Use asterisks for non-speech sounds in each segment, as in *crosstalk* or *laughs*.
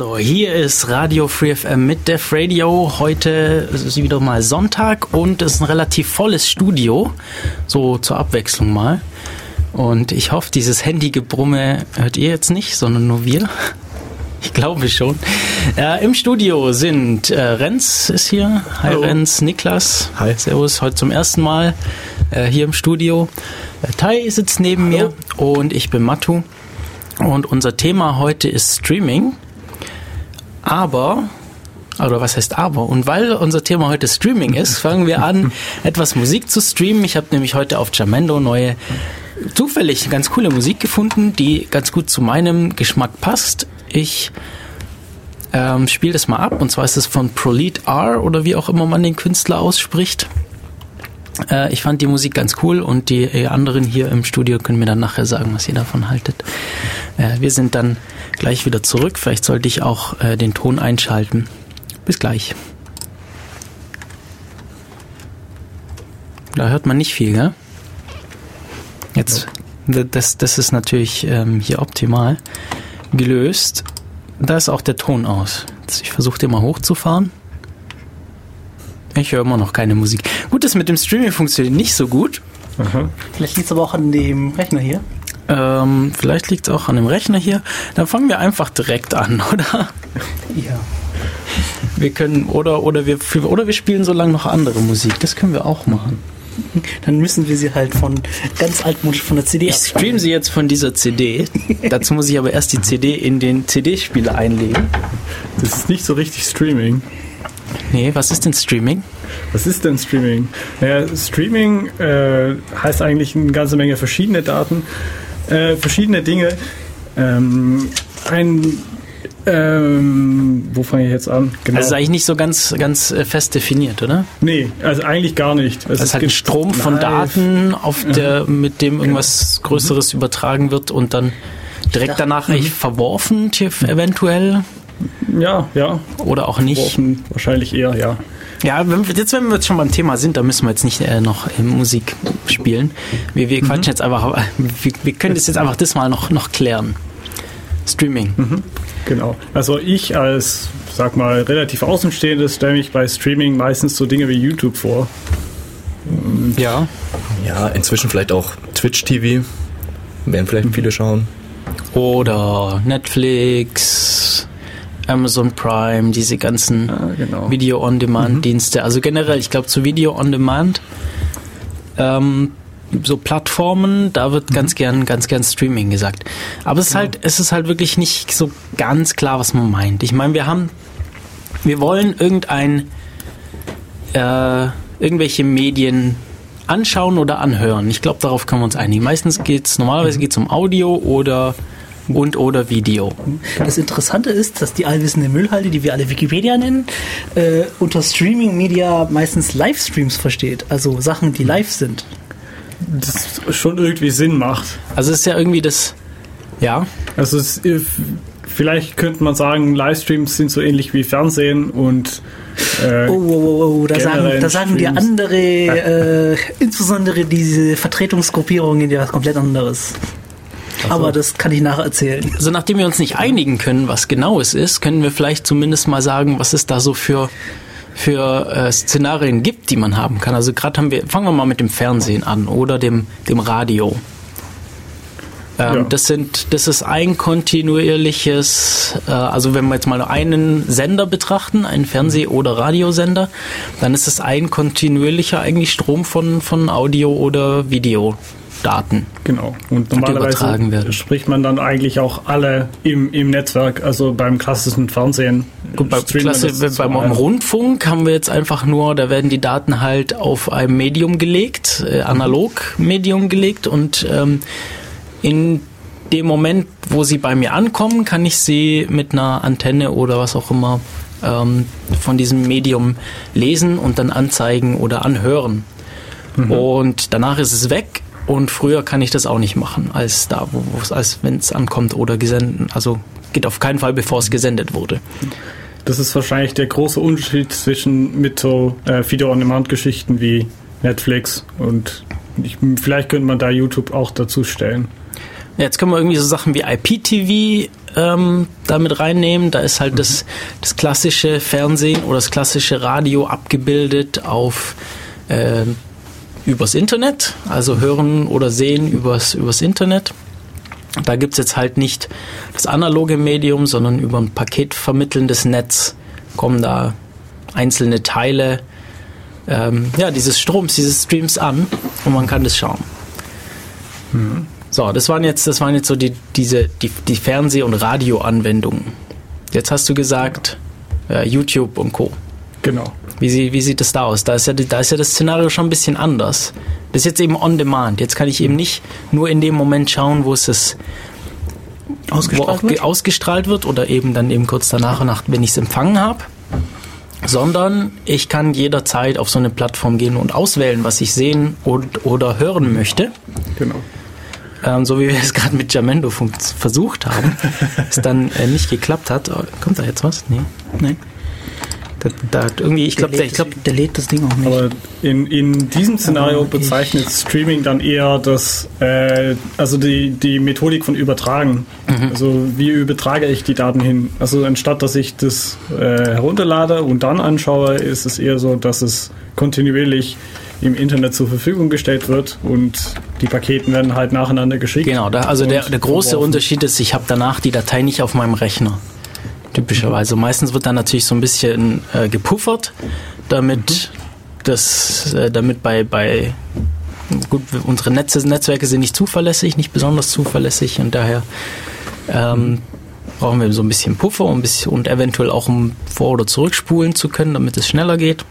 So, hier ist Radio Free FM mit Def Radio. Heute ist es wieder mal Sonntag und es ist ein relativ volles Studio. So zur Abwechslung mal. Und ich hoffe, dieses Handygebrumme hört ihr jetzt nicht, sondern nur wir. *laughs* Ich glaube schon. Äh, Im Studio sind äh, Renz ist hier. Hi Hallo. Renz, Niklas. Hi. Servus, heute zum ersten Mal äh, hier im Studio. Äh, Tai sitzt neben mir und ich bin Matu. Und unser Thema heute ist Streaming. Aber, oder was heißt aber? Und weil unser Thema heute Streaming ist, fangen wir an, *laughs* etwas Musik zu streamen. Ich habe nämlich heute auf Jamendo neue, zufällig ganz coole Musik gefunden, die ganz gut zu meinem Geschmack passt. Ich ähm, spiele das mal ab. Und zwar ist es von Proleet R oder wie auch immer man den Künstler ausspricht. Äh, ich fand die Musik ganz cool und die äh, anderen hier im Studio können mir dann nachher sagen, was ihr davon haltet. Äh, wir sind dann gleich wieder zurück. Vielleicht sollte ich auch äh, den Ton einschalten. Bis gleich. Da hört man nicht viel, gell? Jetzt, das, das ist natürlich ähm, hier optimal gelöst. Da ist auch der Ton aus. Jetzt, Ich versuche den mal hochzufahren. Ich höre immer noch keine Musik. Gut, das mit dem Streaming funktioniert nicht so gut. Vielleicht liegt es aber auch an dem Rechner hier. Ähm, vielleicht liegt es auch an dem Rechner hier. Dann fangen wir einfach direkt an, *laughs* oder? Ja. Wir können oder oder wir oder wir spielen so lange noch andere Musik. Das können wir auch machen. Dann müssen wir sie halt von ganz altmodisch von der CD Ich stream sie jetzt von dieser CD. Dazu muss ich aber erst die CD in den CD-Spieler einlegen. Das ist nicht so richtig Streaming. Nee, was ist denn Streaming? Was ist denn Streaming? Naja, Streaming äh, heißt eigentlich eine ganze Menge verschiedene Daten, äh, verschiedene Dinge. Ähm, ein, ähm, wo fange ich jetzt an? Genau. Das ist eigentlich nicht so ganz ganz äh, fest definiert, oder? nee, also eigentlich gar nicht. Also Das ist halt ein Strom von live- Daten, auf der, mit dem irgendwas Größeres übertragen wird und dann direkt dachte- danach eigentlich verworfen, tief- eventuell. Ja, ja. Oder auch nicht. Worfen Wahrscheinlich eher, ja. Ja, wenn wir, jetzt, wenn wir jetzt schon beim Thema sind, dann müssen wir jetzt nicht äh, noch äh, Musik spielen. Wir, wir quatschen jetzt einfach, wir, wir können das jetzt einfach das mal noch, noch klären. Streaming. Genau. Also ich als, sag mal, relativ Außenstehendes stelle mich bei Streaming meistens so Dinge wie YouTube vor. Ja. Ja, inzwischen vielleicht auch Twitch TV. Werden vielleicht viele schauen. Oder Netflix, Amazon Prime, diese ganzen Ah, genau. Video-on-Demand-Dienste. Also generell, ich glaube, zu Video-on-Demand, ähm, so Plattformen, da wird ganz gern, ganz gern Streaming gesagt. Aber es ist halt, es ist halt wirklich nicht so ganz klar, was man meint. Ich meine, wir haben, wir wollen irgendein, äh, irgendwelche Medien anschauen oder anhören. Ich glaube, darauf können wir uns einigen. Meistens geht's normalerweise geht's um Audio oder und oder Video. Das Interessante ist, dass die allwissende Müllhalde, die wir alle Wikipedia nennen, äh, unter Streaming Media meistens Livestreams versteht. Also Sachen, die live sind. Das schon irgendwie Sinn macht. Also es ist ja irgendwie das, ja, Also es, vielleicht könnte man sagen, Livestreams sind so ähnlich wie Fernsehen und äh, Oh, oh, oh, oh da sagen, Generell da sagen dir andere, äh, insbesondere diese Vertretungsgruppierungen, dir was komplett anderes. Aber das kann ich nachher erzählen. Also nachdem wir uns nicht einigen können, was genau es ist, können wir vielleicht zumindest mal sagen, was es da so für für äh, Szenarien gibt, die man haben kann. Also gerade haben wir, fangen wir mal mit dem Fernsehen an oder dem dem Radio. Ähm, Ja. Das sind, das ist ein kontinuierliches, äh, also wenn wir jetzt mal nur einen Sender betrachten, einen Fernseh- oder Radiosender, dann ist es ein kontinuierlicher eigentlich Strom von von Audio oder Videodaten. genau. Und übertragen werden. normalerweise spricht man dann eigentlich auch alle im, im Netzwerk, also beim klassischen Fernsehen. Gut, bei, Klasse, beim allen. Rundfunk haben wir jetzt einfach nur, da werden die Daten halt auf einem Medium gelegt, äh, analog Medium gelegt und ähm, in dem Moment, wo sie bei mir ankommen, kann ich sie mit einer Antenne oder was auch immer ähm, von diesem Medium lesen und dann anzeigen oder anhören. Und danach ist es weg und früher kann ich das auch nicht machen, als da, wo als wenn es ankommt oder gesendet, also geht auf keinen Fall, bevor es gesendet wurde. Das ist wahrscheinlich der große Unterschied zwischen mit so äh, Video-on-Demand-Geschichten wie Netflix und ich, vielleicht könnte man da YouTube auch dazu stellen. Jetzt können wir irgendwie so Sachen wie IPTV ähm, damit reinnehmen. Da ist halt das, das klassische Fernsehen oder das klassische Radio abgebildet auf äh, übers Internet, also hören oder sehen übers, übers Internet. Da gibt's jetzt halt nicht das analoge Medium, sondern über ein paketvermittelndes Netz kommen da einzelne Teile ähm, ja, dieses Stroms, dieses Streams an und man kann das schauen. So, das waren jetzt, das waren jetzt so die, diese, die, die Fernseh- und Radioanwendungen. Jetzt hast du gesagt, äh, YouTube und Co. Genau. Wie, sie, wie sieht das da aus? Da ist, ja, da ist ja das Szenario schon ein bisschen anders. Das ist jetzt eben on demand. Jetzt kann ich eben nicht nur in dem Moment schauen, wo es ist, wo auch Ausgestrahlt ge- wird? ausgestrahlt wird oder eben dann eben kurz danach, nach, wenn ich es empfangen habe. Sondern ich kann jederzeit auf so eine Plattform gehen und auswählen, was ich sehen und, oder hören möchte. Genau. Ähm, so wie wir es gerade mit Jamendo versucht haben, *laughs* es dann äh, nicht geklappt hat. Oh, kommt da jetzt was? Nee. Nein. Da, da irgendwie, ich glaube, der, lädt- der lädt das Ding auch nicht. Aber in, in diesem Szenario okay. bezeichnet Streaming dann eher das, äh, also die, die Methodik von Übertragen. Also wie übertrage ich die Daten hin? Also anstatt dass ich das äh, herunterlade und dann anschaue, ist es eher so, dass es kontinuierlich im Internet zur Verfügung gestellt wird und die Paketen werden halt nacheinander geschickt. Genau, da, also der, der große verworfen. Unterschied ist, ich habe danach die Datei nicht auf meinem Rechner. Typischerweise. Meistens wird dann natürlich so ein bisschen äh, gepuffert, damit das, äh, damit bei, bei gut, unsere Netze, Netzwerke sind nicht zuverlässig, nicht besonders zuverlässig und daher ähm, brauchen wir so ein bisschen Puffer und, ein bisschen, und eventuell auch um vor- oder zurückspulen zu können, damit es schneller geht.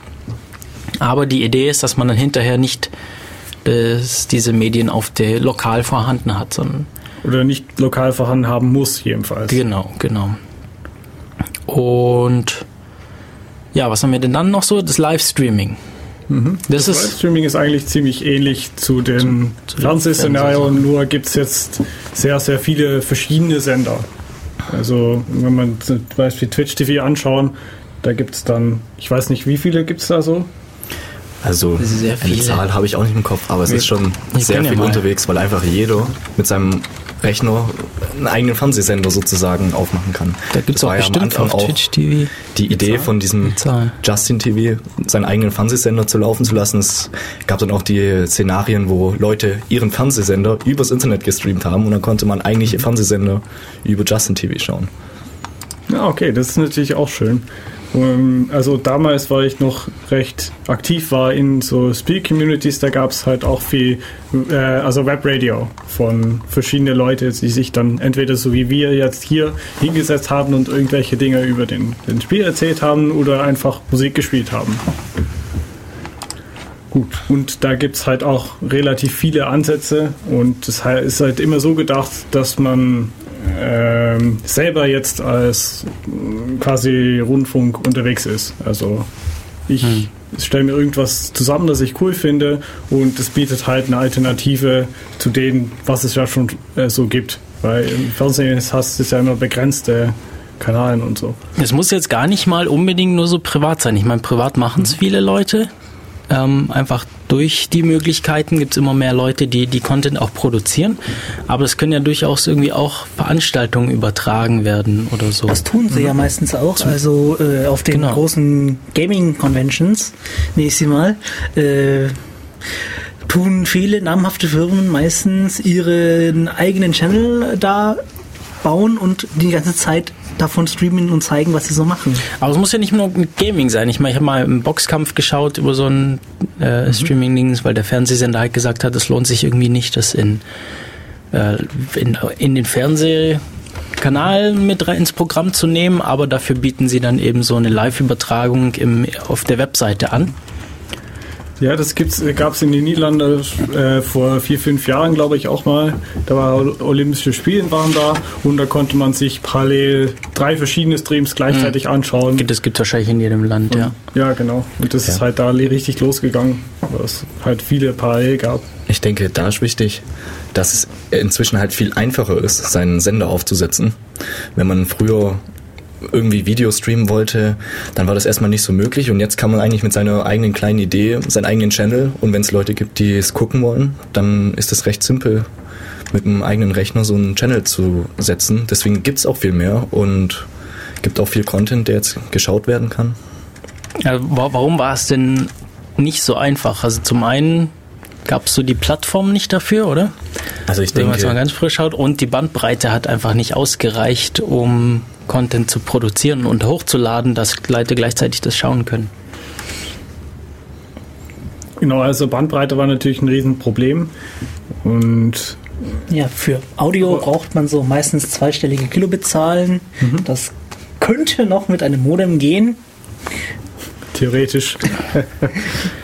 Aber die Idee ist, dass man dann hinterher nicht das, diese Medien auf der lokal vorhanden hat, sondern Oder nicht lokal vorhanden haben muss, jedenfalls. Genau, genau. Und ja, was haben wir denn dann noch so? Das Livestreaming. Das, ist Livestreaming ist eigentlich ziemlich ähnlich zu Fernsehszenarien, Fernsehsachen. nur gibt es jetzt sehr, sehr viele verschiedene Sender. Also wenn man zum Beispiel Twitch TV anschauen, da gibt es dann, ich weiß nicht, wie viele gibt es da so? Also Sehr eine. Zahl habe ich auch nicht im Kopf, aber es ist schon Wir sehr ja viel mal. unterwegs, weil einfach jeder mit seinem Rechner einen eigenen Fernsehsender sozusagen aufmachen kann. da gibt es auch war ja am bestimmt Anfang auf Twitch TV. die Idee von diesem. Justin TV, seinen eigenen Fernsehsender zu laufen zu lassen. Es gab dann auch die Szenarien, wo Leute ihren Fernsehsender übers Internet gestreamt haben und dann konnte man eigentlich ihr Fernsehsender über Justin TV schauen. Ja, okay, das ist natürlich auch schön. Ähm, Also damals, weil ich noch recht aktiv war in so Speak-Communities, da gab es halt auch viel, äh, also Webradio von verschiedenen Leuten, die sich dann entweder so wie wir jetzt hier hingesetzt haben und irgendwelche Dinge über den, den Spiel erzählt haben oder einfach Musik gespielt haben. Gut, und da gibt es halt auch relativ viele Ansätze und es ist halt immer so gedacht, dass man ähm, selber jetzt als mm, quasi Rundfunk unterwegs ist. Also ich stelle mir irgendwas zusammen, das ich cool finde und es bietet halt eine Alternative zu dem, was es ja schon äh, so gibt. Weil im Fernsehen hast du ja immer begrenzte Kanalen und so. Es muss jetzt gar nicht mal unbedingt nur so privat sein. Ich meine, privat machen es viele Leute. Ähm, einfach durch die Möglichkeiten gibt es immer mehr Leute, die die Content auch produzieren. Aber es können ja durchaus irgendwie auch Veranstaltungen übertragen werden oder so. Das tun sie ja meistens auch. Also äh, auf den Genau. großen Gaming-Conventions, nächstes Mal, äh, tun viele namhafte Firmen meistens ihren eigenen Channel da bauen und die ganze Zeit davon streamen und zeigen, was sie so machen. Aber es muss ja nicht nur mit Gaming sein. Ich meine, ich habe mal im Boxkampf geschaut über so ein äh, Streaming-Dings, weil der Fernsehsender halt gesagt hat, es lohnt sich irgendwie nicht, das in, äh, in, in den Fernsehkanal mit rein ins Programm zu nehmen, aber dafür bieten sie dann eben so eine Live-Übertragung auf der Webseite an. Ja, das gab es in den Niederlanden äh, vor vier, fünf Jahren, glaube ich, auch mal. Da war Olympische Spiele waren da und da konnte man sich parallel drei verschiedene Streams gleichzeitig anschauen. Das gibt es wahrscheinlich in jedem Land, ja. Ja, genau. Und das ist Ja. halt da richtig losgegangen, weil es halt viele parallel gab. Ich denke, da ist wichtig, dass es inzwischen halt viel einfacher ist, seinen Sender aufzusetzen. Wenn man früher irgendwie Video streamen wollte, dann war das erstmal nicht so möglich und jetzt kann man eigentlich mit seiner eigenen kleinen Idee, seinen eigenen Channel und wenn es Leute gibt, die es gucken wollen, dann ist es recht simpel mit einem eigenen Rechner so einen Channel zu setzen. Deswegen gibt es auch viel mehr und gibt auch viel Content, der jetzt geschaut werden kann. Ja, warum war es denn nicht so einfach? Also zum einen gab es so die Plattform nicht dafür, oder? Also ich Wenn man denke, es mal ganz frisch schaut. Und die Bandbreite hat einfach nicht ausgereicht, um Content zu produzieren und hochzuladen, dass Leute gleichzeitig das schauen können. Genau, also Bandbreite war natürlich ein Riesenproblem. Und Ja, für Audio braucht man so meistens zweistellige Kilobit-Zahlen. Das könnte noch mit einem Modem gehen. theoretisch, *laughs*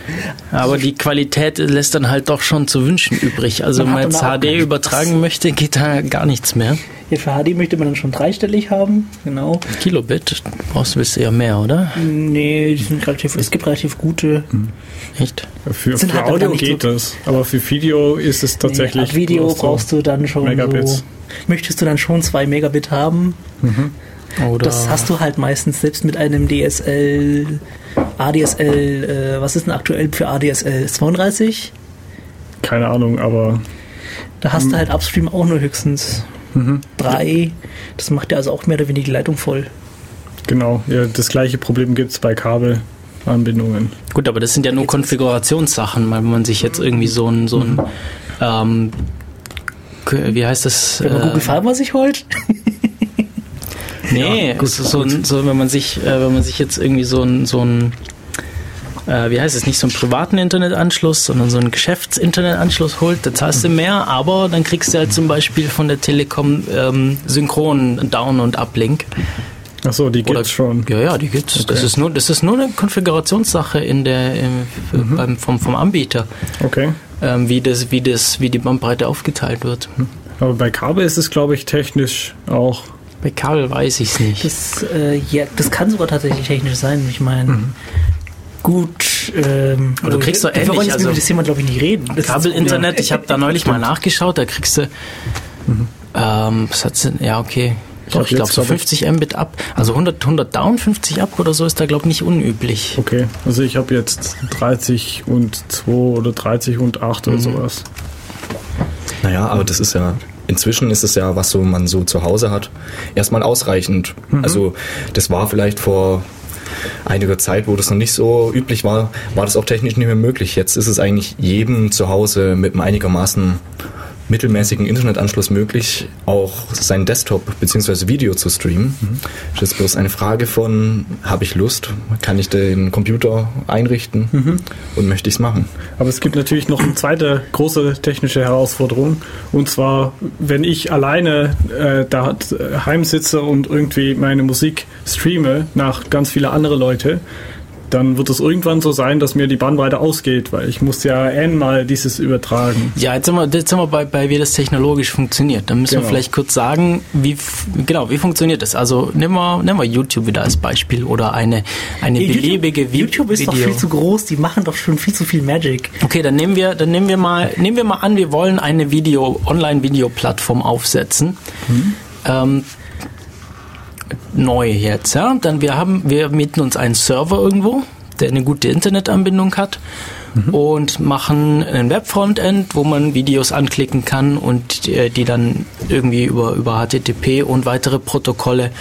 Aber die Qualität lässt dann halt doch schon zu wünschen übrig. Also wenn man jetzt HD übertragen möchte, geht da gar nichts mehr. Ja, für HD möchte man dann schon dreistellig haben. Genau. Kilobit brauchst du du ja mehr, oder? Nee, die sind relativ, es gibt relativ gute. Echt? für, für halt Audio geht so- das. Aber für Video ist es tatsächlich. Nee, Video brauchst du dann schon Megabits. so. Möchtest du dann schon 2 Megabit haben? Oder Das hast du halt meistens selbst mit einem DSL, ADSL, äh, was ist denn aktuell für ADSL? 32? Keine Ahnung, aber Da hast du halt Upstream auch nur höchstens drei. Das macht ja also auch mehr oder weniger die Leitung voll. genau. Ja, das gleiche Problem gibt es bei Kabelanbindungen. Gut, aber das sind ja nur Konfigurationssachen, weil wenn man sich jetzt irgendwie so ein, so ein ähm, k- wie heißt das? Wenn man äh, Google Fiber sich holt, Nee, es ist so, ein, so wenn man sich, äh, wenn man sich jetzt irgendwie so ein, so ein äh, wie heißt es, nicht so einen privaten Internetanschluss, sondern so einen Geschäftsinternetanschluss holt, da zahlst du mehr, aber dann kriegst du halt zum Beispiel von der Telekom ähm, synchron Down- und Uplink. Achso, die Oder- gibt's schon. Ja, ja, die gibt's. Das Okay. ist nur, das ist nur eine Konfigurationssache in der, im, beim, vom, vom Anbieter, Okay. ähm, wie das, wie das, wie die Bandbreite aufgeteilt wird. Aber bei Kabel ist es, glaube ich, technisch auch. Bei Kabel weiß ich es nicht. das, äh, ja, das kann sogar tatsächlich technisch sein. Ich meine, gut. Ähm, Aber du kriegst doch wir wollen ähnlich, jetzt also- über das Thema, glaube ich, nicht reden. Kabelinternet, *laughs* ich habe da neulich mal nachgeschaut, da kriegst du, ähm, was hat's denn, ja okay, Ich glaube so glaub ich- 50 Mbit ab, also 100, 100 down, 50 up oder so ist da glaube ich nicht unüblich. Okay. Also ich habe jetzt 30 und 2 oder 30 und 8 oder sowas. Naja, aber das ist ja, inzwischen ist es ja, was so man so zu Hause hat, erstmal ausreichend. Also das war vielleicht vor einiger Zeit, wo das noch nicht so üblich war, war das auch technisch nicht mehr möglich. Jetzt ist es eigentlich jedem zu Hause mit einem einigermaßen mittelmäßigen Internetanschluss möglich, auch sein Desktop bzw. Video zu streamen. Das ist bloß eine Frage von, habe ich Lust, kann ich den Computer einrichten und möchte ich es machen. Aber es gibt natürlich noch eine zweite große technische Herausforderung. Und zwar, wenn ich alleine äh, da heim sitze und irgendwie meine Musik streame nach ganz viele andere Leute, dann wird es irgendwann so sein, dass mir die Bandbreite ausgeht, weil ich muss ja einmal dieses übertragen. Ja, jetzt sind wir, jetzt sind wir bei, bei wie das technologisch funktioniert. Dann müssen wir Genau. vielleicht kurz sagen, wie, genau, wie funktioniert das? Also nehmen wir, nehmen wir YouTube wieder als Beispiel oder eine, eine YouTube- beliebige Vi- YouTube ist doch Video. viel zu groß, die machen doch schon viel zu viel Magic. Okay, dann nehmen wir, dann nehmen wir mal, nehmen wir mal an, wir wollen eine Video, Online-Video-Plattform aufsetzen. Ähm, neu jetzt, ja. Dann wir haben, wir mieten uns einen Server irgendwo, der eine gute Internetanbindung hat und machen ein Web-Frontend, wo man Videos anklicken kann und äh, die dann irgendwie über, über HTTP und weitere Protokolle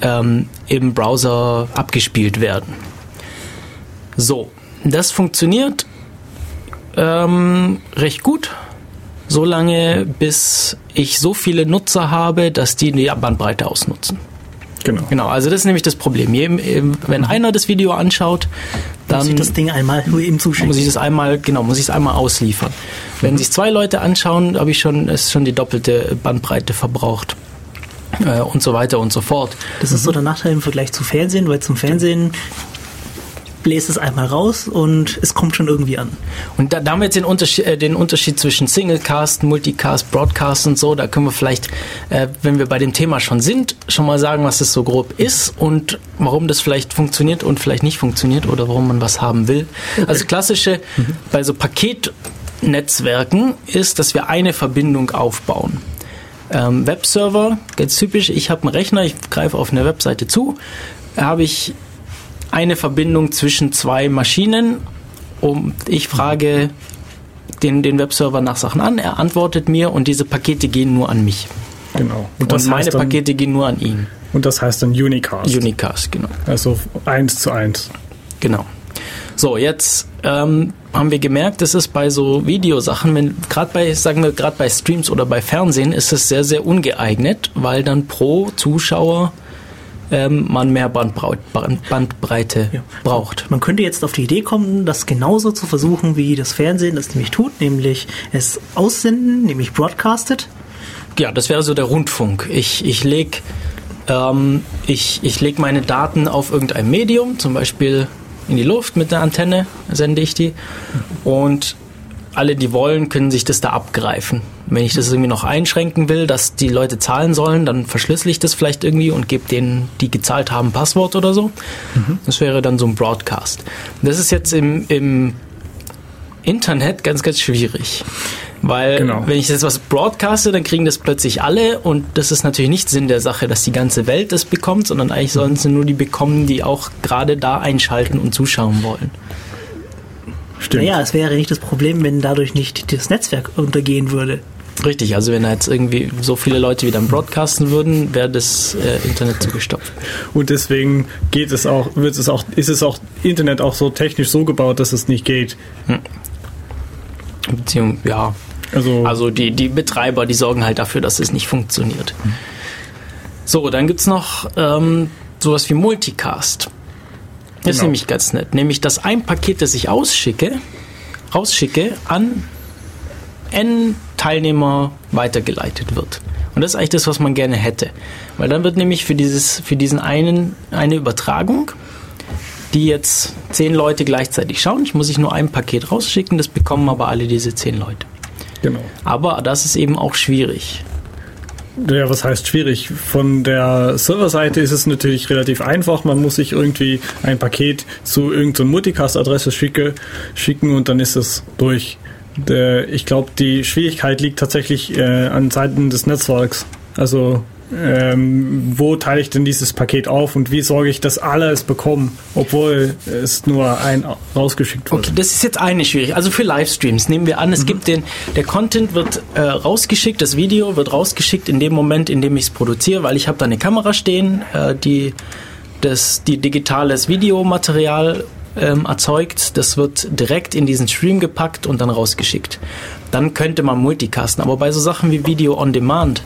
ähm, im Browser abgespielt werden. So, das funktioniert ähm, recht gut, solange bis ich so viele Nutzer habe, dass die die Bandbreite ausnutzen. Genau. Genau, also das ist nämlich das Problem. Wenn einer das Video anschaut, Dann muss ich das Ding einmal nur eben zuschicken. muss ich das einmal, genau, muss ich es einmal ausliefern. Wenn sich zwei Leute anschauen, habe ich schon, ist schon die doppelte Bandbreite verbraucht. Äh, und so weiter und so fort. Das ist so der Nachteil im Vergleich zu Fernsehen, weil zum Fernsehen bläst es einmal raus und es kommt schon irgendwie an. Und da, da haben wir jetzt den Unterschied, äh, den Unterschied zwischen Singlecast, Multicast, Broadcast und so. Da können wir vielleicht, äh, wenn wir bei dem Thema schon sind, schon mal sagen, was das so grob ist und warum das vielleicht funktioniert und vielleicht nicht funktioniert oder warum man was haben will. Also klassische bei so Paketnetzwerken ist, dass wir eine Verbindung aufbauen. Ähm, Webserver, ganz typisch, ich habe einen Rechner, ich greife auf eine Webseite zu, habe ich eine Verbindung zwischen zwei Maschinen und ich frage den, den Webserver nach Sachen an, er antwortet mir und diese Pakete gehen nur an mich. Genau. Und, das meine dann, Pakete gehen nur an ihn. Und das heißt dann Unicast. Unicast, genau. also eins zu eins. Genau. So, jetzt ähm, haben wir gemerkt, das ist bei so Videosachen, wenn gerade bei, sagen wir, gerade bei Streams oder bei Fernsehen ist es sehr, sehr ungeeignet, weil dann pro Zuschauer ähm, man mehr Bandbreite Ja. braucht. Man könnte jetzt auf die Idee kommen, das genauso zu versuchen, wie das Fernsehen das nämlich tut, nämlich es aussenden, nämlich broadcasted. Ja, das wäre so der Rundfunk. Ich, ich lege ähm, ich, ich leg meine Daten auf irgendein Medium, zum Beispiel in die Luft mit einer Antenne, sende ich die. Und alle, die wollen, können sich das da abgreifen. Wenn ich das irgendwie noch einschränken will, dass die Leute zahlen sollen, dann verschlüssel ich das vielleicht irgendwie und gebe denen, die gezahlt haben, Passwort oder so. Das wäre dann so ein Broadcast. Das ist jetzt im, im Internet ganz, ganz schwierig. Weil Genau. wenn ich jetzt was broadcaste, dann kriegen das plötzlich alle und das ist natürlich nicht Sinn der Sache, dass die ganze Welt das bekommt, sondern eigentlich sollen es nur die bekommen, die auch gerade da einschalten und zuschauen wollen. Stimmt. Naja, es wäre nicht das Problem, wenn dadurch nicht das Netzwerk untergehen würde. Richtig, also wenn da jetzt irgendwie so viele Leute wieder broadcasten würden, wäre das äh, Internet zugestopft. Und deswegen geht es auch, wird es auch, ist es auch Internet auch so technisch so gebaut, dass es nicht geht. Beziehung, ja, Also, Also die, die Betreiber, die sorgen halt dafür, dass es nicht funktioniert. So, dann gibt's noch ähm, sowas wie Multicast. Das ist Genau. nämlich ganz nett. Nämlich, dass ein Paket, das ich ausschicke, rausschicke, an N Teilnehmer weitergeleitet wird. Und das ist eigentlich das, was man gerne hätte. Weil dann wird nämlich für, dieses, für diesen einen eine Übertragung, die jetzt zehn Leute gleichzeitig schauen, ich muss ich nur ein Paket rausschicken, das bekommen aber alle diese zehn Leute. genau. Aber das ist eben auch schwierig. Ja, was heißt schwierig? Von der Serverseite ist es natürlich relativ einfach. Man muss sich irgendwie ein Paket zu irgendeiner Multicast-Adresse schicke, schicken und dann ist es durch. Ich glaube, die Schwierigkeit liegt tatsächlich äh, an Seiten des Netzwerks. Also ähm, wo teile ich denn dieses Paket auf und wie sorge ich, dass alle es bekommen, obwohl es nur ein rausgeschickt wird. Okay, das ist jetzt eine schwierig. Also für Livestreams nehmen wir an, es gibt den, der Content wird äh, rausgeschickt, das Video wird rausgeschickt in dem Moment, in dem ich es produziere, weil ich habe da eine Kamera stehen, äh, die das die digitales Videomaterial ähm, erzeugt. Das wird direkt in diesen Stream gepackt und dann rausgeschickt. Dann könnte man multicasten. Aber bei so Sachen wie Video on Demand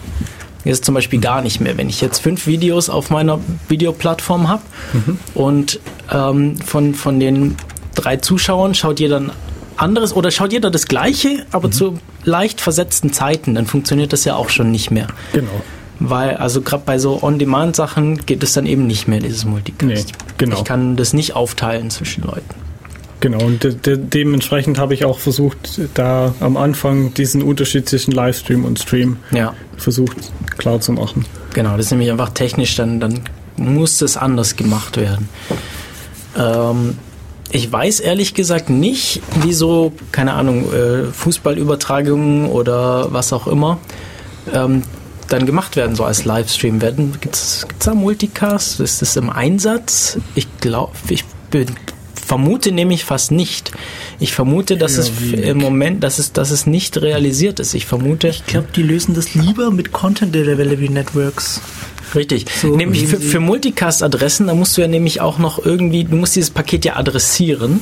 es zum Beispiel gar nicht mehr. Wenn ich jetzt fünf Videos auf meiner Videoplattform habe und ähm, von, von den drei Zuschauern schaut jeder ein anderes oder schaut jeder das gleiche, aber zu leicht versetzten Zeiten, dann funktioniert das ja auch schon nicht mehr. Genau. Weil, also gerade bei so On-Demand-Sachen geht es dann eben nicht mehr, dieses Multicast. Nee, genau. Ich kann das nicht aufteilen zwischen Leuten. Genau, und de de dementsprechend habe ich auch versucht, da am Anfang diesen Unterschied zwischen Livestream und Stream Ja, versucht klar zu machen. genau. Das ist nämlich einfach technisch, dann, dann muss das anders gemacht werden. Ähm, ich weiß ehrlich gesagt nicht, wieso, keine Ahnung, äh, Fußballübertragungen oder was auch immer ähm, dann gemacht werden, so als Livestream werden. Gibt es da Multicast? Ist das im Einsatz? Ich glaube, ich bin, vermute nämlich fast nicht. Ich vermute, dass Ja, es wenig. im Moment, dass es, dass es nicht realisiert ist. Ich vermute, Ich glaube, die lösen das lieber mit Content Delivery Networks. Richtig. So, nämlich für, für Multicast-Adressen, da musst du ja nämlich auch noch irgendwie, du musst dieses Paket ja adressieren.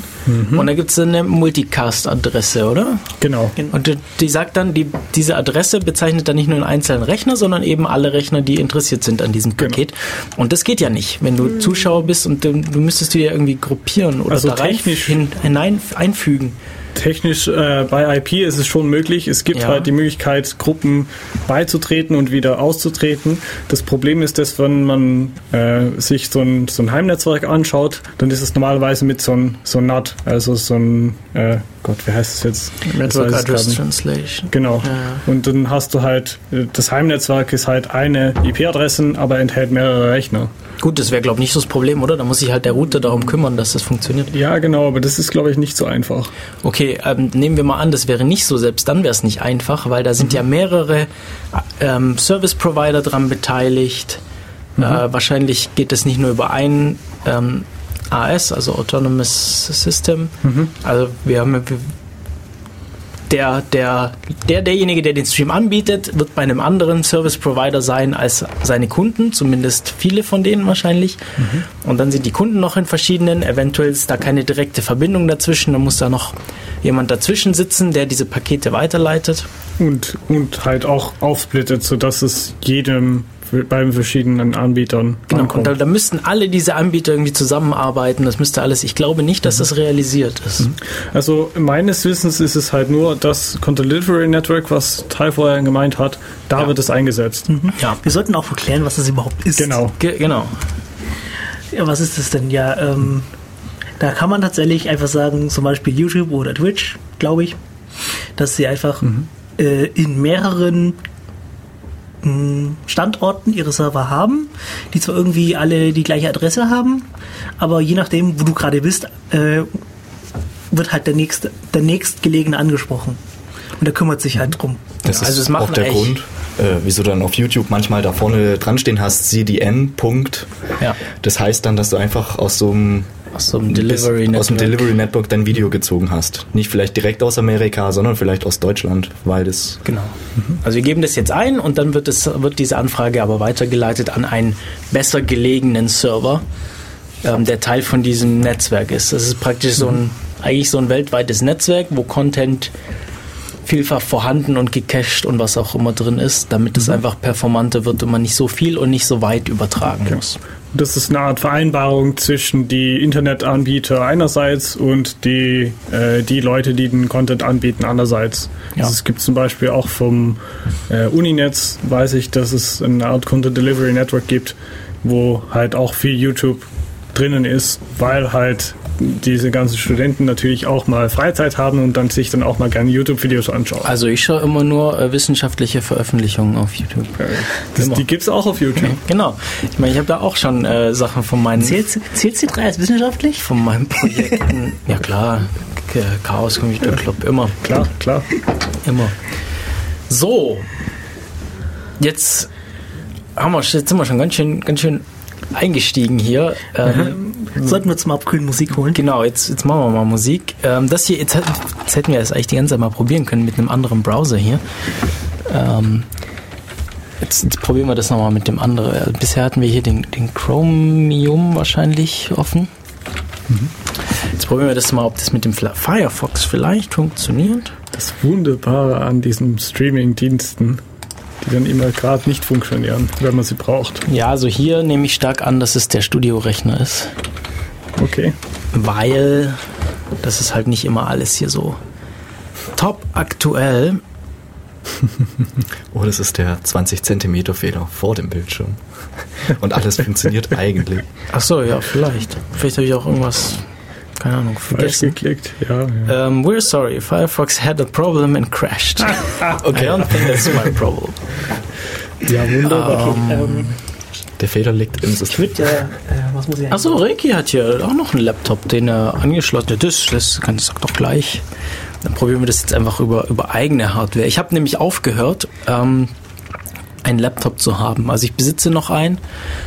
Und da gibt es eine Multicast-Adresse, oder? Genau. Und die, die sagt dann, die, diese Adresse bezeichnet dann nicht nur einen einzelnen Rechner, sondern eben alle Rechner, die interessiert sind an diesem Genau. Paket. Und das geht ja nicht, wenn du Zuschauer bist und du, du müsstest die ja irgendwie gruppieren oder Also da rein, technisch- hin, hinein einfügen. Technisch äh, bei IP ist es schon möglich. Es gibt Ja. halt die Möglichkeit, Gruppen beizutreten und wieder auszutreten. Das Problem ist, dass wenn man äh, sich so ein, so ein Heimnetzwerk anschaut, dann ist es normalerweise mit so ein, so ein NAT, also so ein, äh, Gott, wie heißt es jetzt? Network es Address. Translation. Genau. Ja. Und dann hast du halt, das Heimnetzwerk ist halt eine IP-Adressen, aber enthält mehrere Rechner. Gut, das wäre, glaube ich, nicht so das Problem, oder? Da muss sich halt der Router darum kümmern, dass das funktioniert. Ja, genau, aber das ist, glaube ich, nicht so einfach. Okay, ähm, nehmen wir mal an, das wäre nicht so, selbst dann wäre es nicht einfach, weil da sind ja mehrere ähm, Service Provider dran beteiligt. Äh, wahrscheinlich geht es nicht nur über ein ähm, AS, also Autonomous System. Also wir haben der, der, der, derjenige, der den Stream anbietet, wird bei einem anderen Service Provider sein als seine Kunden, zumindest viele von denen wahrscheinlich. Mhm. Und dann sind die Kunden noch in verschiedenen, eventuell ist da keine direkte Verbindung dazwischen, dann muss da noch jemand dazwischen sitzen, der diese Pakete weiterleitet. Und, und halt auch aufsplittet, sodass es jedem bei verschiedenen Anbietern. Genau, ankommt. und da, da, müssten alle diese Anbieter irgendwie zusammenarbeiten. Das müsste alles, ich glaube nicht, dass mhm. das realisiert ist. Mhm. Also meines Wissens ist es halt nur das Content Delivery Network, was Teil vorher gemeint hat, da ja. wird es eingesetzt. Mhm. Ja. Wir sollten auch erklären, was das überhaupt ist. Genau. Ge genau. Ja, was ist das denn? Ja, ähm, da kann man tatsächlich einfach sagen, zum Beispiel YouTube oder Twitch, glaube ich, dass sie einfach mhm. äh, in mehreren Standorten ihre Server haben, die zwar irgendwie alle die gleiche Adresse haben, aber je nachdem, wo du gerade bist, äh, wird halt der nächste, der nächstgelegene angesprochen. Und der kümmert sich halt drum. Das ja, also ist auch der Grund, äh, wieso du dann auf YouTube manchmal da vorne dran stehen hast, CDN, Punkt. Ja. Das heißt dann, dass du einfach aus so einem aus so einem Delivery Network. Aus dem Delivery Network dein Video gezogen hast. Nicht vielleicht direkt aus Amerika, sondern vielleicht aus Deutschland, weil das. Genau. Also wir geben das jetzt ein und dann wird, es, wird diese Anfrage aber weitergeleitet an einen besser gelegenen Server, ähm, der Teil von diesem Netzwerk ist. Das ist praktisch so ein, eigentlich so ein weltweites Netzwerk, wo Content vielfach vorhanden und gecached und was auch immer drin ist, damit es mhm. einfach performanter wird und man nicht so viel und nicht so weit übertragen okay. muss. Das ist eine Art Vereinbarung zwischen die Internetanbieter einerseits und die, äh, die Leute, die den Content anbieten, andererseits. Ja. Also es gibt zum Beispiel auch vom äh, Uninetz, weiß ich, dass es eine Art Content Delivery Network gibt, wo halt auch viel YouTube drinnen ist, weil halt diese ganzen Studenten natürlich auch mal Freizeit haben und dann sich dann auch mal gerne YouTube-Videos anschauen. Also ich schaue immer nur äh, wissenschaftliche Veröffentlichungen auf YouTube. Das, die gibt es auch auf YouTube. genau. Ich meine, ich habe da auch schon äh, Sachen von meinen... Zählt, zählt C3 als wissenschaftlich? Von meinen Projekten. *laughs* ja klar, Chaos Computer Club, immer. Klar, klar. Immer. So, jetzt haben wir, jetzt sind wir schon ganz schön, ganz schön eingestiegen hier. Ähm, Sollten wir zum Abkühlen Musik holen? Genau, jetzt, jetzt machen wir mal Musik. Ähm, das hier, jetzt, jetzt, hätten wir das eigentlich die ganze Zeit mal probieren können mit einem anderen Browser hier. Ähm, jetzt, jetzt, probieren wir das nochmal mit dem anderen. Bisher hatten wir hier den, den Chromium wahrscheinlich offen. Mhm. Jetzt probieren wir das mal, ob das mit dem Firefox vielleicht funktioniert. Das Wunderbare an diesen Streaming-Diensten die dann immer gerade nicht funktionieren, wenn man sie braucht. Ja, also hier nehme ich stark an, dass es der Studiorechner ist. Okay. Weil das ist halt nicht immer alles hier so top aktuell. *laughs* oh, das ist der 20 Zentimeter Fehler vor dem Bildschirm. Und alles funktioniert *laughs* eigentlich. Ach so, ja, vielleicht. Vielleicht habe ich auch irgendwas keine Ahnung, vergessen. geklickt, ja. ja. Um, we're sorry, Firefox had a problem and crashed. okay. *laughs* I don't think that's my problem. Ja, wunderbar. Um, okay, um, der Fehler liegt im System. Ich würde, äh, was muss ich Achso, Reiki hat hier auch noch einen Laptop, den er angeschlossen hat. Das, das kann ich doch gleich. Dann probieren wir das jetzt einfach über, über eigene Hardware. Ich habe nämlich aufgehört, ähm, einen Laptop zu haben. Also ich besitze noch einen,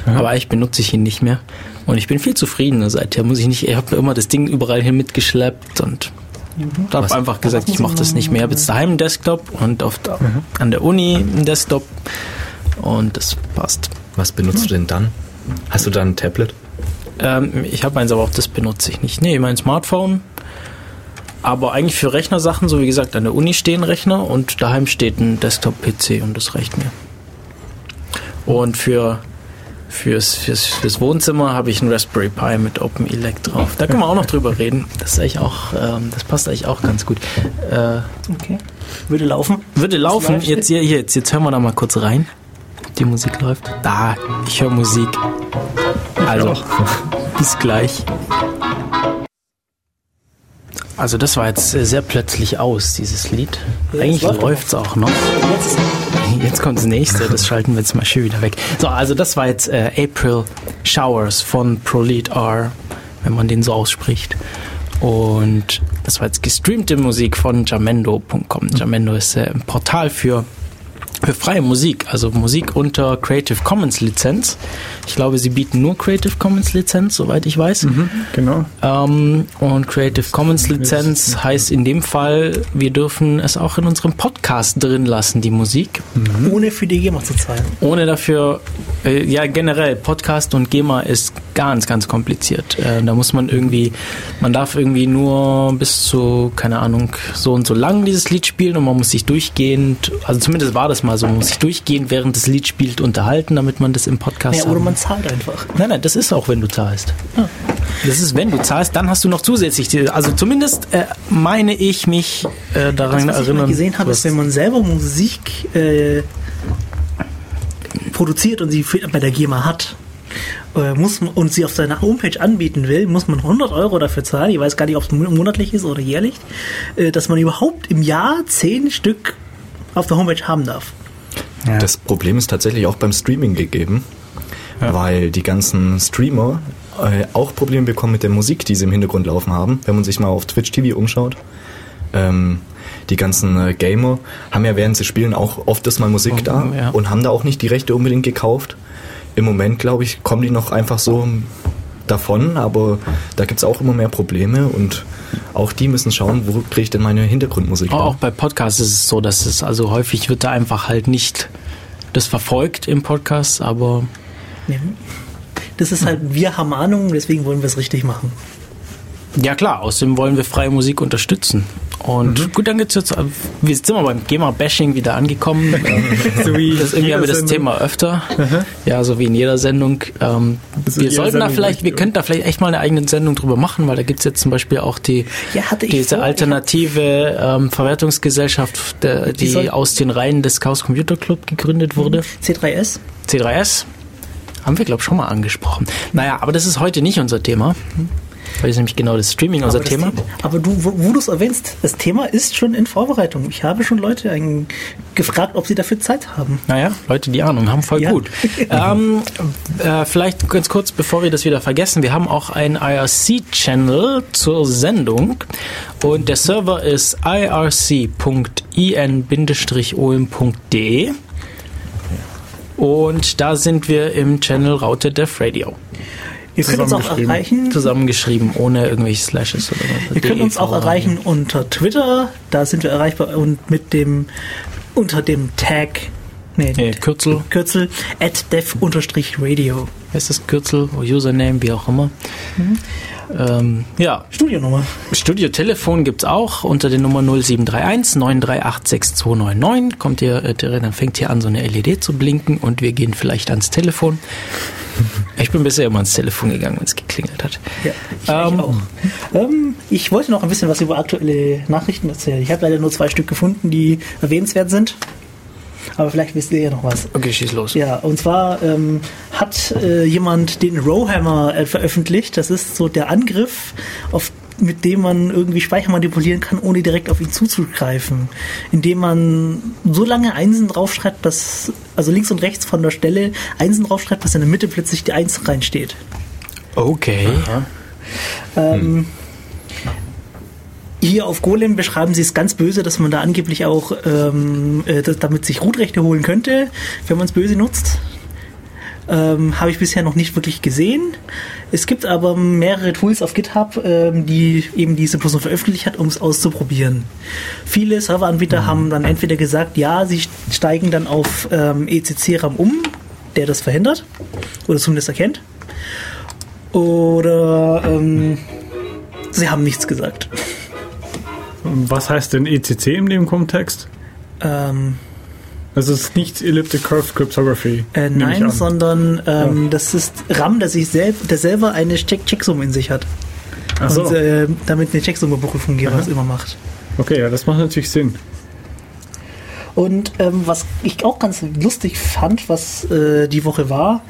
mhm. aber eigentlich benutze ich ihn nicht mehr. Und ich bin viel zufriedener seither. Muss ich nicht, ich habe immer das Ding überall hin mitgeschleppt und mhm. habe einfach gesagt, ich mache das nicht mehr. Ich habe jetzt daheim einen Desktop und auf der, mhm. an der Uni einen Desktop und das passt. Was benutzt du denn dann? Hast du da ein Tablet? Ähm, ich habe eins, aber auch das benutze ich nicht. Nee, mein Smartphone. Aber eigentlich für Rechnersachen, so wie gesagt, an der Uni stehen Rechner und daheim steht ein Desktop-PC und das reicht mir. Und für Fürs, fürs, fürs Wohnzimmer habe ich einen Raspberry Pi mit OpenELEC drauf. Da können wir auch noch drüber reden. Das ist eigentlich auch, ähm, das passt eigentlich auch ganz gut. Äh, okay. Würde laufen? Würde laufen. Jetzt, hier, jetzt, jetzt hören wir da mal kurz rein. Die Musik läuft. Da, ich höre Musik. Also, *laughs* bis gleich. Also das war jetzt sehr plötzlich aus, dieses Lied. Ja, Eigentlich läuft es auch noch. Jetzt, jetzt, kommt das nächste, das schalten wir jetzt mal schön wieder weg. So, also das war jetzt äh, April Showers von ProLead R, wenn man den so ausspricht. Und das war jetzt gestreamte Musik von jamendo.com. Jamendo ist äh, ein Portal für für freie Musik, also Musik unter Creative Commons Lizenz. Ich glaube, sie bieten nur Creative Commons Lizenz, soweit ich weiß. Mhm, genau. Ähm, und Creative Commons Lizenz heißt in dem Fall, wir dürfen es auch in unserem Podcast drin lassen, die Musik. Mhm. Ohne für die GEMA zu zahlen. Ohne dafür, äh, ja generell, Podcast und GEMA ist ganz, ganz kompliziert. Äh, da muss man irgendwie, man darf irgendwie nur bis zu, keine Ahnung, so und so lang dieses Lied spielen und man muss sich durchgehend, also zumindest war das mal so, man muss sich durchgehend, während das Lied spielt, unterhalten, damit man das im Podcast Ja, oder man zahlt einfach. Nein, nein, das ist auch, wenn du zahlst. Das ist, wenn du zahlst, dann hast du noch zusätzlich, die, also zumindest äh, meine ich mich äh, daran Das, was ich erinnern. mal gesehen habe, was- ist, wenn man selber Musik äh, produziert und sie bei der GEMA hat, äh, muss und sie auf seiner Homepage anbieten will, muss man 100 Euro dafür zahlen. Ich weiß gar nicht, ob es mon- monatlich ist oder jährlich, äh, dass man überhaupt im Jahr 10 Stück auf der Homepage haben darf. Ja. Das Problem ist tatsächlich auch beim Streaming gegeben, weil die ganzen Streamer äh, auch Probleme bekommen mit der Musik, die sie im Hintergrund laufen haben. Wenn man sich mal auf Twitch TV umschaut, ähm, die ganzen äh, Gamer haben ja während sie spielen auch oft das mal Musik Oh, da ja. und haben da auch nicht die Rechte unbedingt gekauft. Im Moment, glaube ich, kommen die noch einfach so davon, aber da gibt es auch immer mehr Probleme und auch die müssen schauen, wo kriege ich denn meine Hintergrundmusik Auch, her? auch bei Podcasts ist es so, dass es also häufig wird da einfach halt nicht das verfolgt im Podcast, aber. Das ist halt, wir haben Ahnung, deswegen wollen wir es richtig machen. Ja klar, außerdem wollen wir freie Musik unterstützen. Und gut, dann geht's jetzt, wir sind wir beim GEMA-Bashing wieder angekommen. *laughs* Ähm, So wie Das irgendwie haben wir das Sendung. Thema öfter. Ja, so wie in jeder Sendung. Ähm, Also wir sollten da Sendung vielleicht, wir könnten da vielleicht echt mal eine eigene Sendung drüber machen, weil da gibt's jetzt zum Beispiel auch die Ja, hatte ich diese vor. alternative ähm, Verwertungsgesellschaft, der, die soll- aus den Reihen des Chaos Computer Club gegründet wurde. C3S? C3S. Haben wir, glaube ich, schon mal angesprochen. Naja, aber das ist heute nicht unser Thema. Weil ist nämlich genau das Streaming unser Aber das Thema. Aber du, wo, wo du es erwähnst, das Thema ist schon in Vorbereitung. Ich habe schon Leute ein, gefragt, ob sie dafür Zeit haben. Naja, Leute, die Ahnung haben, voll Ja. gut. *laughs* ähm, äh, vielleicht ganz kurz, bevor wir das wieder vergessen, wir haben auch einen IRC-Channel zur Sendung und der Server ist irc.in-om.de und da sind wir im Channel Raute Dev Radio. Ihr könnt uns auch erreichen. Zusammengeschrieben, ohne irgendwelche Slashes oder was. Ihr könnt uns auch erreichen unter Twitter. Da sind wir erreichbar und mit dem unter dem Tag nee, Nee, Kürzel. Kürzel at dev-radio. Heißt das Kürzel, Username, wie auch immer. Mhm. Ähm, ja, Studionummer. Studio-Telefon gibt's auch unter der Nummer 0731 938 6299. Kommt ihr, äh, dann fängt hier an, so eine LED zu blinken und wir gehen vielleicht ans Telefon. *laughs* Ich bin bisher immer ans Telefon gegangen, wenn es geklingelt hat. Ja, ich Ähm, eigentlich auch. Ähm, ich wollte noch ein bisschen was über aktuelle Nachrichten erzählen. Ich habe leider nur zwei Stück gefunden, die erwähnenswert sind. *laughs* Aber vielleicht wisst ihr ja noch was. Okay, schieß los. Ja, und zwar ähm, hat äh, jemand den Rowhammer äh, veröffentlicht. Das ist so der Angriff, auf, mit dem man irgendwie Speicher manipulieren kann, ohne direkt auf ihn zuzugreifen. Indem man so lange Einsen draufschreibt, dass, also links und rechts von der Stelle Einsen draufschreibt, dass in der Mitte plötzlich die Eins reinsteht. Okay. Ähm, hier auf Golem beschreiben sie es ganz böse, dass man da angeblich auch ähm, äh, damit sich Rootrechte holen könnte, wenn man es böse nutzt. Ähm, Habe ich bisher noch nicht wirklich gesehen. Es gibt aber mehrere Tools auf GitHub, ähm, die eben diese Person veröffentlicht hat, um es auszuprobieren. Viele Serveranbieter haben dann entweder gesagt, ja, sie steigen dann auf ähm, ECC-RAM um, der das verhindert oder zumindest erkennt. Oder ähm, sie haben nichts gesagt. Was heißt denn ECC in dem Kontext? Ähm, es ist nicht Elliptic Curve Cryptography. äh, nein, sondern ähm, das ist RAM, der sich selbst, der selber eine Check Checksumme in sich hat. Ach so. Und äh, damit eine Checksummebeprüfung jeweils immer macht. Okay, ja, das macht natürlich Sinn. Und ähm, was ich auch ganz lustig fand, was äh, die Woche war,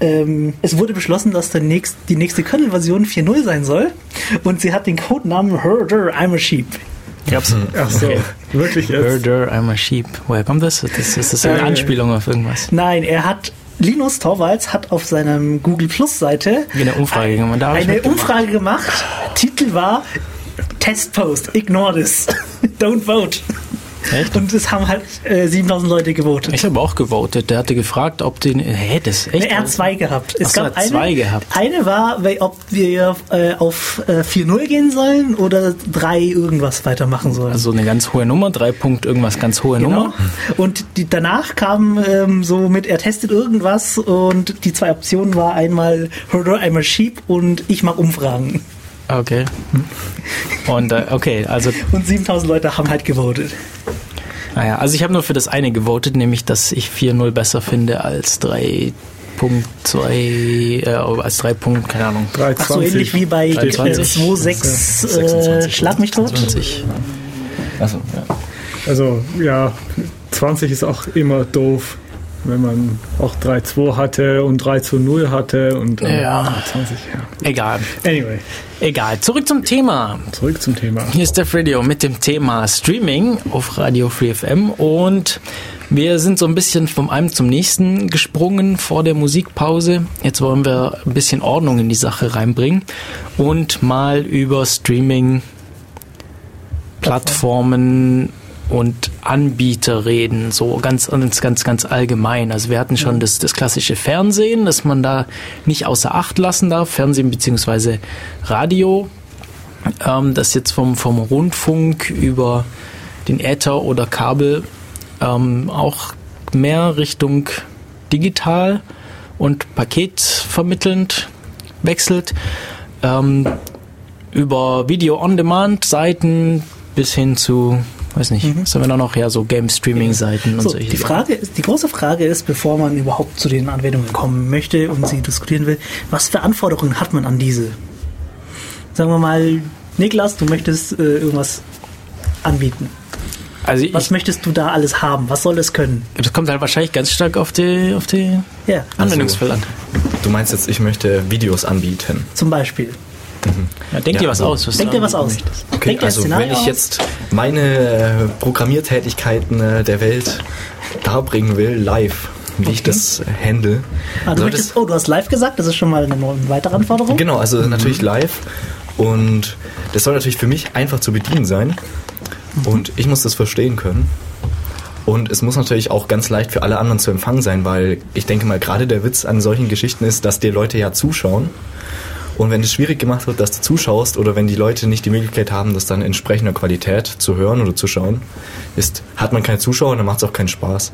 ähm, es wurde beschlossen, dass der nächst, die nächste Kernel-Version 4.0 sein soll. Und sie hat den Codenamen Herder, I'm a Sheep. Gab's. Ach so, wirklich jetzt? Herder, I'm a sheep. Woher kommt das? Das ist das eine Äh, Anspielung auf irgendwas. Nein, er hat Linus Torvalds hat auf seiner Google Plus Seite eine Umfrage gemacht. Ich eine. Umfrage gemacht. Titel war Test Post, ignore this. *laughs* Don't vote. Echt? Und es haben halt äh, 7000 Leute gewotet. Ich habe auch gewotet. Der hatte gefragt, ob den. Hä, das echt? Nee, er hat zwei gehabt. Es Ach so, gab eine, zwei gehabt. Eine war, ob wir äh, auf äh, 4-0 gehen sollen oder 3 irgendwas weitermachen sollen. Also eine ganz hohe Nummer, drei Punkt irgendwas ganz hohe Genau. Nummer. Und die, danach kam ähm, so mit, er testet irgendwas und die zwei Optionen war einmal Hurdle, einmal Sheep und ich mache Umfragen. Okay. Und äh, okay, also Und 7000 Leute haben halt gewotet. naja, also ich habe nur für das eine gewotet, nämlich dass ich 4-0 besser finde als 3.2, äh, als 3 Punkt, keine Ahnung. 320. Ach so, ähnlich wie bei äh, 23. 2-6 äh, 26. Schlag mich tot. 20. Also, ja. Also ja, 20 ist auch immer doof, wenn man auch 3-2 hatte und 3 zu 0 hatte und dann Ja. 20. Ja. Egal. Anyway, Egal. Zurück zum Thema. zurück zum Thema. Hier ist Def Radio mit dem Thema Streaming auf Radio Free FM und wir sind so ein bisschen vom einen zum nächsten gesprungen vor der Musikpause. Jetzt wollen wir ein bisschen Ordnung in die Sache reinbringen und mal über Streaming Plattformen und Anbieter reden, so ganz, ganz, ganz, ganz allgemein. Also wir hatten schon das, das klassische Fernsehen, dass man da nicht außer Acht lassen darf, Fernsehen beziehungsweise Radio, ähm, das jetzt vom, vom Rundfunk über den Äther oder Kabel ähm, auch mehr Richtung digital und paketvermittelnd wechselt. Ähm, über Video-on-Demand-Seiten bis hin zu, weiß nicht, was haben wir da noch? Ja, so Game-Streaming-Seiten und So, solche die Frage ist, die große Frage ist, bevor man überhaupt zu den Anwendungen kommen möchte und sie diskutieren will, was für Anforderungen hat man an diese? Sagen wir mal, Niklas, du möchtest äh, irgendwas anbieten. Also ich, Was möchtest du da alles haben? Was soll es können? das kommt halt wahrscheinlich ganz stark auf die, auf die Ja, Anwendungsfälle an. Du meinst jetzt, ich möchte Videos anbieten. zum Beispiel. Ja, denk Ja, dir was also, aus. Was Denk dir was aus. Okay, Denk dir also wenn ich aus. jetzt meine äh, Programmiertätigkeiten äh, der Welt darbringen will, live, wie ich das äh, handle. Ah, du möchtest, oh, du hast live gesagt, das ist schon mal eine weitere Anforderung. Genau, also natürlich live. Und das soll natürlich für mich einfach zu bedienen sein. Und ich muss das verstehen können. Und es muss natürlich auch ganz leicht für alle anderen zu empfangen sein, weil ich denke mal, gerade der Witz an solchen Geschichten ist, dass die Leute ja zuschauen. Und wenn es schwierig gemacht wird, dass du zuschaust oder wenn die Leute nicht die Möglichkeit haben, das dann in entsprechender Qualität zu hören oder zu schauen, ist, hat man keine Zuschauer und dann macht es auch keinen Spaß.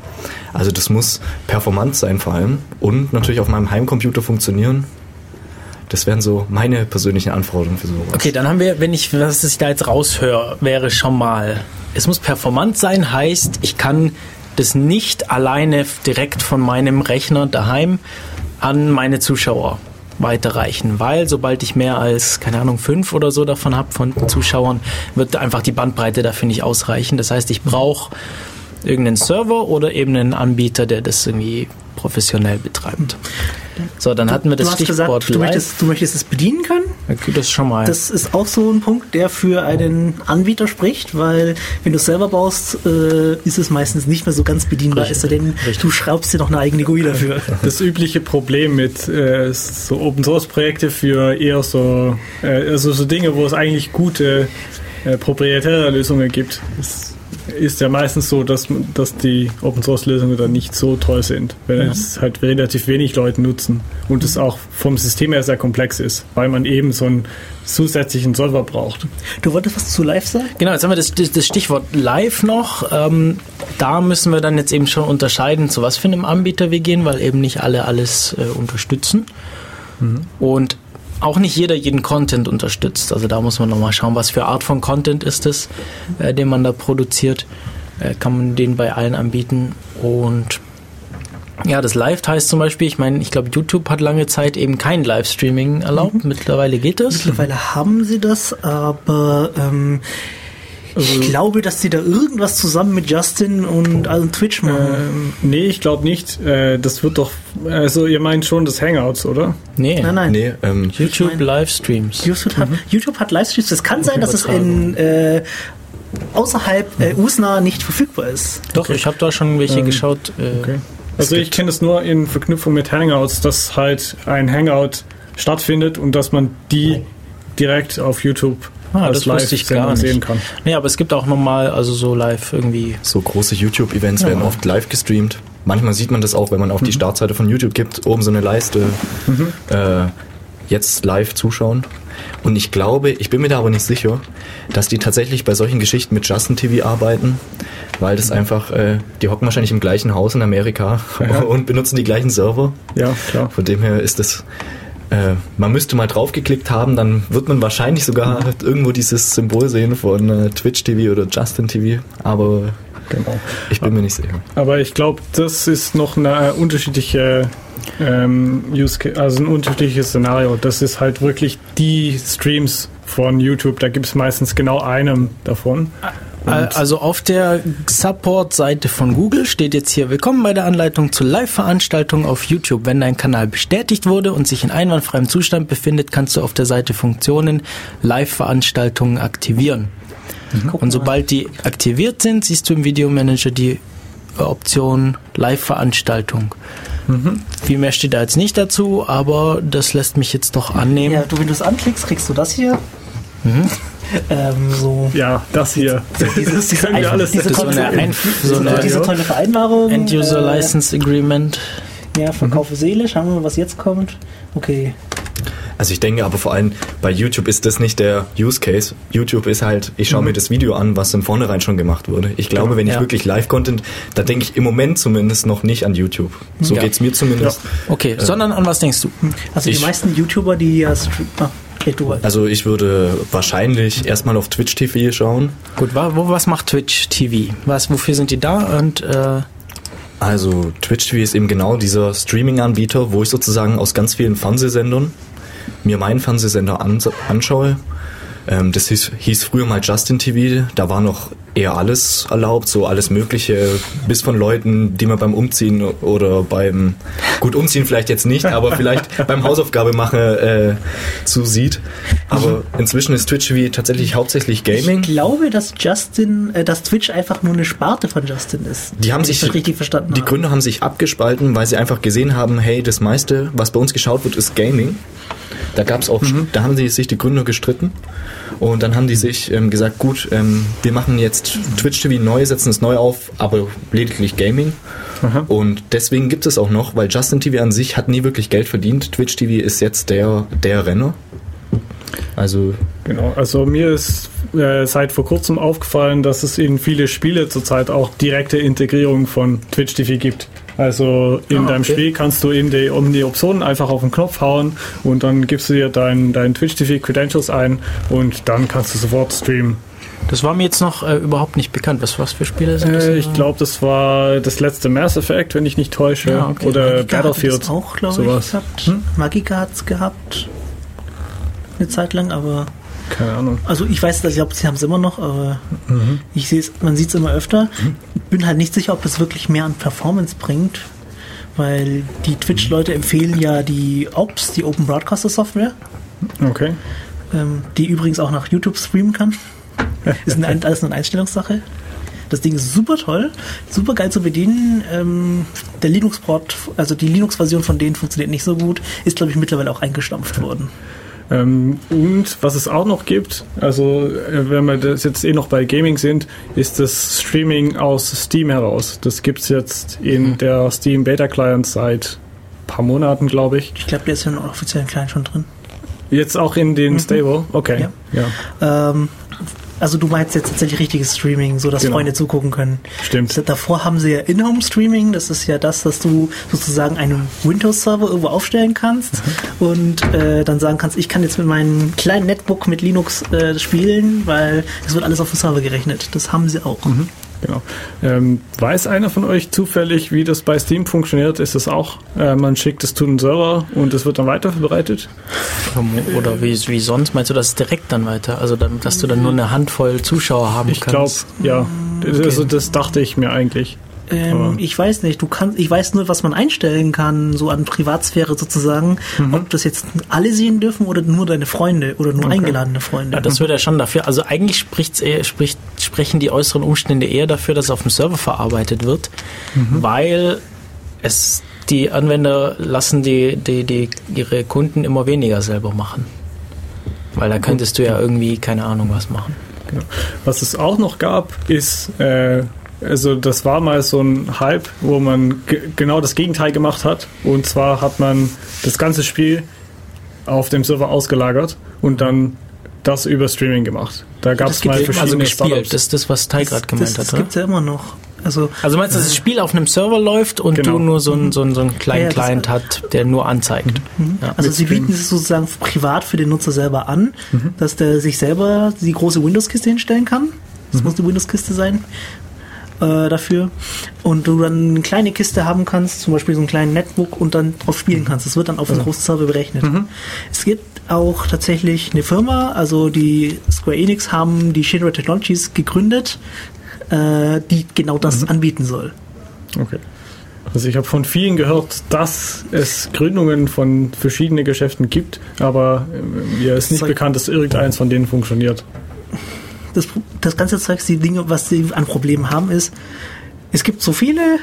Also das muss performant sein vor allem und natürlich auf meinem Heimcomputer funktionieren. Das wären so meine persönlichen Anforderungen für sowas. Okay, dann haben wir, wenn ich, was ich da jetzt raushöre, wäre schon mal, es muss performant sein, heißt, ich kann das nicht alleine direkt von meinem Rechner daheim an meine Zuschauer weiterreichen, weil sobald ich mehr als, keine Ahnung, fünf oder so davon habe von Zuschauern, wird einfach die Bandbreite dafür nicht ausreichen. Das heißt, ich brauche irgendeinen Server oder eben einen Anbieter, der das irgendwie professionell betreibt. So, dann hatten wir das Stichwort gesagt, du möchtest, du möchtest es bedienen können. Okay, das schon mal. Das ist auch so ein Punkt, der für einen Anbieter spricht, weil wenn du es selber baust, äh, ist es meistens nicht mehr so ganz bedienbar, es sei denn, du schraubst dir noch eine eigene GUI dafür. *laughs* Das übliche Problem mit äh, so Open Source Projekte für eher so, äh, also so Dinge, wo es eigentlich gute äh, proprietäre Lösungen gibt, ist, ist ja meistens so, dass, dass die Open Source Lösungen dann nicht so toll sind, wenn es halt relativ wenig Leute nutzen und es auch vom System her sehr komplex ist, weil man eben so einen zusätzlichen Server braucht. Du wolltest was zu live sagen? Genau, jetzt haben wir das, das, das Stichwort live noch. Ähm, da müssen wir dann jetzt eben schon unterscheiden, zu was für einem Anbieter wir gehen, weil eben nicht alle alles äh, unterstützen. Und auch nicht jeder jeden Content unterstützt. Also da muss man nochmal schauen, was für Art von Content ist es, äh, den man da produziert. Äh, kann man den bei allen anbieten. Und ja, das Live heißt zum Beispiel, ich meine, ich glaube, YouTube hat lange Zeit eben kein Livestreaming erlaubt. Mittlerweile geht das. Mittlerweile haben sie das, aber ähm, ich glaube, dass sie da irgendwas zusammen mit Justin und also Twitch machen. Ähm, nee, ich glaube nicht. Äh, das wird doch, also ihr meint schon das Hangouts, oder? Nee. nein, nein. Nee, ähm, YouTube Livestreams. YouTube hat, YouTube hat Livestreams. Es kann sein, dass es in äh, außerhalb äh, USNA nicht verfügbar ist. Doch, ich habe da schon welche Ähm, geschaut. Äh, Okay. Also ich kenne es nur in Verknüpfung mit Hangouts, dass halt ein Hangout stattfindet und dass man die direkt auf YouTube Ah, das wusste ich gar nicht. sehen kann. Nee, aber es gibt auch normal, also so live irgendwie. So große YouTube-Events werden oft live gestreamt. Manchmal sieht man das auch, wenn man auf die Startseite von YouTube gibt, oben so eine Leiste, äh, jetzt live zuschauen. Und ich glaube, ich bin mir da aber nicht sicher, dass die tatsächlich bei solchen Geschichten mit Justin TV arbeiten, weil das einfach, äh, die hocken wahrscheinlich im gleichen Haus in Amerika Ja. *laughs* und benutzen die gleichen Server. Ja, klar. Von dem her ist das, äh, man müsste mal draufgeklickt haben, dann wird man wahrscheinlich sogar *laughs* irgendwo dieses Symbol sehen von äh, Twitch TV oder Justin TV, aber Genau. ich bin mir nicht sicher. Aber ich glaube, das ist noch eine unterschiedliche ähm, Use also ein unterschiedliches Szenario. Das ist halt wirklich die Streams von YouTube. Da gibt es meistens genau einem davon. Und- Also auf der Support-Seite von Google steht jetzt hier Willkommen bei der Anleitung zur Live-Veranstaltung auf YouTube. Wenn dein Kanal bestätigt wurde und sich in einwandfreiem Zustand befindet, kannst du auf der Seite Funktionen Live-Veranstaltungen aktivieren. Und sobald die aktiviert sind, siehst du im Videomanager die äh, Option Live-Veranstaltung. Viel mehr steht da jetzt nicht dazu, aber das lässt mich jetzt doch annehmen. Ja, du, wenn du es anklickst, kriegst du das hier. Ähm, so. Ja, das hier. Dieses, diese, können wir ein- alles diese, Das ist so tolle, Ein so diese, eine diese tolle Vereinbarung. End-User äh, License Agreement. Ja, verkaufe Seele. Schauen wir mal, was jetzt kommt. Okay. Also ich denke aber vor allem bei YouTube ist das nicht der Use Case. YouTube ist halt, ich schaue mir das Video an, was im Vornherein schon gemacht wurde. Ich glaube, Genau. wenn ich Ja. wirklich Live-Content, da denke ich im Moment zumindest noch nicht an YouTube. So Ja. geht's mir zumindest. Okay, sondern an was denkst du? Also Ich- die meisten YouTuber, die ja streamen. Ah, du weiter. Also ich würde wahrscheinlich erstmal auf Twitch TV schauen. Gut, wa wo, was macht Twitch TV? Was, wofür sind die da? Und äh, Also Twitch TV ist eben genau dieser Streaming-Anbieter, wo ich sozusagen aus ganz vielen Fernsehsendern mir meinen Fernsehsender ans anschaue. Ähm, das hieß, hieß früher mal Justin TV, da war noch eher alles erlaubt, so alles Mögliche, bis von Leuten, die man beim Umziehen oder beim, gut Umziehen vielleicht jetzt nicht, aber vielleicht *laughs* beim Hausaufgabe machen äh, zusieht. Aber inzwischen ist Twitch TV tatsächlich hauptsächlich Gaming. Ich glaube, dass Justin, äh, dass Twitch einfach nur eine Sparte von Justin ist. Die haben sich richtig verstanden Die habe. Gründer haben sich abgespalten, weil sie einfach gesehen haben, hey, das meiste, was bei uns geschaut wird, ist Gaming. Da gab's auch, da haben sie sich die Gründer gestritten und dann haben die sich ähm, gesagt, gut, ähm, wir machen jetzt Twitch TV neu, setzen es neu auf, aber lediglich Gaming. Und deswegen gibt es auch noch, weil Justin TV an sich hat nie wirklich Geld verdient. Twitch TV ist jetzt der der Renner. Also Genau, also mir ist äh, seit vor kurzem aufgefallen, dass es in viele Spiele zurzeit auch direkte Integrierung von Twitch TV gibt. Also in Ah, deinem okay. Spiel kannst du in die, um die Optionen einfach auf den Knopf hauen und dann gibst du dir dein, dein Twitch TV Credentials ein und dann kannst du sofort streamen. das war mir jetzt noch äh, überhaupt nicht bekannt. Was, was für Spiele sind das? Äh, ich glaube, das war das letzte Mass Effect, wenn ich nicht täusche. Ja, okay. Oder Magica Battlefield. das auch, glaube ich, gehabt. Magica hat es gehabt. Eine Zeit lang, aber. Keine Ahnung. Also ich weiß, dass ich glaube, sie haben es immer noch, aber ich sehe es, man sieht es immer öfter. Bin halt nicht sicher, ob das wirklich mehr an Performance bringt. Weil die Twitch-Leute empfehlen ja die OPS, die Open Broadcaster Software, Okay. ähm, die übrigens auch nach YouTube streamen kann. *laughs* Ist ein, alles eine Einstellungssache. Das Ding ist super toll, super geil zu bedienen. Ähm, der Linux-Port, also die Linux-Version von denen funktioniert nicht so gut, ist glaube ich mittlerweile auch eingestampft worden. Ähm, und was es auch noch gibt, also äh, wenn wir das jetzt eh noch bei Gaming sind, ist das Streaming aus Steam heraus. Das gibt's jetzt in der Steam Beta Client seit paar Monaten, glaube ich. Ich glaube, der ist ja noch offiziell klein schon drin. Jetzt auch in den Stable. Okay. Ja. Ja. Ähm, also du meinst jetzt tatsächlich richtiges Streaming, so dass Genau. Freunde zugucken können. Stimmt. Davor haben sie ja In-Home-Streaming, das ist ja das, dass du sozusagen einen Windows-Server irgendwo aufstellen kannst Mhm. und äh, dann sagen kannst, ich kann jetzt mit meinem kleinen Netbook mit Linux äh, spielen, weil es wird alles auf den Server gerechnet. Das haben sie auch. Mhm. Genau. Ähm, weiß einer von euch zufällig, wie das bei Steam funktioniert? Ist es auch, äh, man schickt es zu den Server und es wird dann weiterverbreitet? Oder wie, wie sonst? Meinst du das direkt dann weiter? Also, dann, dass du dann nur eine Handvoll Zuschauer haben Ich glaube, kannst? ja. Also das dachte ich mir eigentlich. Ähm, ich weiß nicht, du kannst, ich weiß nur, was man einstellen kann, so an Privatsphäre sozusagen, Mhm. ob das jetzt alle sehen dürfen oder nur deine Freunde oder nur eingeladene Freunde. Ja, das wird ja schon dafür. Also eigentlich spricht's eher, spricht, sprechen die äußeren Umstände eher dafür, dass es auf dem Server verarbeitet wird, weil es die Anwender lassen die, die, die ihre Kunden immer weniger selber machen. Weil da könntest du ja irgendwie, keine Ahnung, was machen. Genau. Was es auch noch gab, ist, äh, also das war mal so ein Hype, wo man ge genau das Gegenteil gemacht hat. Und zwar hat man das ganze Spiel auf dem Server ausgelagert und dann das über Streaming gemacht. Da gab es mal also verschiedene gespielt. Startups. Das ist das, was Tai gerade gemeint das, hat, Das oder? gibt's ja immer noch. Also, Also meinst du, dass das Spiel auf einem Server läuft und Genau. du nur so einen so einen, so einen kleinen Ja, das- Client hat, der nur anzeigt? Ja. also mit sie Stream. bieten es sozusagen privat für den Nutzer selber an, Mhm. dass der sich selber die große Windows-Kiste hinstellen kann. Das Mhm. muss die Windows-Kiste sein äh, dafür. Und du dann eine kleine Kiste haben kannst, zum Beispiel so einen kleinen Netbook und dann drauf spielen kannst. Das wird dann auf den großen Server berechnet. Es gibt auch tatsächlich eine Firma, also die Square Enix haben die Shinra Technologies gegründet, äh, die genau das anbieten soll. Okay. Also ich habe von vielen gehört, dass es Gründungen von verschiedenen Geschäften gibt, aber äh, mir ist nicht Zeug- bekannt, dass irgendeins von denen funktioniert. Das, das ganze Zeug, die Dinge, was sie an Problemen haben, ist, es gibt so viele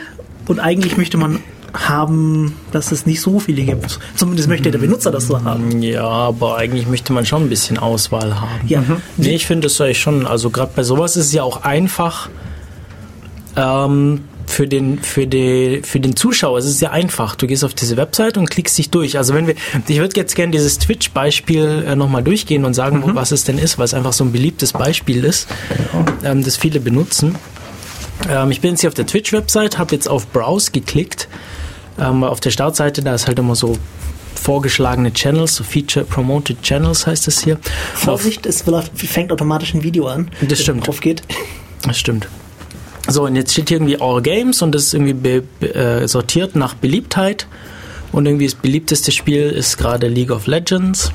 und eigentlich möchte man haben, dass es nicht so viele gibt. Zumindest möchte der Benutzer das so haben. Ja, aber eigentlich möchte man schon ein bisschen Auswahl haben. Ja, Nee, ich finde es eigentlich schon, also gerade bei sowas ist es ja auch einfach ähm, für den, für, die, für den Zuschauer. Es ist ja einfach. Du gehst auf diese Website und klickst dich durch. Also wenn wir, ich würde jetzt gerne dieses Twitch-Beispiel äh, nochmal durchgehen und sagen, wo, was es denn ist, weil es einfach so ein beliebtes Beispiel ist, ähm, das viele benutzen. Ähm, ich bin jetzt hier auf der Twitch-Website, habe jetzt auf Browse geklickt. Ähm, auf der Startseite, da ist halt immer so vorgeschlagene Channels, so Feature Promoted Channels heißt es hier. Auf, Vorsicht, es läuft- fängt automatisch ein Video an. Das stimmt. Drauf geht. das stimmt. So, und jetzt steht hier irgendwie All Games und das ist irgendwie be, be, äh, sortiert nach Beliebtheit. Und irgendwie das beliebteste Spiel ist gerade League of Legends.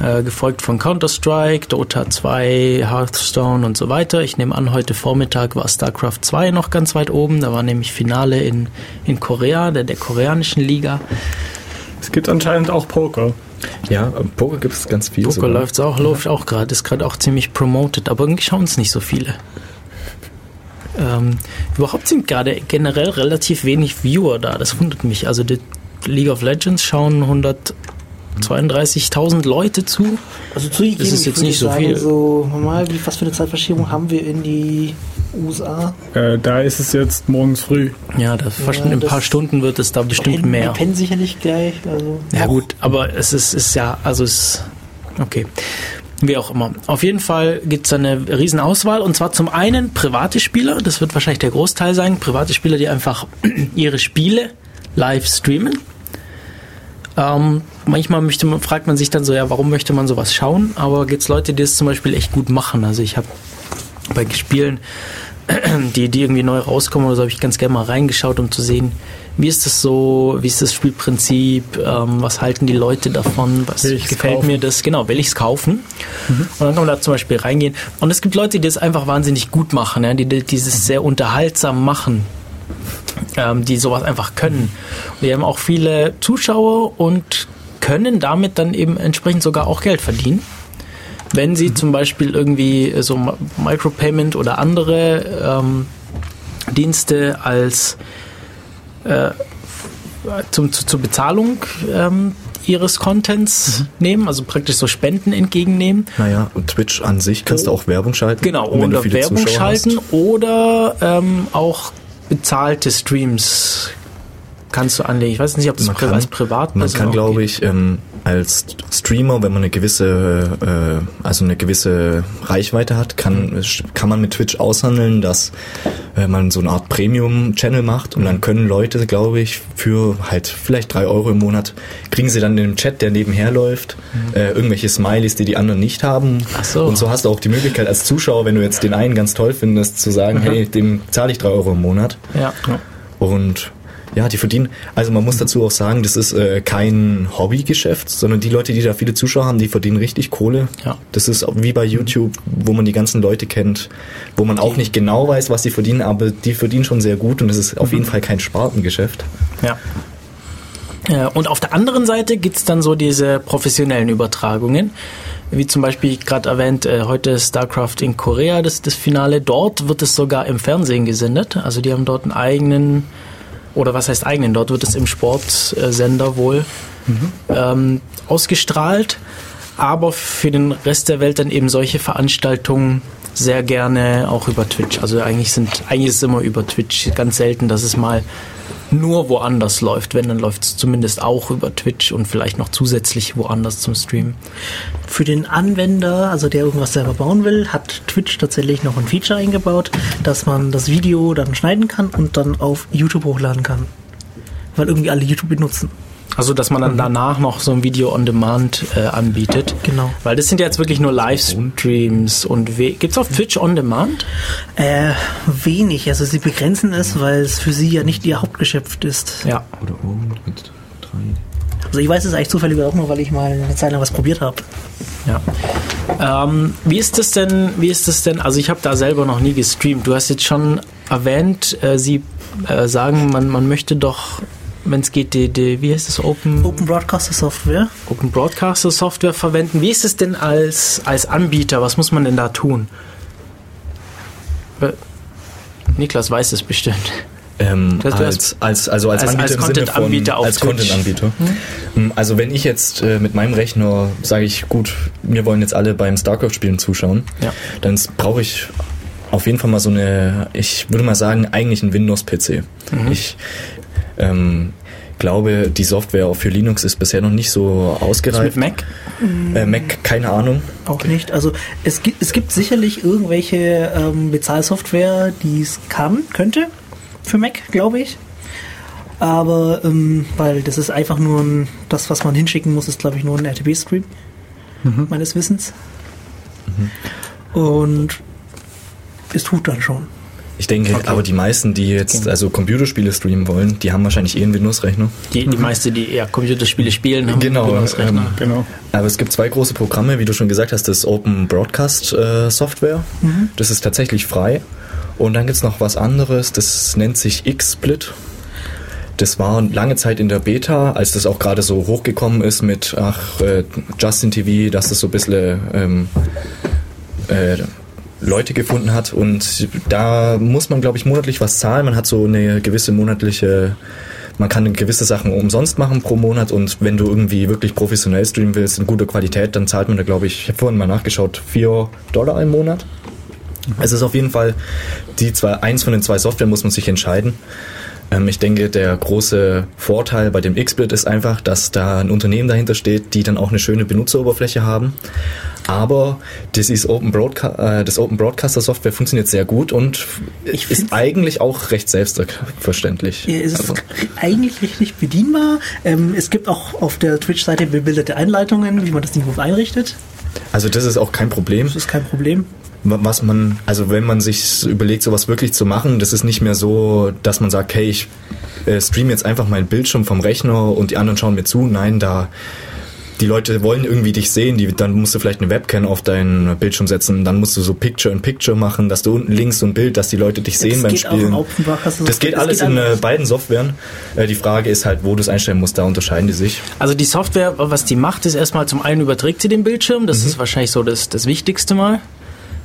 Äh, gefolgt von Counter-Strike, Dota 2, Hearthstone und so weiter. Ich nehme an, heute Vormittag war StarCraft 2 noch ganz weit oben. Da war nämlich Finale in, in Korea, der, der koreanischen Liga. Es gibt anscheinend auch Poker. Ja, im Poker gibt es ganz viel. Poker läuft auch, läuft auch gerade, ist gerade auch ziemlich promoted, aber irgendwie schauen es nicht so viele. Ähm, überhaupt sind gerade generell relativ wenig Viewer da, das wundert mich. Also die League of Legends schauen 132.000 Leute zu. Also zugegeben, Das ist ich jetzt würde nicht so sagen, viel. So, normal, wie, was für eine Zeitverschiebung haben wir in die USA? Äh, da ist es jetzt morgens früh. Ja, da fast Ja, in ein paar Stunden wird es da bestimmt Pennen- mehr. Die pennen sicherlich gleich. Also Ja noch. gut, aber es ist, ist ja, also es okay. Wie auch immer. Auf jeden Fall gibt es eine riesen Auswahl und zwar zum einen private Spieler, das wird wahrscheinlich der Großteil sein, private Spieler, die einfach *clears throat* ihre Spiele live streamen. Ähm, manchmal möchte man, fragt man sich dann so, ja, warum möchte man sowas schauen? Aber gibt es Leute, die es zum Beispiel echt gut machen. Also ich habe bei Spielen, *clears throat* die, die irgendwie neu rauskommen oder so, habe ich ganz gerne mal reingeschaut, um zu sehen, wie ist das so, wie ist das Spielprinzip, ähm, was halten die Leute davon, was gefällt kaufen? mir das, genau, will ich es kaufen? Und dann kann man da zum Beispiel reingehen. Und es gibt Leute, die das einfach wahnsinnig gut machen, ja, die, die dieses sehr unterhaltsam machen, ähm, die sowas einfach können. Und die haben auch viele Zuschauer und können damit dann eben entsprechend sogar auch Geld verdienen. Wenn sie zum Beispiel irgendwie so Mi- Micropayment oder andere ähm, Dienste als äh, zum, zu, zur Bezahlung ähm, ihres Contents nehmen, also praktisch so Spenden entgegennehmen. Naja, und Twitch an sich kannst du auch Werbung schalten. Genau, oder Werbung Zuschauer schalten Hast. oder ähm, auch bezahlte Streams kannst du anlegen. Ich weiß nicht, ob das Man pri kann- als privat Man kann, glaube ich, ähm, als Streamer, wenn man eine gewisse, äh, also eine gewisse Reichweite hat, kann, kann man mit Twitch aushandeln, dass äh, man so eine Art Premium-Channel macht und dann können Leute, glaube ich, für halt vielleicht drei Euro im Monat, kriegen sie dann in dem Chat, der nebenher läuft, äh, irgendwelche Smileys, die die anderen nicht haben. Ach so. Und so hast du auch die Möglichkeit als Zuschauer, wenn du jetzt den einen ganz toll findest, zu sagen, *laughs* hey, dem zahle ich drei Euro im Monat. Ja. Und ja, die verdienen, also man muss dazu auch sagen, das ist äh, kein Hobbygeschäft, sondern die Leute, die da viele Zuschauer haben, die verdienen richtig Kohle. Ja. Das ist wie bei YouTube, wo man die ganzen Leute kennt, wo man auch nicht genau weiß, was sie verdienen, aber die verdienen schon sehr gut und es ist auf jeden Fall kein Spartengeschäft. Ja. Und auf der anderen Seite gibt's dann so diese professionellen Übertragungen, wie zum Beispiel gerade erwähnt, äh, heute StarCraft in Korea, das, das Finale. Dort wird es sogar im Fernsehen gesendet. Also die haben dort einen eigenen, oder was heißt eigenen, dort wird es im Sportsender wohl ähm, ausgestrahlt. aber für den Rest der Welt dann eben solche Veranstaltungen sehr gerne auch über Twitch. Also eigentlich sind eigentlich ist es immer über Twitch. Ganz selten, dass es mal nur woanders läuft. Wenn, dann läuft es zumindest auch über Twitch und vielleicht noch zusätzlich woanders zum Streamen. Für den Anwender, also der irgendwas selber bauen will, hat Twitch tatsächlich noch ein Feature eingebaut, dass man das Video dann schneiden kann und dann auf YouTube hochladen kann. Weil irgendwie alle YouTube benutzen. Also, dass man dann danach noch so ein Video on Demand äh, anbietet. Genau. Weil das sind ja jetzt wirklich nur Livestreams und gibt es auf Twitch on Demand? Äh, wenig. Also sie begrenzen es, weil es für sie ja nicht ihr Hauptgeschäft ist. Ja. Oder oben mit drei. Also ich weiß es eigentlich zufällig auch nur, weil ich mal eine Zeit lang was probiert habe. Ja. Ähm, wie ist das denn, wie ist das denn, also ich habe da selber noch nie gestreamt. Du hast jetzt schon erwähnt, äh, sie äh, sagen, man, man möchte doch, wenn es geht, die, die, wie heißt das, Open, Open Broadcaster Software. Open Broadcaster Software verwenden. Wie ist es denn als, als Anbieter? Was muss man denn da tun? Äh, Niklas weiß es bestimmt. Ähm, Das heißt, als, als, also als, als- Anbieter als Content-Anbieter als Twitch. Content-Anbieter. Ähm, Also wenn ich jetzt äh, mit meinem Rechner sage ich, gut, wir wollen jetzt alle beim StarCraft-Spielen zuschauen, Ja. dann brauche ich auf jeden Fall mal so eine, ich würde mal sagen, eigentlich ein Windows-PC. Mhm. Ich ähm, glaube, die Software für Linux ist bisher noch nicht so Mit ausgereift. Mac? Äh, Mac, keine Ahnung. Auch nicht. Also es gibt, es gibt sicherlich irgendwelche ähm, Bezahlsoftware, die es kann, könnte für Mac, glaube ich. Aber ähm, weil das ist einfach nur ein, das, was man hinschicken muss, ist glaube ich nur ein RTB-Stream meines Wissens. Und es tut dann schon. Ich denke, Okay. aber die meisten, die jetzt also Computerspiele streamen wollen, die haben wahrscheinlich eh einen Windows-Rechner. Die, die meiste, die eher Computerspiele spielen, haben Genau, Windows-Rechner. ähm, Genau. Aber es gibt zwei große Programme, wie du schon gesagt hast, das Open Broadcast äh, Software. Das ist tatsächlich frei. Und dann gibt es noch was anderes, das nennt sich XSplit. Das war lange Zeit in der Beta, als das auch gerade so hochgekommen ist mit ach, äh, Justin TV, dass das so ein bisschen ähm, äh, Leute gefunden hat. Und da muss man, glaube ich, monatlich was zahlen. Man hat so eine gewisse monatliche man kann gewisse Sachen umsonst machen pro Monat und wenn du irgendwie wirklich professionell streamen willst, in guter Qualität, dann zahlt man da, glaube ich, ich habe vorhin mal nachgeschaut, 4 Dollar im Monat. Es ist auf jeden Fall die zwei, eins von den zwei Software muss man sich entscheiden. Ähm, ich denke, der große Vorteil bei dem XSplit ist einfach, dass da ein Unternehmen dahinter steht, die dann auch eine schöne Benutzeroberfläche haben. Aber das, ist Open Broadca äh, das Open Broadcaster Software funktioniert sehr gut und Ich ist eigentlich auch recht selbstverständlich. Ja, Es ist Also- eigentlich richtig bedienbar. Ähm, es gibt auch auf der Twitch-Seite bebilderte Einleitungen, wie man das Ding gut einrichtet. Also das ist auch kein Problem. Das ist kein Problem. Was man, also wenn man sich überlegt, sowas wirklich zu machen, das ist nicht mehr so, dass man sagt, hey, ich äh, streame jetzt einfach meinen Bildschirm vom Rechner und die anderen schauen mir zu. Nein, da die Leute wollen irgendwie dich sehen, die, dann musst du vielleicht eine Webcam auf deinen Bildschirm setzen, dann musst du so Picture-in-Picture machen, dass du unten links so ein Bild, dass die Leute dich sehen das beim geht Spielen. Broadcaster Das geht alles Das in geht äh, beiden Softwaren. Äh, die Frage ist halt, wo du es einstellen musst, da unterscheiden die sich. Also die Software, was die macht, ist erstmal zum einen überträgt sie den Bildschirm, das ist wahrscheinlich so das, das Wichtigste mal.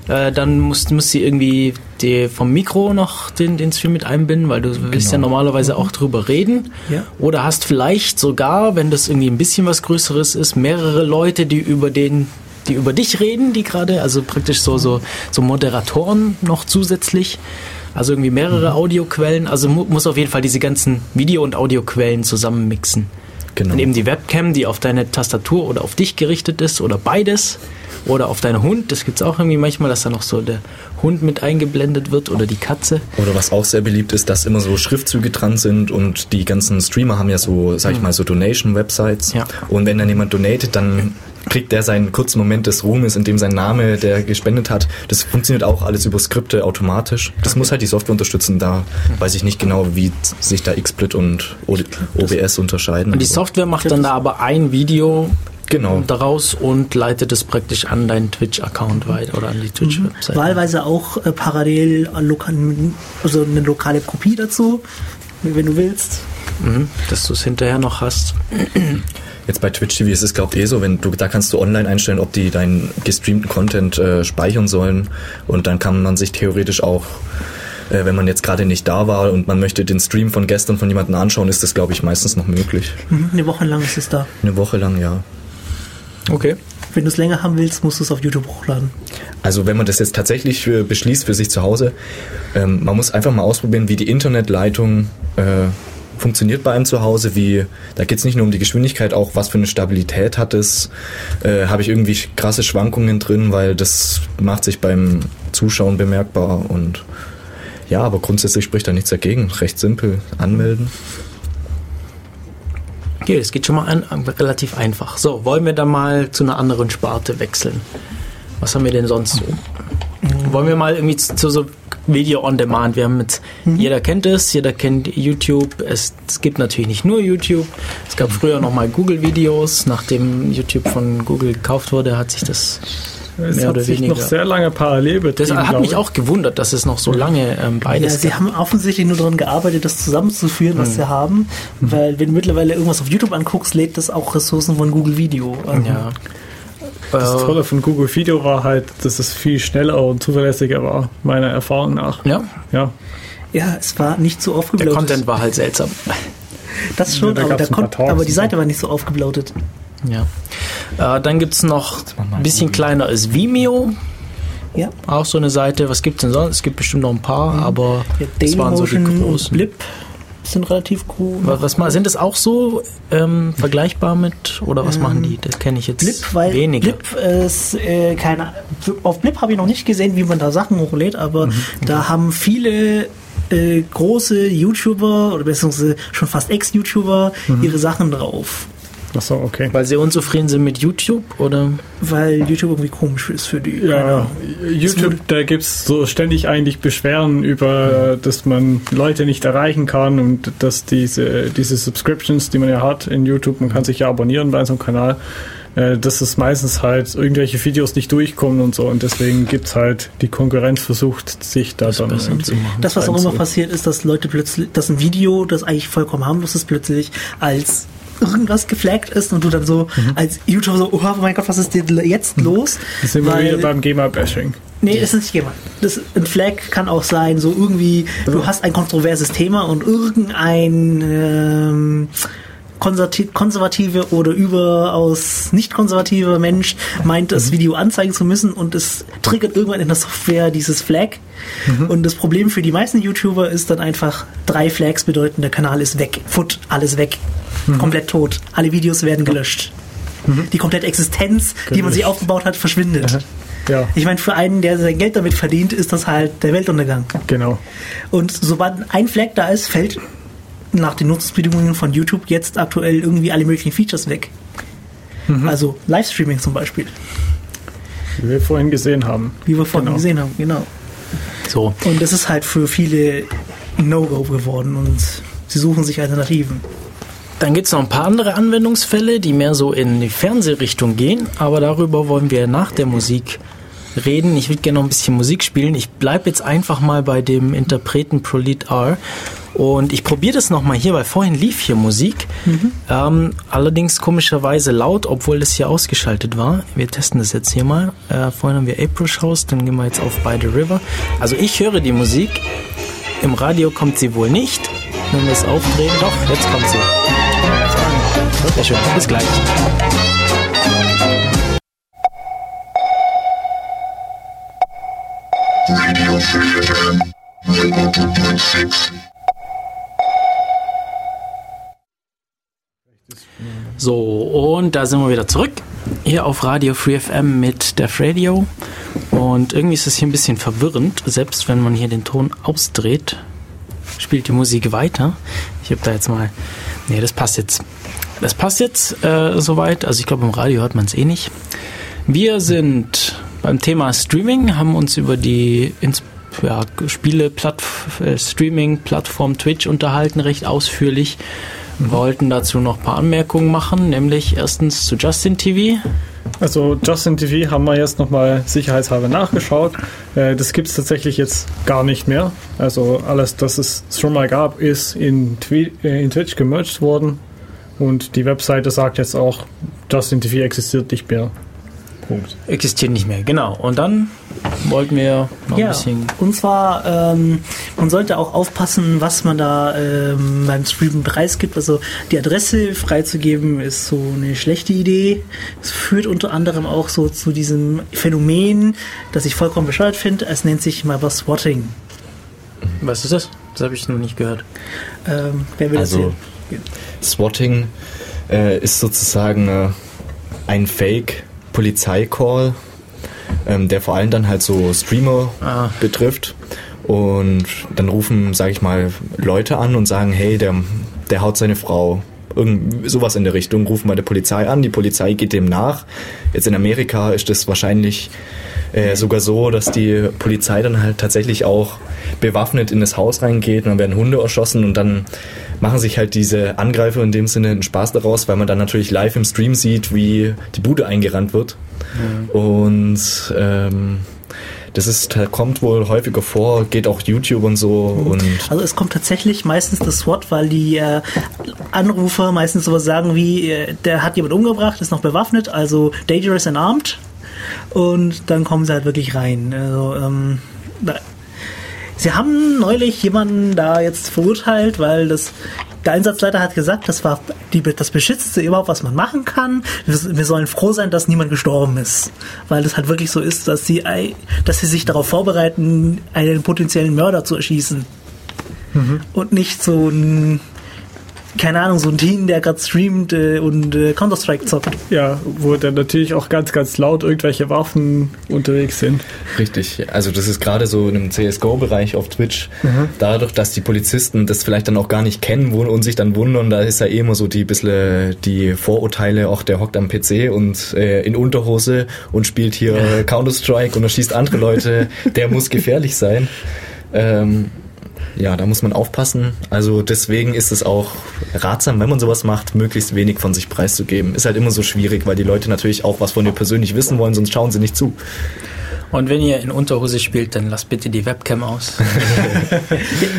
Äh, dann muss, muss sie irgendwie die, vom Mikro noch den, den Stream mit einbinden, weil du willst ja normalerweise auch drüber reden. Ja. Oder hast vielleicht sogar, wenn das irgendwie ein bisschen was Größeres ist, mehrere Leute, die über den die über dich reden, die gerade, also praktisch so, so, so Moderatoren noch zusätzlich. Also irgendwie mehrere Audioquellen. Also mu muss auf jeden Fall diese ganzen Video- und Audioquellen zusammenmixen. Genau. Dann eben die Webcam, die auf deine Tastatur oder auf dich gerichtet ist oder beides. Oder auf deinen Hund. Das gibt es auch irgendwie manchmal, dass da noch so der Hund mit eingeblendet wird oder die Katze. Oder was auch sehr beliebt ist, dass immer so Schriftzüge dran sind und die ganzen Streamer haben ja so, sag ich mal, so Donation-Websites. Ja. Und wenn dann jemand donatet, dann kriegt der seinen kurzen Moment des Ruhmes, in dem sein Name, der gespendet hat, das funktioniert auch alles über Skripte automatisch. Das muss halt die Software unterstützen. Da weiß ich nicht genau, wie sich da XSplit und OBS unterscheiden. Und die Software macht dann da aber ein Video Genau. daraus und leitet es praktisch an deinen Twitch-Account weiter oder an die Twitch-Website. Wahlweise auch äh, parallel an lokal, also eine lokale Kopie dazu, wenn du willst. Mhm, dass du es hinterher noch hast. *clears throat* Jetzt bei Twitch TV ist es glaube ich eh so, wenn du da kannst du online einstellen, ob die deinen gestreamten Content äh, speichern sollen und dann kann man sich theoretisch auch äh, wenn man jetzt gerade nicht da war und man möchte den Stream von gestern von jemandem anschauen, ist das glaube ich meistens noch möglich. Mhm, Eine Woche lang ist es da. Eine Woche lang, ja. Okay. Wenn du es länger haben willst, musst du es auf YouTube hochladen. Also wenn man das jetzt tatsächlich für, beschließt für sich zu Hause, ähm, man muss einfach mal ausprobieren, wie die Internetleitung äh, funktioniert bei einem zu Hause, wie, da geht es nicht nur um die Geschwindigkeit, auch was für eine Stabilität hat es, äh, habe ich irgendwie krasse Schwankungen drin, weil das macht sich beim Zuschauen bemerkbar und ja, aber grundsätzlich spricht da nichts dagegen. Recht simpel, anmelden. Okay, das geht schon mal an, relativ einfach. So, wollen wir dann mal zu einer anderen Sparte wechseln? Was haben wir denn sonst so? Wollen wir mal irgendwie zu, zu so Video on Demand. Wir haben jetzt, mhm. jeder kennt es, jeder kennt YouTube. Es, es, gibt natürlich nicht nur YouTube. Es gab früher noch mal Google-Videos. Nachdem YouTube von Google gekauft wurde, hat sich das es mehr hat oder sich weniger. noch sehr lange parallel betrieben. Das hat mich auch gewundert, dass es noch so lange ähm, beides ja, Sie haben offensichtlich nur daran gearbeitet, das zusammenzuführen, was mhm. sie haben. Mhm. Weil wenn du mittlerweile irgendwas auf YouTube anguckst, lädt das auch Ressourcen von Google Video. an. Ja. Das äh, Tolle von Google Video war halt, dass es viel schneller und zuverlässiger war, meiner Erfahrung nach. Ja. Ja, ja es war nicht so aufgeblaut. Der Content war halt seltsam. Das schon, ja, da aber, aber, die Seite war nicht so aufgeblaut. Ja. Äh, dann gibt es noch ein bisschen kleiner ist Vimeo. Ja. Auch so eine Seite. Was gibt es denn sonst? Es gibt bestimmt noch ein paar, mhm. aber ja, das waren so die großen. Blip sind relativ cool. Was, was sind das auch so ähm, vergleichbar mit oder was ähm, machen die? Das kenne ich jetzt Blip, weil weniger. Blip ist äh, keine. Auf Blip habe ich noch nicht gesehen, wie man da Sachen hochlädt, aber mhm. da haben viele äh, große YouTuber oder beziehungsweise schon fast Ex-YouTuber mhm. ihre Sachen drauf. Achso, okay. Weil sie unzufrieden sind mit YouTube oder? Weil YouTube irgendwie komisch ist für die. Ja, YouTube, da gibt es so ständig eigentlich Beschwerden über, dass man Leute nicht erreichen kann und dass diese, diese Subscriptions, die man ja hat in YouTube, man kann sich ja abonnieren bei so einem Kanal, äh, dass es meistens halt irgendwelche Videos nicht durchkommen und so und deswegen gibt es halt die Konkurrenz versucht, sich da das dann zu machen. Das, was auch immer passiert, ist, dass Leute plötzlich, dass ein Video, das eigentlich vollkommen harmlos ist, plötzlich als irgendwas geflaggt ist und du dann so mhm. als YouTuber so, oh mein Gott, was ist denn jetzt mhm. los? Das sind wir wieder beim GEMA-Bashing. Nee, es ist nicht GEMA. Das, ein Flag kann auch sein, so irgendwie, du hast ein kontroverses Thema und irgendein ähm, konservative oder überaus nicht konservative Mensch meint, das mhm. Video anzeigen zu müssen und es triggert irgendwann in der Software dieses Flag. Mhm. Und das Problem für die meisten YouTuber ist dann einfach, drei Flags bedeuten, der Kanal ist weg. Foot, alles weg. Mhm. Komplett tot. Alle Videos werden gelöscht. Mhm. Die komplette Existenz, gelöscht. die man sich aufgebaut hat, verschwindet. Ja. Ich meine, für einen, der sein Geld damit verdient, ist das halt der Weltuntergang. Genau. Und sobald ein Flag da ist, fällt nach den Nutzungsbedingungen von YouTube jetzt aktuell irgendwie alle möglichen Features weg. Mhm. Also Livestreaming zum Beispiel. Wie wir vorhin gesehen haben. Wie wir vorhin genau. gesehen haben, genau. So. Und das ist halt für viele No-Go geworden und sie suchen sich Alternativen. Dann gibt es noch ein paar andere Anwendungsfälle, die mehr so in die Fernsehrichtung gehen, aber darüber wollen wir nach der Musik reden. Ich würde gerne noch ein bisschen Musik spielen. Ich bleibe jetzt einfach mal bei dem Interpreten Prolit R und ich probiere das nochmal hier, weil vorhin lief hier Musik. Mhm. Ähm, allerdings komischerweise laut, obwohl das hier ausgeschaltet war. Wir testen das jetzt hier mal. Äh, vorhin haben wir April Shows, dann gehen wir jetzt auf By the River. Also ich höre die Musik. Im Radio kommt sie wohl nicht. Wenn wir es aufdrehen, doch, jetzt kommt sie. Sehr schön, bis gleich. Radio 3 So, und da sind wir wieder zurück. Hier auf Radio Free FM mit Def Radio. Und irgendwie ist es hier ein bisschen verwirrend, selbst wenn man hier den Ton ausdreht, spielt die Musik weiter. Ich habe da jetzt mal. Nee, das passt jetzt. Das passt jetzt äh, soweit. Also ich glaube, im Radio hört man es eh nicht. Wir sind beim Thema Streaming, haben uns über die Ins ja, Spiele, äh, Streaming-Plattform Twitch unterhalten, recht ausführlich. Wir wollten dazu noch ein paar Anmerkungen machen, nämlich erstens zu Justin TV. Also Justin TV haben wir jetzt nochmal sicherheitshalber nachgeschaut. Äh, das gibt es tatsächlich jetzt gar nicht mehr. Also alles, das es schon mal gab, ist in, äh, in Twitch gemerged worden. Und die Webseite sagt jetzt auch, Justin TV existiert nicht mehr. Punkt. Existiert nicht mehr, genau. Und dann wollten wir noch ein Ja, bisschen. und zwar, ähm, man sollte auch aufpassen, was man da ähm, beim Streamen preisgibt. Also die Adresse freizugeben ist so eine schlechte Idee. Es führt unter anderem auch so zu diesem Phänomen, das ich vollkommen bescheuert finde. Es nennt sich mal was Swatting. Was ist das? Das habe ich noch nicht gehört. Ähm, wer will Also das Swatting äh, ist sozusagen äh, ein Fake-Polizeicall, ähm, der vor allem dann halt so Streamer Ah. betrifft. Und dann rufen, sage ich mal, Leute an und sagen, hey, der, der haut seine Frau. Irgend sowas in der Richtung, rufen bei der Polizei an, die Polizei geht dem nach. Jetzt in Amerika ist es wahrscheinlich äh, sogar so, dass die Polizei dann halt tatsächlich auch bewaffnet in das Haus reingeht und dann werden Hunde erschossen und dann machen sich halt diese Angreifer in dem Sinne einen Spaß daraus, weil man dann natürlich live im Stream sieht, wie die Bude eingerannt wird. Und ähm, das ist, kommt wohl häufiger vor, geht auch YouTube und so und Also es kommt tatsächlich meistens das SWAT, weil die äh, Anrufer meistens sowas sagen wie, äh, der hat jemand umgebracht, ist noch bewaffnet, also dangerous and armed. Und dann kommen sie halt wirklich rein. Also, ähm, sie haben neulich jemanden da jetzt verurteilt, weil das der Einsatzleiter hat gesagt, das war die, das Beschützte überhaupt, was man machen kann. Wir, wir sollen froh sein, dass niemand gestorben ist. Weil es halt wirklich so ist, dass sie, dass sie sich darauf vorbereiten, einen potenziellen Mörder zu erschießen. Und nicht so ein, keine Ahnung, so ein Team, der gerade streamt äh, und äh, Counter-Strike zockt. Ja, wo dann natürlich auch ganz, ganz laut irgendwelche Waffen unterwegs sind. Richtig, also das ist gerade so in einem CSGO-Bereich auf Twitch, dadurch, dass die Polizisten das vielleicht dann auch gar nicht kennen und sich dann wundern, da ist ja eh immer so die bisschen die Vorurteile, auch der hockt am PC und äh, in Unterhose und spielt hier *laughs* Counter-Strike und erschießt andere Leute, der muss gefährlich sein. Ähm, ja, da muss man aufpassen. Also deswegen ist es auch ratsam, wenn man sowas macht, möglichst wenig von sich preiszugeben. Ist halt immer so schwierig, weil die Leute natürlich auch was von dir persönlich wissen wollen, sonst schauen sie nicht zu. Und wenn ihr in Unterhose spielt, dann lasst bitte die Webcam aus. *laughs*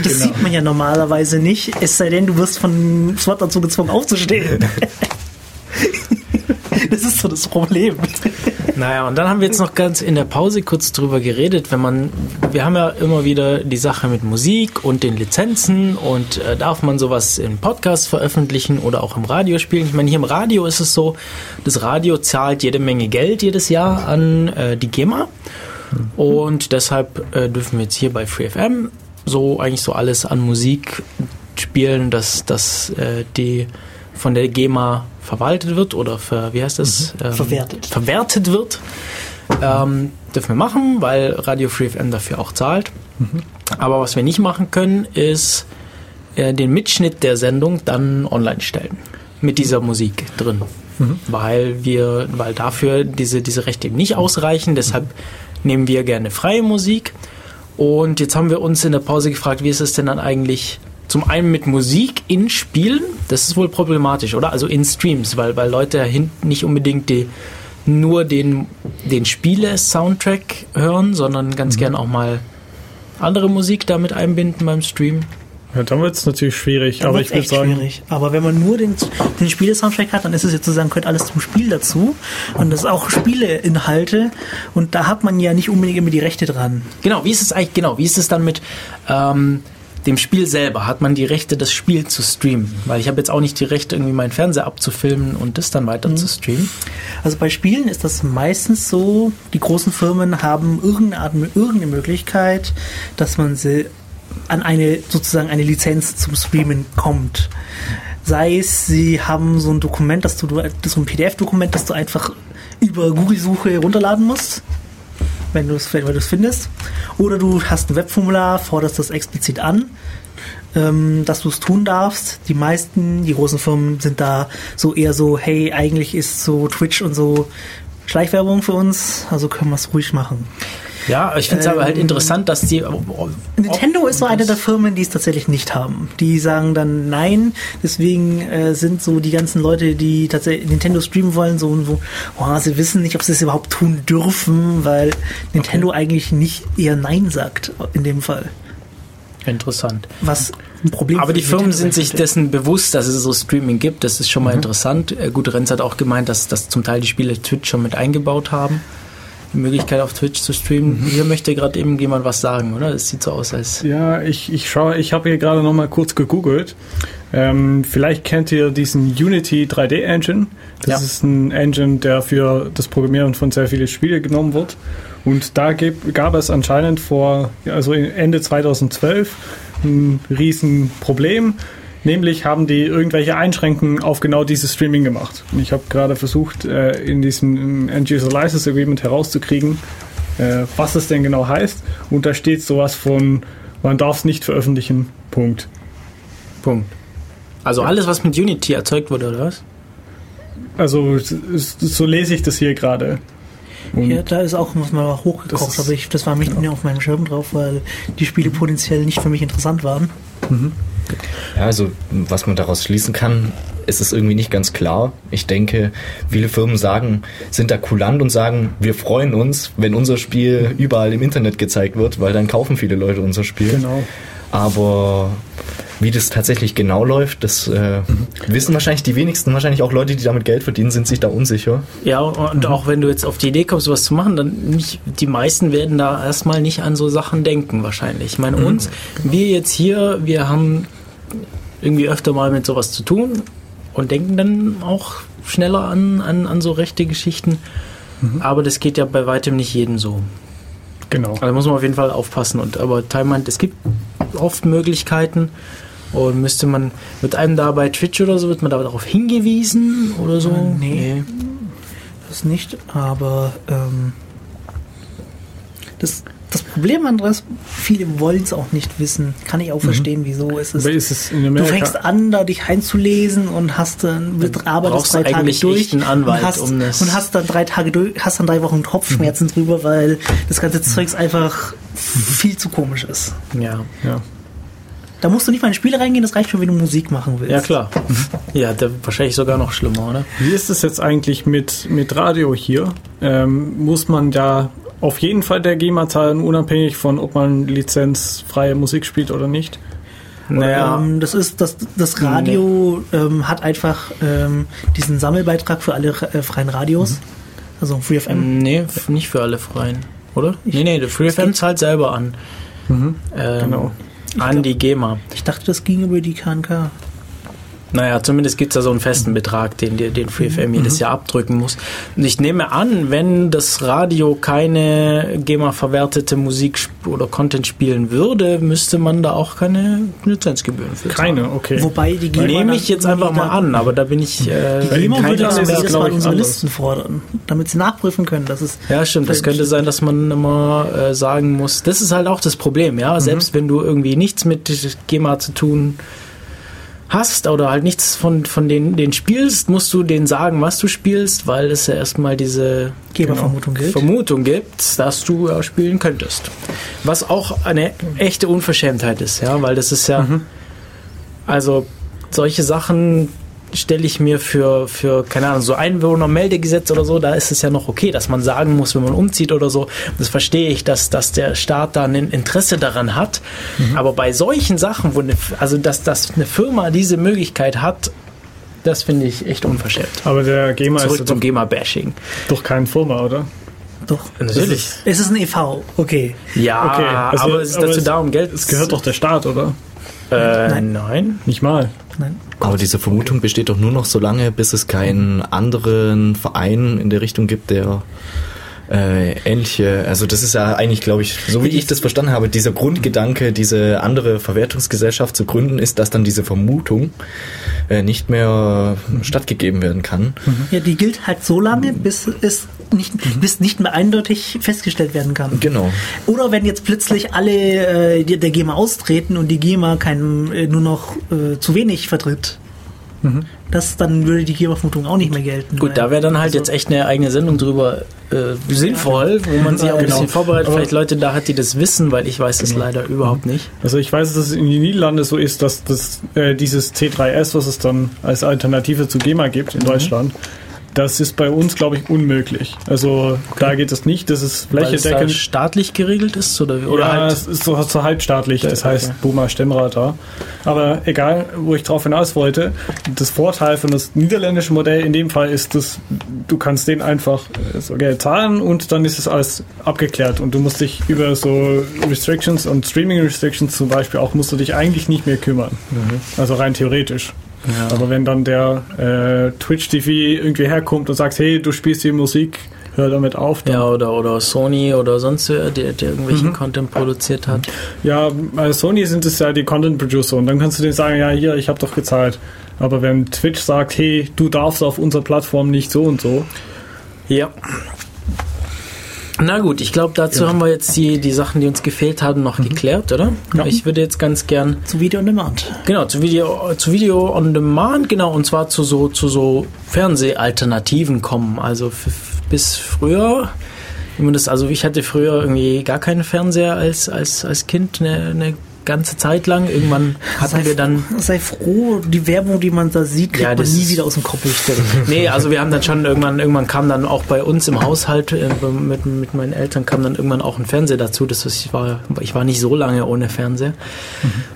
Das sieht man ja normalerweise nicht, es sei denn, du wirst von SWAT dazu gezwungen aufzustehen. *laughs* das ist so das Problem. Naja, und dann haben wir jetzt noch ganz in der Pause kurz drüber geredet, wenn man, wir haben ja immer wieder die Sache mit Musik und den Lizenzen und äh, darf man sowas im Podcast veröffentlichen oder auch im Radio spielen. Ich meine, hier im Radio ist es so, das Radio zahlt jede Menge Geld jedes Jahr an äh, die GEMA und deshalb äh, dürfen wir jetzt hier bei FreeFM so eigentlich so alles an Musik spielen, dass, dass äh, die von der GEMA verwaltet wird oder ver, wie heißt das? Ähm, Verwertet. Verwertet wird. Ähm, dürfen wir machen, weil Radio Free FM dafür auch zahlt. Aber was wir nicht machen können, ist äh, den Mitschnitt der Sendung dann online stellen. Mit dieser Musik drin. Weil wir, weil dafür diese, diese Rechte eben nicht ausreichen. Deshalb nehmen wir gerne freie Musik. Und jetzt haben wir uns in der Pause gefragt, wie ist es denn dann eigentlich zum einen mit Musik in Spielen? Das ist wohl problematisch, oder? Also in Streams, weil, weil Leute ja hinten nicht unbedingt die, nur den, den Spiele-Soundtrack hören, sondern ganz gern auch mal andere Musik damit einbinden beim Stream. Ja, dann wird es natürlich schwierig, Dann aber ich würde sagen, schwierig. Aber wenn man nur den, den Spiele-Soundtrack hat, dann ist es jetzt sozusagen, gehört alles zum Spiel dazu. Und das ist auch Spieleinhalte. Und da hat man ja nicht unbedingt immer die Rechte dran. Genau, wie ist es eigentlich, genau, wie ist es dann mit ähm, dem Spiel selber? Hat man die Rechte, das Spiel zu streamen? Weil ich habe jetzt auch nicht die Rechte, irgendwie meinen Fernseher abzufilmen und das dann weiter zu streamen. Also bei Spielen ist das meistens so, die großen Firmen haben irgendeine Art, irgendeine Möglichkeit, dass man sie an eine, sozusagen eine Lizenz zum Streamen kommt. Sei es, sie haben so ein Dokument, dass du, so ein PDF-Dokument, das du einfach über Google-Suche runterladen musst, wenn du es findest. Oder du hast ein Webformular, forderst das explizit an, ähm, dass du es tun darfst. Die meisten, die großen Firmen sind da so eher so, hey, eigentlich ist so Twitch und so Schleichwerbung für uns, also können wir es ruhig machen. Ja, ich finde es aber halt Ähm, interessant, dass die. Nintendo ist so eine der Firmen, die es tatsächlich nicht haben. Die sagen dann nein, deswegen äh, sind so die ganzen Leute, die tatsächlich Nintendo streamen wollen, so, so oh, sie wissen nicht, ob sie es überhaupt tun dürfen, weil Nintendo eigentlich nicht eher nein sagt in dem Fall. Interessant. Was ein Problem Aber die Firmen sind sich dessen bewusst, dass es so Streaming gibt. Das ist schon mal interessant. Äh, Gut, Renz hat auch gemeint, dass, dass zum Teil die Spiele Twitch schon mit eingebaut haben. Die Möglichkeit auf Twitch zu streamen. Hier möchte gerade eben jemand was sagen, oder? Das sieht so aus, als. Ja, ich, ich schaue, ich habe hier gerade noch mal kurz gegoogelt. Ähm, vielleicht kennt ihr diesen Unity 3D Engine. Das Ja. ist ein Engine, der für das Programmieren von sehr vielen Spielen genommen wird. Und da gab, gab es anscheinend vor, also Ende 2012, ein riesen Problem. Nämlich haben die irgendwelche Einschränkungen auf genau dieses Streaming gemacht. Und ich habe gerade versucht, äh, in diesem End-User License Agreement herauszukriegen, äh, was es denn genau heißt. Und da steht sowas von, man darf es nicht veröffentlichen. Punkt. Punkt. Also alles, was mit Unity erzeugt wurde, oder was? Also so lese ich das hier gerade. Und Ja, da ist auch was mal Das hochgekocht, ist- aber ich, das war nicht mehr auf meinem Schirm drauf, weil die Spiele potenziell nicht für mich interessant waren. Ja, also was man daraus schließen kann, ist es irgendwie nicht ganz klar. Ich denke, viele Firmen sagen, sind da kulant und sagen, wir freuen uns, wenn unser Spiel überall im Internet gezeigt wird, weil dann kaufen viele Leute unser Spiel. genau. Aber wie das tatsächlich genau läuft, das äh, wissen wahrscheinlich die wenigsten, wahrscheinlich auch Leute, die damit Geld verdienen, sind sich da unsicher. Ja, und auch wenn du jetzt auf die Idee kommst, sowas zu machen, dann nicht, die meisten werden da erstmal nicht an so Sachen denken, wahrscheinlich. Ich meine, uns, wir jetzt hier, wir haben irgendwie öfter mal mit sowas zu tun und denken dann auch schneller an, an, an so rechte Geschichten. Aber das geht ja bei weitem nicht jedem so. Genau. Also muss man auf jeden Fall aufpassen. Und aber Time meint, es gibt oft Möglichkeiten und müsste man, wird einem da bei Twitch oder so, wird man da darauf hingewiesen oder so? Äh, nee. Das nicht, aber ähm, das, das Problem an das, viele wollen es auch nicht wissen. Kann ich auch verstehen, wieso es ist. Ist es in Du fängst an, da dich einzulesen und hast dann wird arbeitest brauchst drei Tage eigentlich durch einen Anwalt, und, hast, um das- und hast dann drei Tage durch, hast dann drei Wochen Kopfschmerzen drüber, weil das ganze Zeugs einfach viel zu komisch ist. Ja. ja. Da musst du nicht mal in Spiele reingehen, das reicht schon, wenn du Musik machen willst. Ja, klar. Ja, der, wahrscheinlich sogar noch schlimmer, oder? Wie ist es jetzt eigentlich mit, mit Radio hier? Ähm, muss man da auf jeden Fall der GEMA zahlen, unabhängig von, ob man lizenzfreie Musik spielt oder nicht? Naja, Ähm, das ist das, das Radio ähm, hat einfach ähm, diesen Sammelbeitrag für alle äh, freien Radios, also Free FM. nee, f- nicht für alle Freien, oder? nee, nee, der FreeFM zahlt selber an. Ähm, Genau. An die GEMA. Ich dachte, das ging über die KNK. Naja, zumindest gibt es da so einen festen Betrag, den, den FreeFM jedes Jahr abdrücken muss. Und ich nehme an, wenn das Radio keine GEMA-verwertete Musik oder Content spielen würde, müsste man da auch keine Lizenzgebühren für zahlen. Keine, okay. Wobei die GEMA Nehme ich jetzt einfach mal an, aber da bin ich äh, Die GEMA würde Experte. jedes Mal ich, unsere. Listen fordern, damit sie nachprüfen können, dass es Ja, stimmt. Das könnte sein, dass man immer äh, sagen muss. Das ist halt auch das Problem, ja. Selbst wenn du irgendwie nichts mit GEMA zu tun hast oder halt nichts von, von denen, den spielst, musst du denen sagen, was du spielst, weil es ja erstmal diese GEMA-Vermutung gilt. Vermutung gibt, dass du ja spielen könntest. Was auch eine echte Unverschämtheit ist, ja, weil das ist ja, also solche Sachen stelle ich mir für, für, keine Ahnung, so Einwohnermeldegesetz oder so, da ist es ja noch okay, dass man sagen muss, wenn man umzieht oder so. Das verstehe ich, dass, dass der Staat da ein Interesse daran hat. Aber bei solchen Sachen, wo eine, also dass, dass eine Firma diese Möglichkeit hat, das finde ich echt unverschämt. Aber der GEMA Zurück ist zum doch, GEMA-Bashing. doch kein Firma, oder? Doch. Natürlich. Es ist ein EV, okay. Ja, Okay, also- aber es ist aber dazu es- da, um Geld Es gehört doch der Staat, oder? Äh, Nein. nein. Nicht mal. Nein. Aber diese Vermutung besteht doch nur noch so lange, bis es keinen anderen Verein in der Richtung gibt, der äh, ähnliche, also das ist ja eigentlich, glaube ich, so wie ich das verstanden habe, dieser Grundgedanke, diese andere Verwertungsgesellschaft zu gründen, ist, dass dann diese Vermutung äh, nicht mehr stattgegeben werden kann. Ja, die gilt halt so lange, bis es nicht, bis nicht mehr eindeutig festgestellt werden kann. Genau. Oder wenn jetzt plötzlich alle äh, die- der GEMA austreten und die GEMA kein, äh, nur noch äh, zu wenig vertritt, das, dann würde die GEMA-Vermutung auch nicht mehr gelten. Gut, da wäre dann halt also- jetzt echt eine eigene Sendung drüber äh, sinnvoll, wo man sich auch ein Genau. bisschen vorbereitet, Aber- vielleicht Leute da hat, die das wissen, weil ich weiß es leider überhaupt nicht. Also ich weiß, dass es in den Niederlanden so ist, dass das, äh, dieses C3S, was es dann als Alternative zu GEMA gibt in Deutschland, Das ist bei uns, glaube ich, unmöglich. Also da geht es nicht. Das ist Weil es flächendeckend. staatlich geregelt ist? Oder, oder ja, halt es ist so, so halbstaatlich, das Okay. heißt Buma Stemmrat da. Aber egal, wo ich drauf hinaus wollte, das Vorteil von das niederländische Modell in dem Fall ist, dass du kannst den einfach äh, so Geld zahlen und dann ist es alles abgeklärt und du musst dich über so Restrictions und Streaming Restrictions zum Beispiel auch, musst du dich eigentlich nicht mehr kümmern. Also rein theoretisch. Ja. Aber wenn dann der äh, Twitch TV irgendwie herkommt und sagt, hey, du spielst die Musik, hör damit auf, dann Ja, oder, oder Sony oder sonst wer, der, der irgendwelchen Content produziert hat. Ja, bei Sony sind es ja die Content Producer und dann kannst du denen sagen, ja hier, ich habe doch gezahlt. Aber wenn Twitch sagt, hey, du darfst auf unserer Plattform nicht so und so, Ja. Na gut, ich glaube, dazu haben wir jetzt die, die Sachen, die uns gefehlt haben, noch geklärt, oder? Ja. Ich würde jetzt ganz gern Zu Video on Demand. Genau, zu Video, zu Video on Demand, genau, und zwar zu so, zu so Fernsehalternativen kommen. Also bis früher, das, also ich hatte früher irgendwie gar keinen Fernseher als, als, als Kind eine, eine ganze Zeit lang. Irgendwann hatten sei, wir dann. sei froh, die Werbung, die man da sieht, kriegt Ja, man nie wieder aus dem Kopf. *laughs* Nee, also wir haben dann schon irgendwann, irgendwann kam dann auch bei uns im Haushalt äh, mit, mit meinen Eltern kam dann irgendwann auch ein Fernseher dazu. Das ist, ich war, ich war nicht so lange ohne Fernseher.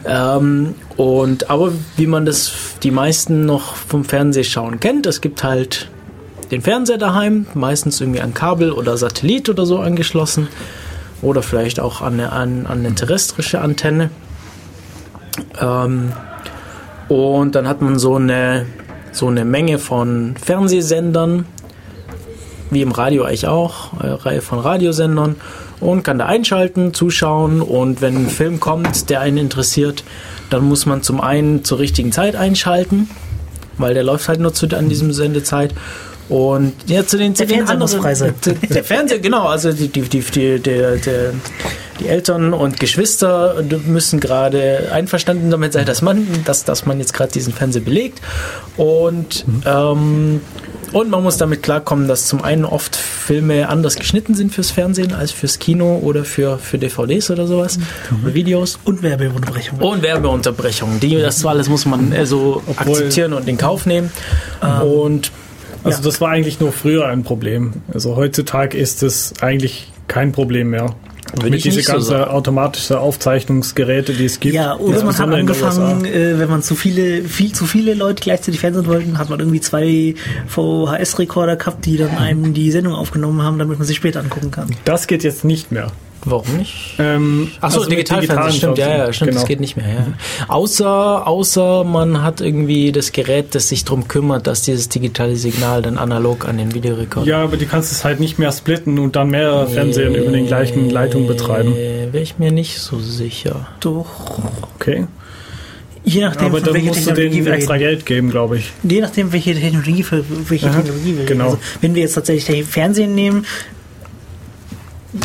Ähm, und aber wie man das die meisten noch vom Fernsehschauen kennt, es gibt halt den Fernseher daheim, meistens irgendwie an Kabel oder Satellit oder so angeschlossen. Oder vielleicht auch an eine, an, an eine terrestrische Antenne. Ähm, und dann hat man so eine, so eine Menge von Fernsehsendern, wie im Radio eigentlich auch, eine Reihe von Radiosendern. Und kann da einschalten, zuschauen. Und wenn ein Film kommt, der einen interessiert, dann muss man zum einen zur richtigen Zeit einschalten, weil der läuft halt nur zu, an diesem Sendezeit und ja, zu den, zu Der den sein. *laughs* Der Fernseher, genau, also die, die, die, die, der, der, die Eltern und Geschwister müssen gerade einverstanden damit sein, dass man, dass, dass man jetzt gerade diesen Fernseher belegt. Und, ähm, und man muss damit klarkommen, dass zum einen oft Filme anders geschnitten sind fürs Fernsehen als fürs Kino oder für, für DVDs oder sowas, oder Videos. Und Werbeunterbrechung. Und Werbeunterbrechungen. Die, das alles muss man so Obwohl- akzeptieren und in Kauf nehmen. Und also Ja. das war eigentlich nur früher ein Problem. Also heutzutage ist es eigentlich kein Problem mehr. Würde Mit ich diese nicht so ganzen sagen. automatischen Aufzeichnungsgeräte, die es gibt. Ja, oder man hat angefangen, äh, wenn man zu viele, viel zu viele Leute gleichzeitig fernsehen wollten, hat man irgendwie zwei VHS-Rekorder gehabt, die dann einem die Sendung aufgenommen haben, damit man sie später angucken kann. Das geht jetzt nicht mehr. Warum nicht? Ähm, Achso, also mit Digitalfernsehen, digitalen stimmt, ja, ja, Fernsehen, stimmt, das genau. geht nicht mehr, ja. Außer, außer man hat irgendwie das Gerät, das sich darum kümmert, dass dieses digitale Signal dann analog an den Videorekorder Ja, aber du kannst es halt nicht mehr splitten und dann mehrere Fernsehen über den gleichen Leitung betreiben. Wäre ich mir nicht so sicher. Doch. Okay. Je nachdem, Aber dann musst du Technologie denen wir extra. Geld geben, glaube ich. Je nachdem, welche Technologie für welche Aha, Technologie wir genau. Also, wenn wir jetzt tatsächlich Fernsehen nehmen,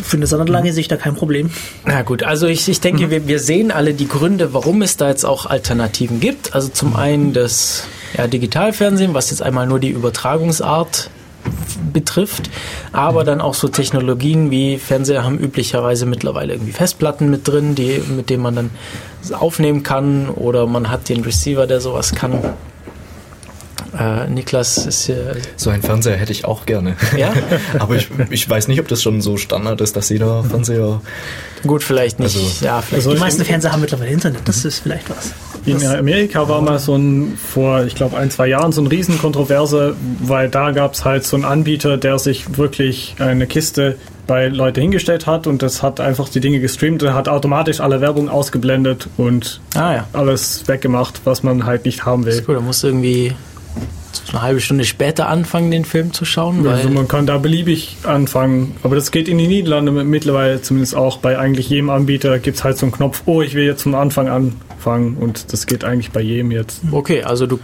für eine Sonnenanlage sehe ich da kein Problem. Na gut, also ich, ich denke, wir, wir sehen alle die Gründe, warum es da jetzt auch Alternativen gibt. Also zum einen das ja, Digitalfernsehen, was jetzt einmal nur die Übertragungsart betrifft, aber dann auch so Technologien wie Fernseher haben üblicherweise mittlerweile irgendwie Festplatten mit drin, die, mit denen man dann aufnehmen kann oder man hat den Receiver, der sowas kann. Äh, Niklas ist hier, So ein Fernseher hätte ich auch gerne. ja, *laughs* Aber ich, ich weiß nicht, ob das schon so Standard ist, dass jeder Fernseher. gut, vielleicht nicht, Also- ja, vielleicht Also Die meisten Fernseher haben mittlerweile Internet, das ist vielleicht was. In Amerika war mal so ein, vor, ich glaube, ein, zwei Jahren so ein Riesenkontroverse, weil da gab es halt so einen Anbieter, der sich wirklich eine Kiste bei Leute hingestellt hat und das hat einfach die Dinge gestreamt und hat automatisch alle Werbung ausgeblendet und Ah ja. alles weggemacht, was man halt nicht haben will. Gut, da musst du irgendwie eine halbe Stunde später anfangen, den Film zu schauen, weil Also man kann da beliebig anfangen, aber das geht in die Niederlande mittlerweile zumindest auch. Bei eigentlich jedem Anbieter gibt es halt so einen Knopf, oh, ich will jetzt von Anfang an anfangen und das geht eigentlich bei jedem jetzt. okay, also du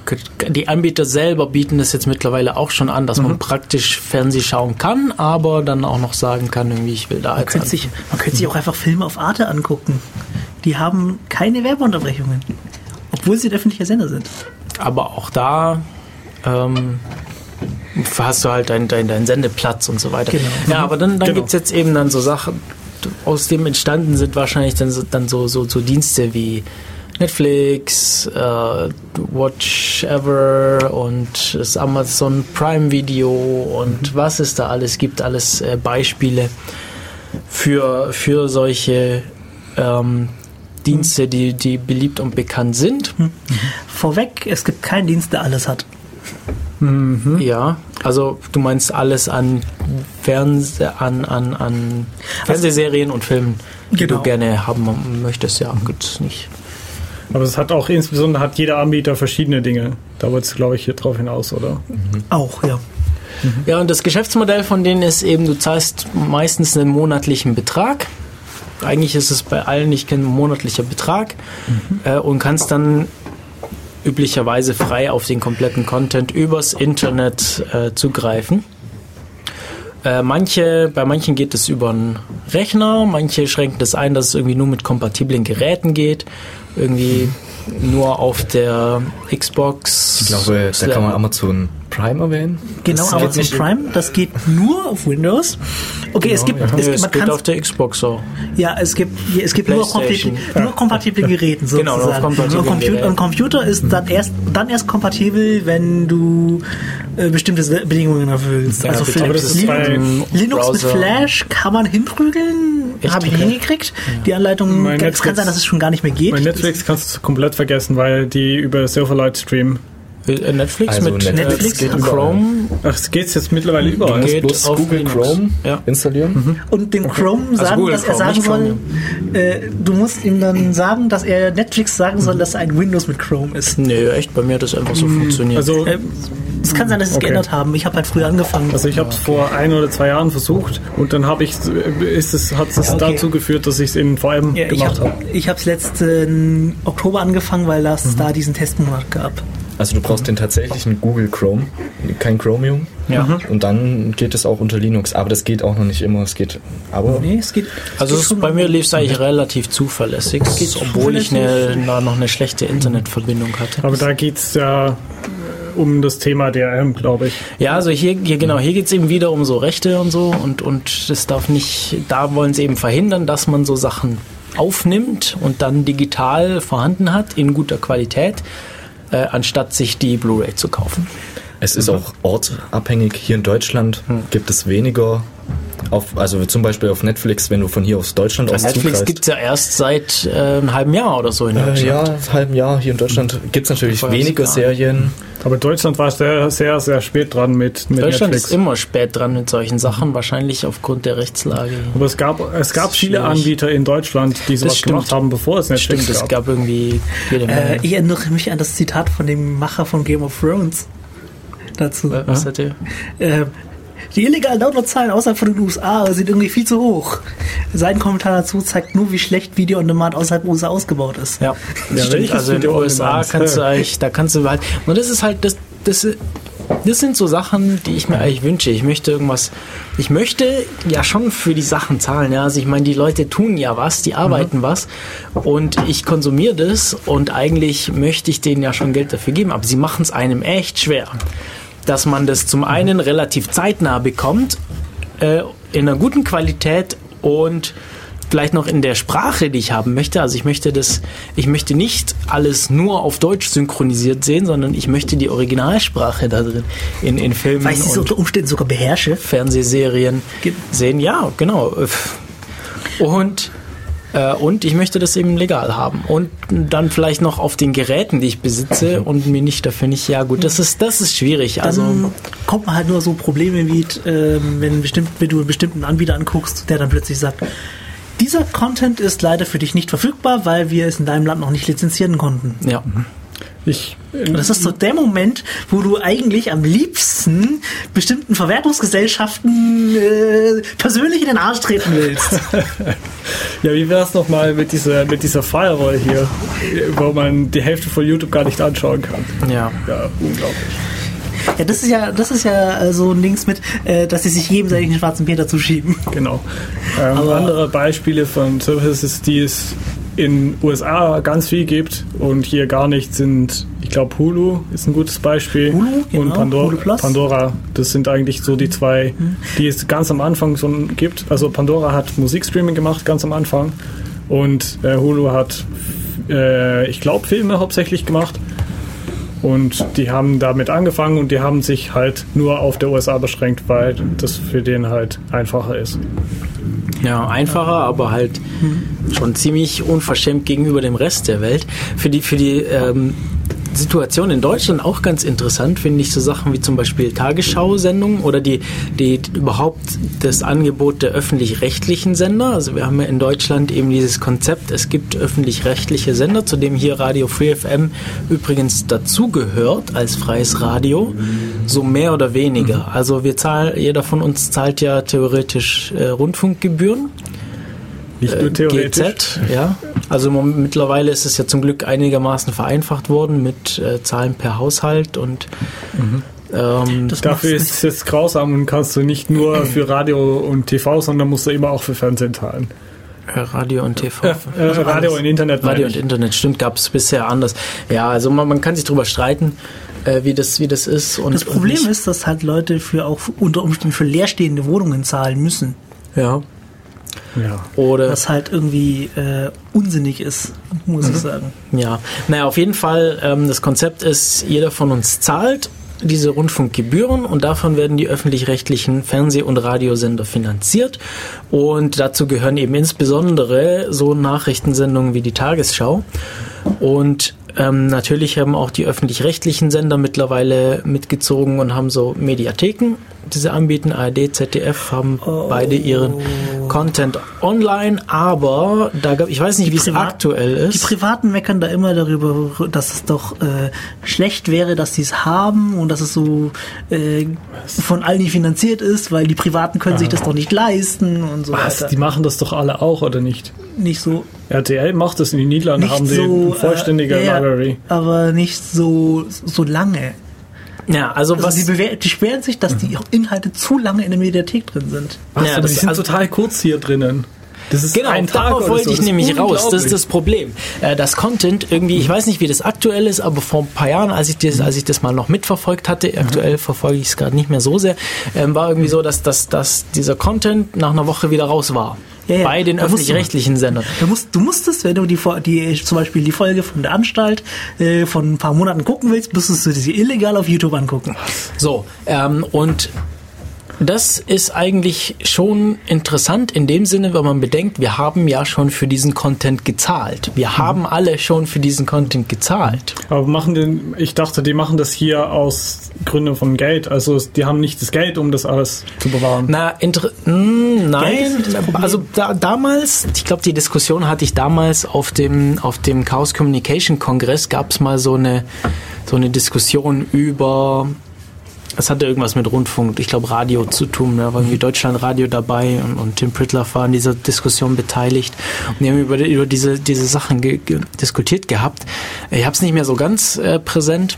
die Anbieter selber bieten das jetzt mittlerweile auch schon an, dass man praktisch Fernseh schauen kann, aber dann auch noch sagen kann, irgendwie ich will da Man jetzt könnte, sich, man könnte sich auch einfach Filme auf Arte angucken. Die haben keine Werbeunterbrechungen. Obwohl sie ein öffentlicher Sender sind. aber auch da ähm, hast du halt deinen dein, dein Sendeplatz und so weiter. Genau. Ja, aber dann, dann Genau. gibt es jetzt eben dann so Sachen, aus dem entstanden sind wahrscheinlich dann so, dann so, so, so Dienste wie Netflix, äh, Watch Ever und das Amazon Prime Video und Mhm. was es da alles gibt, alles äh, Beispiele für, für solche ähm, Dienste, die, die beliebt und bekannt sind. Mhm. Vorweg, es gibt keinen Dienst, der alles hat. Ja, also du meinst alles an Fernseh, an, an, an Fernsehserien und Filmen, die Genau. du gerne haben möchtest, ja, gibt's nicht. Aber es hat auch insbesondere hat jeder Anbieter verschiedene Dinge. Da wird es, glaube ich, hier drauf hinaus, oder? Auch, ja. Ja, und das Geschäftsmodell von denen ist eben, du zahlst meistens einen monatlichen Betrag. Eigentlich ist es bei allen nicht kein monatlicher Betrag äh, und kannst dann üblicherweise frei auf den kompletten Content übers Internet äh, zugreifen. Äh, manche, bei manchen geht es über einen Rechner, manche schränken das ein, dass es irgendwie nur mit kompatiblen Geräten geht. Irgendwie nur auf der Xbox. Ich glaube, da kann man Amazon Prime erwähnen. Genau, Das Amazon Prime, das geht nur auf Windows. Okay, es gibt, Ja, es, es man geht kann's- auf der Xbox so. ja, es gibt, es gibt nur PlayStation. nur kompatible *laughs* Geräten sozusagen. Genau, nur auf kompatiblen Und Computer, und Computer ist dann erst, dann erst kompatibel, wenn du äh, bestimmte Bedingungen erfüllst. Ja, also Linux, Linux mit. Flash kann man hinprügeln, habe ich Okay. hingekriegt. Die Anleitung, Mein es kann sein, dass es schon gar nicht mehr geht. Bei Netflix kannst du es komplett vergessen, weil die über Silverlight streamen. Äh, Netflix Also mit Netflix äh, geht Chrome. Ach, es geht jetzt mittlerweile überall. Geht bloß auf Google Linux. Chrome Ja. installieren. und dem Chrome sagen, Google dass er Chrome, sagen soll, äh, du musst ihm dann sagen, dass er Netflix sagen soll, dass er ein Windows mit Chrome ist. Nee, echt, bei mir hat das einfach so funktioniert. Also, Äh, Es kann sein, dass sie es Okay. geändert haben. Ich habe halt früher angefangen. also ich habe es vor ein oder zwei Jahren versucht und dann habe ich ist es hat es Okay. dazu geführt, dass ich es in VM ja, gemacht habe ich habe es letzten Oktober angefangen, weil das da diesen Testmonat gab. Also du brauchst den tatsächlichen Google Chrome, kein Chromium. ja. Und dann geht es auch unter Linux. Aber das geht auch noch nicht immer. Es geht. Aber Nee, es geht. Also es bei mir lief es eigentlich relativ zuverlässig, obwohl ich eine, noch eine schlechte Internetverbindung hatte. Aber da geht es ja um das Thema DRM, glaube ich. Ja, also hier, hier genau, hier geht es eben wieder um so Rechte und so und, und das darf nicht, da wollen sie eben verhindern, dass man so Sachen aufnimmt und dann digital vorhanden hat in guter Qualität, äh, anstatt sich die Blu-ray zu kaufen. es ist auch ortabhängig. Hier in Deutschland gibt es weniger. Auf, also zum Beispiel auf Netflix, wenn du von hier aus Deutschland aus Netflix zugreifst. gibt es ja erst seit äh, einem halben Jahr oder so in Äh, Deutschland. ja, einem halben Jahr hier in Deutschland gibt es natürlich weniger. Serien. Aber Deutschland war sehr, sehr, sehr spät dran mit, mit Deutschland Netflix. ist immer spät dran mit solchen Sachen, wahrscheinlich aufgrund der Rechtslage. Aber es gab, es gab viele schwierig. Anbieter in Deutschland, die sowas gemacht haben, bevor es Netflix Stimmt, es gab. gab irgendwie jede Menge. Äh, ich erinnere mich an das Zitat von dem Macher von Game of Thrones dazu. Äh, Was hat ihr? Die illegalen Downloadzahlen außerhalb von den USA sind irgendwie viel zu hoch. Sein Kommentar dazu zeigt nur, wie schlecht Video on Demand außerhalb der USA ausgebaut ist. Ja, Ja, stimmt. Also in den USA kannst du eigentlich, da kannst du halt, und das ist halt, das, das, das sind so Sachen, die ich mir eigentlich wünsche. Ich möchte irgendwas, ich möchte ja schon für die Sachen zahlen. Ja, also ich meine, die Leute tun ja was, die arbeiten was und ich konsumiere das und eigentlich möchte ich denen ja schon Geld dafür geben, aber sie machen es einem echt schwer, dass man das zum einen relativ zeitnah bekommt, äh, in einer guten Qualität und vielleicht noch in der Sprache, die ich haben möchte. Also ich möchte das, ich möchte nicht alles nur auf Deutsch synchronisiert sehen, sondern ich möchte die Originalsprache da drin in, in Filmen Weil ich und unter Umständen sogar beherrsche. Fernsehserien Ge- sehen. Ja, genau. Und äh, und ich möchte das eben legal haben. Und dann vielleicht noch auf den Geräten, die ich besitze und mir nicht dafür nicht, ja gut, das ist, das ist schwierig. Dann Also kommt man halt nur so Probleme wie, ähm, wenn, bestimmt, wenn du einen bestimmten Anbieter anguckst, der dann plötzlich sagt, dieser Content ist leider für dich nicht verfügbar, weil wir es in deinem Land noch nicht lizenzieren konnten. ja. Ich, Und das ist so der Moment, wo du eigentlich am liebsten bestimmten Verwertungsgesellschaften äh, persönlich in den Arsch treten willst. *laughs* ja, wie wäre es nochmal mit dieser, mit dieser Firewall hier, wo man die Hälfte von YouTube gar nicht anschauen kann? Ja. Ja, unglaublich. ja, das ist ja, das ist ja äh, so ein Dings mit, äh, dass sie sich gegenseitig den schwarzen Peter zuschieben. Genau. Ähm, andere Beispiele von Services, die es in USA ganz viel gibt und hier gar nicht, sind, ich glaube, Hulu ist ein gutes Beispiel. Hulu, und genau, Pandora, Hulu. Pandora. Das sind eigentlich so die zwei, die es ganz am Anfang schon gibt. Also Pandora hat Musikstreaming gemacht, ganz am Anfang. Und äh, Hulu hat äh, ich glaube, Filme hauptsächlich gemacht. Und die haben damit angefangen und die haben sich halt nur auf der USA beschränkt, weil das für den halt einfacher ist. Ja, einfacher, aber halt schon ziemlich unverschämt gegenüber dem Rest der Welt. Für die, für die ähm, Situation in Deutschland auch ganz interessant, finde ich so Sachen wie zum Beispiel Tagesschau-Sendungen oder die, die überhaupt das Angebot der öffentlich-rechtlichen Sender. Also wir haben ja in Deutschland eben dieses Konzept, es gibt öffentlich-rechtliche Sender, zu dem hier Radio Free FM übrigens dazugehört als freies Radio, so mehr oder weniger. Also wir zahlen, jeder von uns zahlt ja theoretisch äh, Rundfunkgebühren. Nicht nur theoretisch. GZ, ja. Also mittlerweile ist es ja zum Glück einigermaßen vereinfacht worden mit äh, Zahlen per Haushalt und ähm, Das Dafür ist es jetzt grausam und kannst du nicht nur für Radio und TV, sondern musst du immer auch für Fernsehen zahlen. äh, Radio und TV. Äh, Radio und Internet. Radio ich. und Internet, stimmt, gab es bisher anders. Ja, also man, man kann sich darüber streiten, äh, wie, das, wie das ist. Und, Das und Problem nicht- ist, dass halt Leute für auch unter Umständen für leerstehende Wohnungen zahlen müssen. Ja. Ja. Oder Was halt irgendwie äh, unsinnig ist, muss ich sagen. Ja, naja, auf jeden Fall, ähm, das Konzept ist, jeder von uns zahlt diese Rundfunkgebühren und davon werden die öffentlich-rechtlichen Fernseh- und Radiosender finanziert. Und dazu gehören eben insbesondere so Nachrichtensendungen wie die Tagesschau. Und ähm, natürlich haben auch die öffentlich-rechtlichen Sender mittlerweile mitgezogen und haben so Mediatheken, die sie anbieten. ARD, ZDF haben beide ihren Content online, aber da gab, ich weiß nicht, wie es aktuell ist. Die Privaten meckern da immer darüber, dass es doch äh, schlecht wäre, dass sie es haben und dass es so äh, von allen nicht finanziert ist, weil die Privaten können sich das doch nicht leisten und so Was? weiter. Die machen das doch alle auch, oder nicht? Nicht so, RTL macht das in den Niederlanden, nicht haben sie so eine vollständige äh, ja, Library. aber nicht so so lange. Ja, also Also was die, die beschweren sich, dass die Inhalte zu lange in der Mediathek drin sind. Was, Ja, aber das- die sind also- total kurz hier drinnen. Das ist Genau, ein Tag darauf wollte so. ich nämlich raus. Das ist das Problem. Äh, das Content irgendwie, ich weiß nicht, wie das aktuell ist, aber vor ein paar Jahren, als ich das, als ich das mal noch mitverfolgt hatte, aktuell verfolge ich es gerade nicht mehr so sehr, ähm, war irgendwie so, dass, dass, dass dieser Content nach einer Woche wieder raus war. Ja, ja. Bei den musst öffentlich-rechtlichen Sendern. Du, musst, du musstest, wenn du die, die zum Beispiel die Folge von der Anstalt äh, von ein paar Monaten gucken willst, müsstest du sie illegal auf YouTube angucken. So, ähm, und das ist eigentlich schon interessant in dem Sinne, wenn man bedenkt, wir haben ja schon für diesen Content gezahlt. Wir haben alle schon für diesen Content gezahlt. Aber machen den, ich dachte, die machen das hier aus Gründen von Geld. Also die haben nicht das Geld, um das alles zu bewahren. Na, inter mh, Geld nein, also da, damals, ich glaube, die Diskussion hatte ich damals auf dem auf dem Chaos Communication Kongress gab es mal so eine so eine Diskussion über es hatte irgendwas mit Rundfunk, ich glaube Radio zu tun, da war irgendwie Deutschlandradio dabei und, und Tim Pritloff war an dieser Diskussion beteiligt und die haben über, über diese, diese Sachen ge, ge, diskutiert gehabt. Ich habe es nicht mehr so ganz äh, präsent,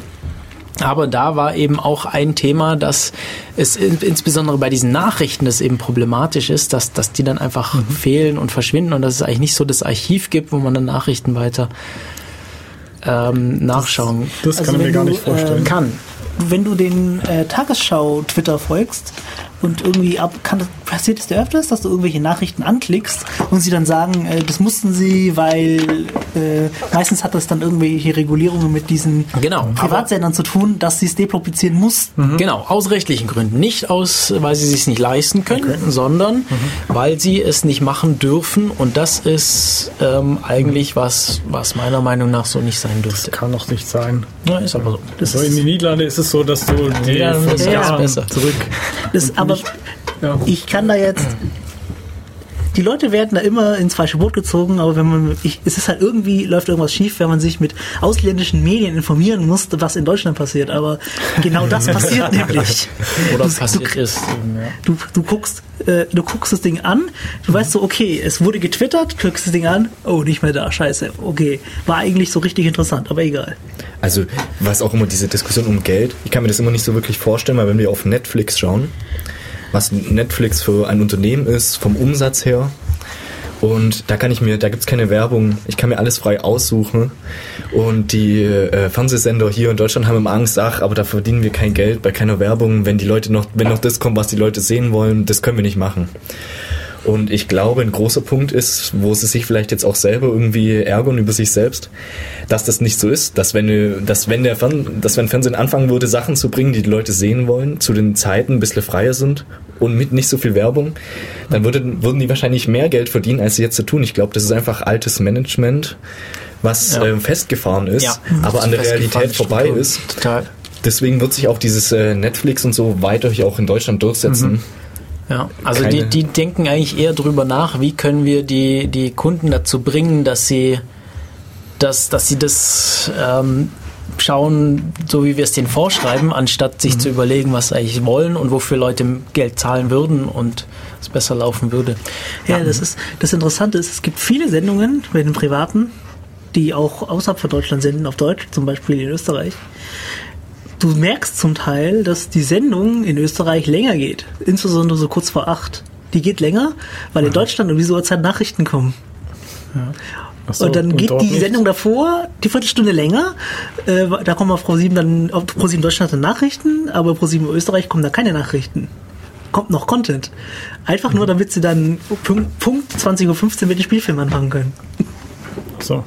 aber da war eben auch ein Thema, dass es in, insbesondere bei diesen Nachrichten das eben problematisch ist, dass, dass die dann einfach fehlen und verschwinden und dass es eigentlich nicht so das Archiv gibt, wo man dann Nachrichten weiter ähm, nachschauen Das Also kann ich mir gar nicht vorstellen. kann. Wenn du den äh, Tagesschau-Twitter folgst und irgendwie ab, kann, das- passiert es dir öfters, dass du irgendwelche Nachrichten anklickst und sie dann sagen, äh, das mussten sie, weil äh, meistens hat das dann irgendwelche Regulierungen mit diesen Genau, Privatsendern zu tun, dass sie es depublizieren mussten. Genau, aus rechtlichen Gründen. Nicht aus, weil sie es sich nicht leisten können, sondern weil sie es nicht machen dürfen. Und das ist ähm, eigentlich was, was meiner Meinung nach so nicht sein Das dürfte. kann doch nicht sein. Ja, ist aber so. Das So in den Niederlanden ist es so, dass du die von ist ja Jahren besser. zurück. das, aber Ja. ich kann da jetzt. Die Leute werden da immer ins falsche Boot gezogen, aber wenn man, ich, es ist halt irgendwie, läuft irgendwas schief, wenn man sich mit ausländischen Medien informieren muss, was in Deutschland passiert. Aber genau das *laughs* passiert nämlich. Oder Du- passiert du, ist. Du, du guckst, äh, du guckst das Ding an, du weißt so, okay, es wurde getwittert, guckst das Ding an, oh, nicht mehr da, scheiße, okay. War eigentlich so richtig interessant, aber egal. Also, was auch immer diese Diskussion um Geld, ich kann mir das immer nicht so wirklich vorstellen, weil wenn wir auf Netflix schauen, was Netflix für ein Unternehmen ist, vom Umsatz her, und da kann ich mir, da gibt's keine Werbung, ich kann mir alles frei aussuchen. Und die äh, Fernsehsender hier in Deutschland haben immer Angst, ach, aber da verdienen wir kein Geld bei keiner Werbung, wenn die Leute noch, wenn noch das kommt, was die Leute sehen wollen, das können wir nicht machen. Und ich glaube, ein großer Punkt ist, wo sie sich vielleicht jetzt auch selber irgendwie ärgern über sich selbst, dass das nicht so ist, dass wenn, du- dass wenn der Fern, dass wenn Fernsehen anfangen würde, Sachen zu bringen, die die Leute sehen wollen, zu den Zeiten ein bisschen freier sind und mit nicht so viel Werbung, dann würde, würden die wahrscheinlich mehr Geld verdienen, als sie jetzt zu tun. Ich glaube, das ist einfach altes Management, was Ja. ähm, festgefahren ist, Ja. aber an der Realität vorbei ist. Total. Deswegen wird sich auch dieses äh, Netflix und so weiter hier auch in Deutschland durchsetzen. Ja, also die, die denken eigentlich eher drüber nach, wie können wir die, die Kunden dazu bringen, dass sie, dass, dass sie das ähm, schauen, so wie wir es denen vorschreiben, anstatt sich zu überlegen, was sie eigentlich wollen und wofür Leute Geld zahlen würden und es besser laufen würde. Ja, das ist das Interessante ist, es gibt viele Sendungen bei den Privaten, die auch außerhalb von Deutschland senden, auf Deutsch, zum Beispiel in Österreich. Du merkst zum Teil, dass die Sendung in Österreich länger geht, insbesondere so kurz vor acht. Die geht länger, weil in Deutschland um diese Uhrzeit Nachrichten kommen. Ach so, und dann geht dort die nicht. Sendung davor die Viertelstunde länger. Äh, da kommen auf Pro7 dann auf Pro7 Deutschland dann Nachrichten, aber Pro7 Österreich kommen da keine Nachrichten. Kommt noch Content. Einfach nur, damit sie dann Punkt, Punkt 20.15 Uhr mit dem Spielfilm anfangen können. So.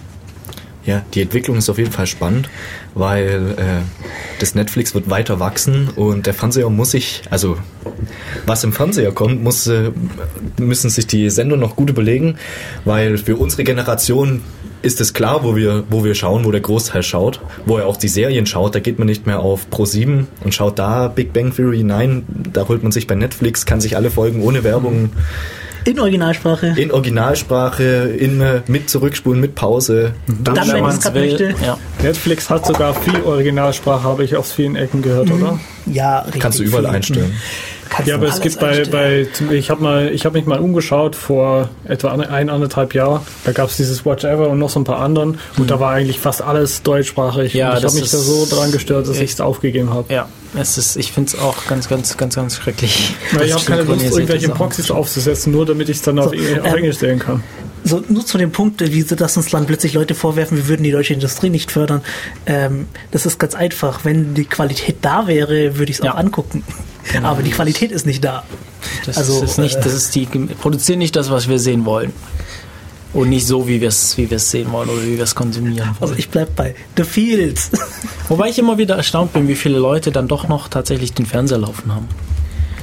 Ja, die Entwicklung ist auf jeden Fall spannend, weil äh, das Netflix wird weiter wachsen und der Fernseher muss sich, also was im Fernseher kommt, muss, äh, müssen sich die Sender noch gut überlegen, weil für unsere Generation ist es klar, wo wir, wo wir schauen, wo der Großteil schaut, wo er auch die Serien schaut. Da geht man nicht mehr auf Pro7 und schaut da Big Bang Theory. Nein, da holt man sich bei Netflix, kann sich alle Folgen ohne Werbung In Originalsprache. in Originalsprache, in, äh, mit Zurückspulen, mit Pause. Dann, wenn wenn ich man's es möchte. Ja. Netflix hat sogar viel Originalsprache, habe ich aus vielen Ecken gehört, oder? Ja, richtig. Kannst du überall viel. einstellen. Kannst Ja, aber es gibt bei, bei ich habe mal, ich habe mich mal umgeschaut vor etwa ein, anderthalb Jahr. Da gab es dieses Watch Ever und noch so ein paar anderen und da war eigentlich fast alles deutschsprachig. Ja, und ich habe mich da so dran gestört, dass ich es aufgegeben habe. Ja, es ist, ich finde es auch ganz, ganz, ganz, ganz schrecklich. Weil ich habe keine Lust, irgendwelche Proxys aufzusetzen, nur damit ich es dann auf, So, auf ähm, Englisch sehen kann. so nur zu dem Punkt, wie sie das uns dann plötzlich Leute vorwerfen, wir würden die deutsche Industrie nicht fördern. Ähm, das ist ganz einfach. Wenn die Qualität da wäre, würde ich es Ja. auch angucken. Aber die Qualität ist nicht da. Das Also, ist nicht, äh, das ist die, produzieren nicht das, was wir sehen wollen. Und nicht so, wie wir es wie sehen wollen oder wie wir es konsumieren wollen. Also ich bleib bei The Fields. *laughs* Wobei ich immer wieder erstaunt bin, wie viele Leute dann doch noch tatsächlich den Fernseher laufen haben.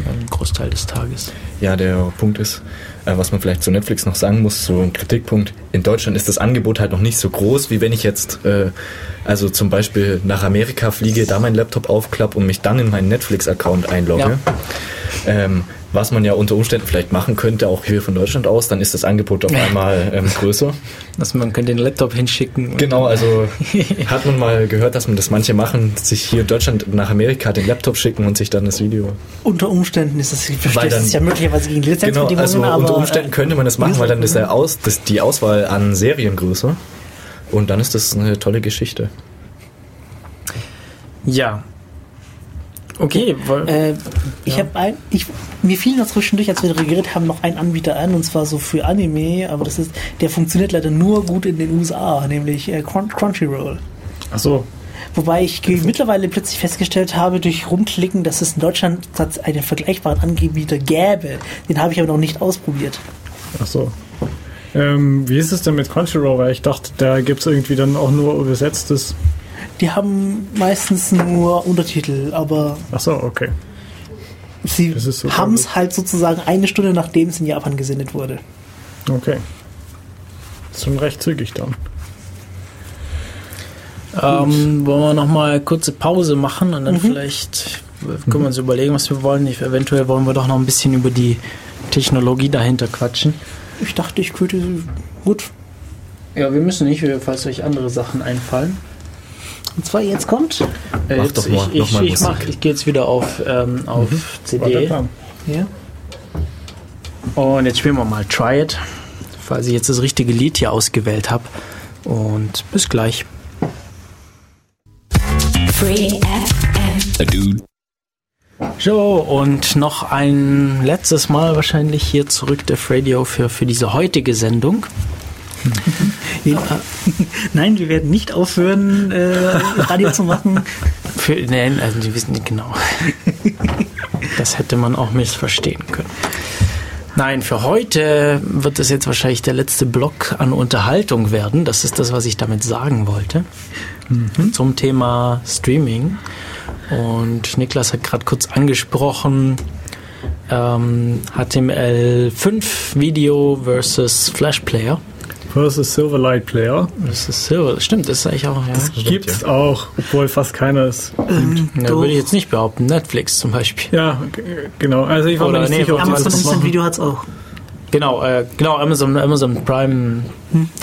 Einen Großteil des Tages. Ja, der Punkt ist, was man vielleicht zu Netflix noch sagen muss, so ein Kritikpunkt. In Deutschland ist das Angebot halt noch nicht so groß, wie wenn ich jetzt, äh, also zum Beispiel nach Amerika fliege, da meinen Laptop aufklappe und mich dann in meinen Netflix-Account einlogge. Ähm, was man ja unter Umständen vielleicht machen könnte, auch hier von Deutschland aus, dann ist das Angebot auf einmal ähm, größer. Dass man könnte den Laptop hinschicken. Genau, also *laughs* hat man mal gehört, dass man das manche machen, sich hier in Deutschland nach Amerika den Laptop schicken und sich dann das Video Unter Umständen ist das, ist ja möglicherweise gegen Genau, Lizenzbedingungen, also aber unter Umständen äh, könnte man das machen, weil dann ist der Aus, das, die Auswahl an Serien größer. Und dann ist das eine tolle Geschichte. Ja. Okay, weil, Äh, ich habe ein, ich, mir fiel noch zwischendurch, als wir geredet haben, noch ein Anbieter an, und zwar so für Anime, aber das ist, der funktioniert leider nur gut in den USA, nämlich äh, Crun- Crunchyroll. Achso, Wobei ich mittlerweile plötzlich festgestellt habe, durch Rumklicken, dass es in Deutschland einen vergleichbaren Anbieter gäbe. Den habe ich aber noch nicht ausprobiert. achso. Ähm, wie ist es denn mit Crunchyroll? Weil ich dachte, da gibt es irgendwie dann auch nur übersetztes. Die haben meistens nur Untertitel, aber Achso, okay. sie so haben es halt sozusagen eine Stunde nachdem es in Japan gesendet wurde. Okay. Ist schon recht zügig dann. ähm, wollen wir noch mal kurze Pause machen und dann Mhm. vielleicht können wir uns überlegen, was wir wollen. Ich, eventuell wollen wir doch noch ein bisschen über die Technologie dahinter quatschen. Ich dachte, ich könnte. Gut. Ja, wir müssen nicht, falls euch andere Sachen einfallen. Und zwar jetzt kommt. Äh, Mach jetzt, doch mal- ich, ich, mal ich, mach, ich gehe jetzt wieder auf, ähm, auf der CD. Ja. Und jetzt spielen wir mal Try It, falls ich jetzt das richtige Lied hier ausgewählt habe. Und bis gleich. Free FM. So, und noch ein letztes Mal wahrscheinlich hier zurück Def Radio für, für diese heutige Sendung. *laughs* Ja. *laughs* Nein, wir werden nicht aufhören, äh, Radio zu machen. Für, nein, also die wissen nicht genau. Das hätte man auch missverstehen können. Nein, für heute wird es jetzt wahrscheinlich der letzte Block an Unterhaltung werden. Das ist das, was ich damit sagen wollte. Mhm. Zum Thema Streaming. Und Niklas hat gerade kurz angesprochen, ähm, HTML5 Video versus Flash Player. Versus Silverlight Player. Das ist Silver, stimmt, das ist eigentlich auch. Ja, das gibt es auch, obwohl fast keiner es ähm, ja, würde ich jetzt nicht behaupten. Netflix zum Beispiel. Ja, genau. Also ich war Oder mir nicht nee, sicher, Amazon Instant machen. Video hat es auch. Genau, äh, genau, Amazon, Amazon Prime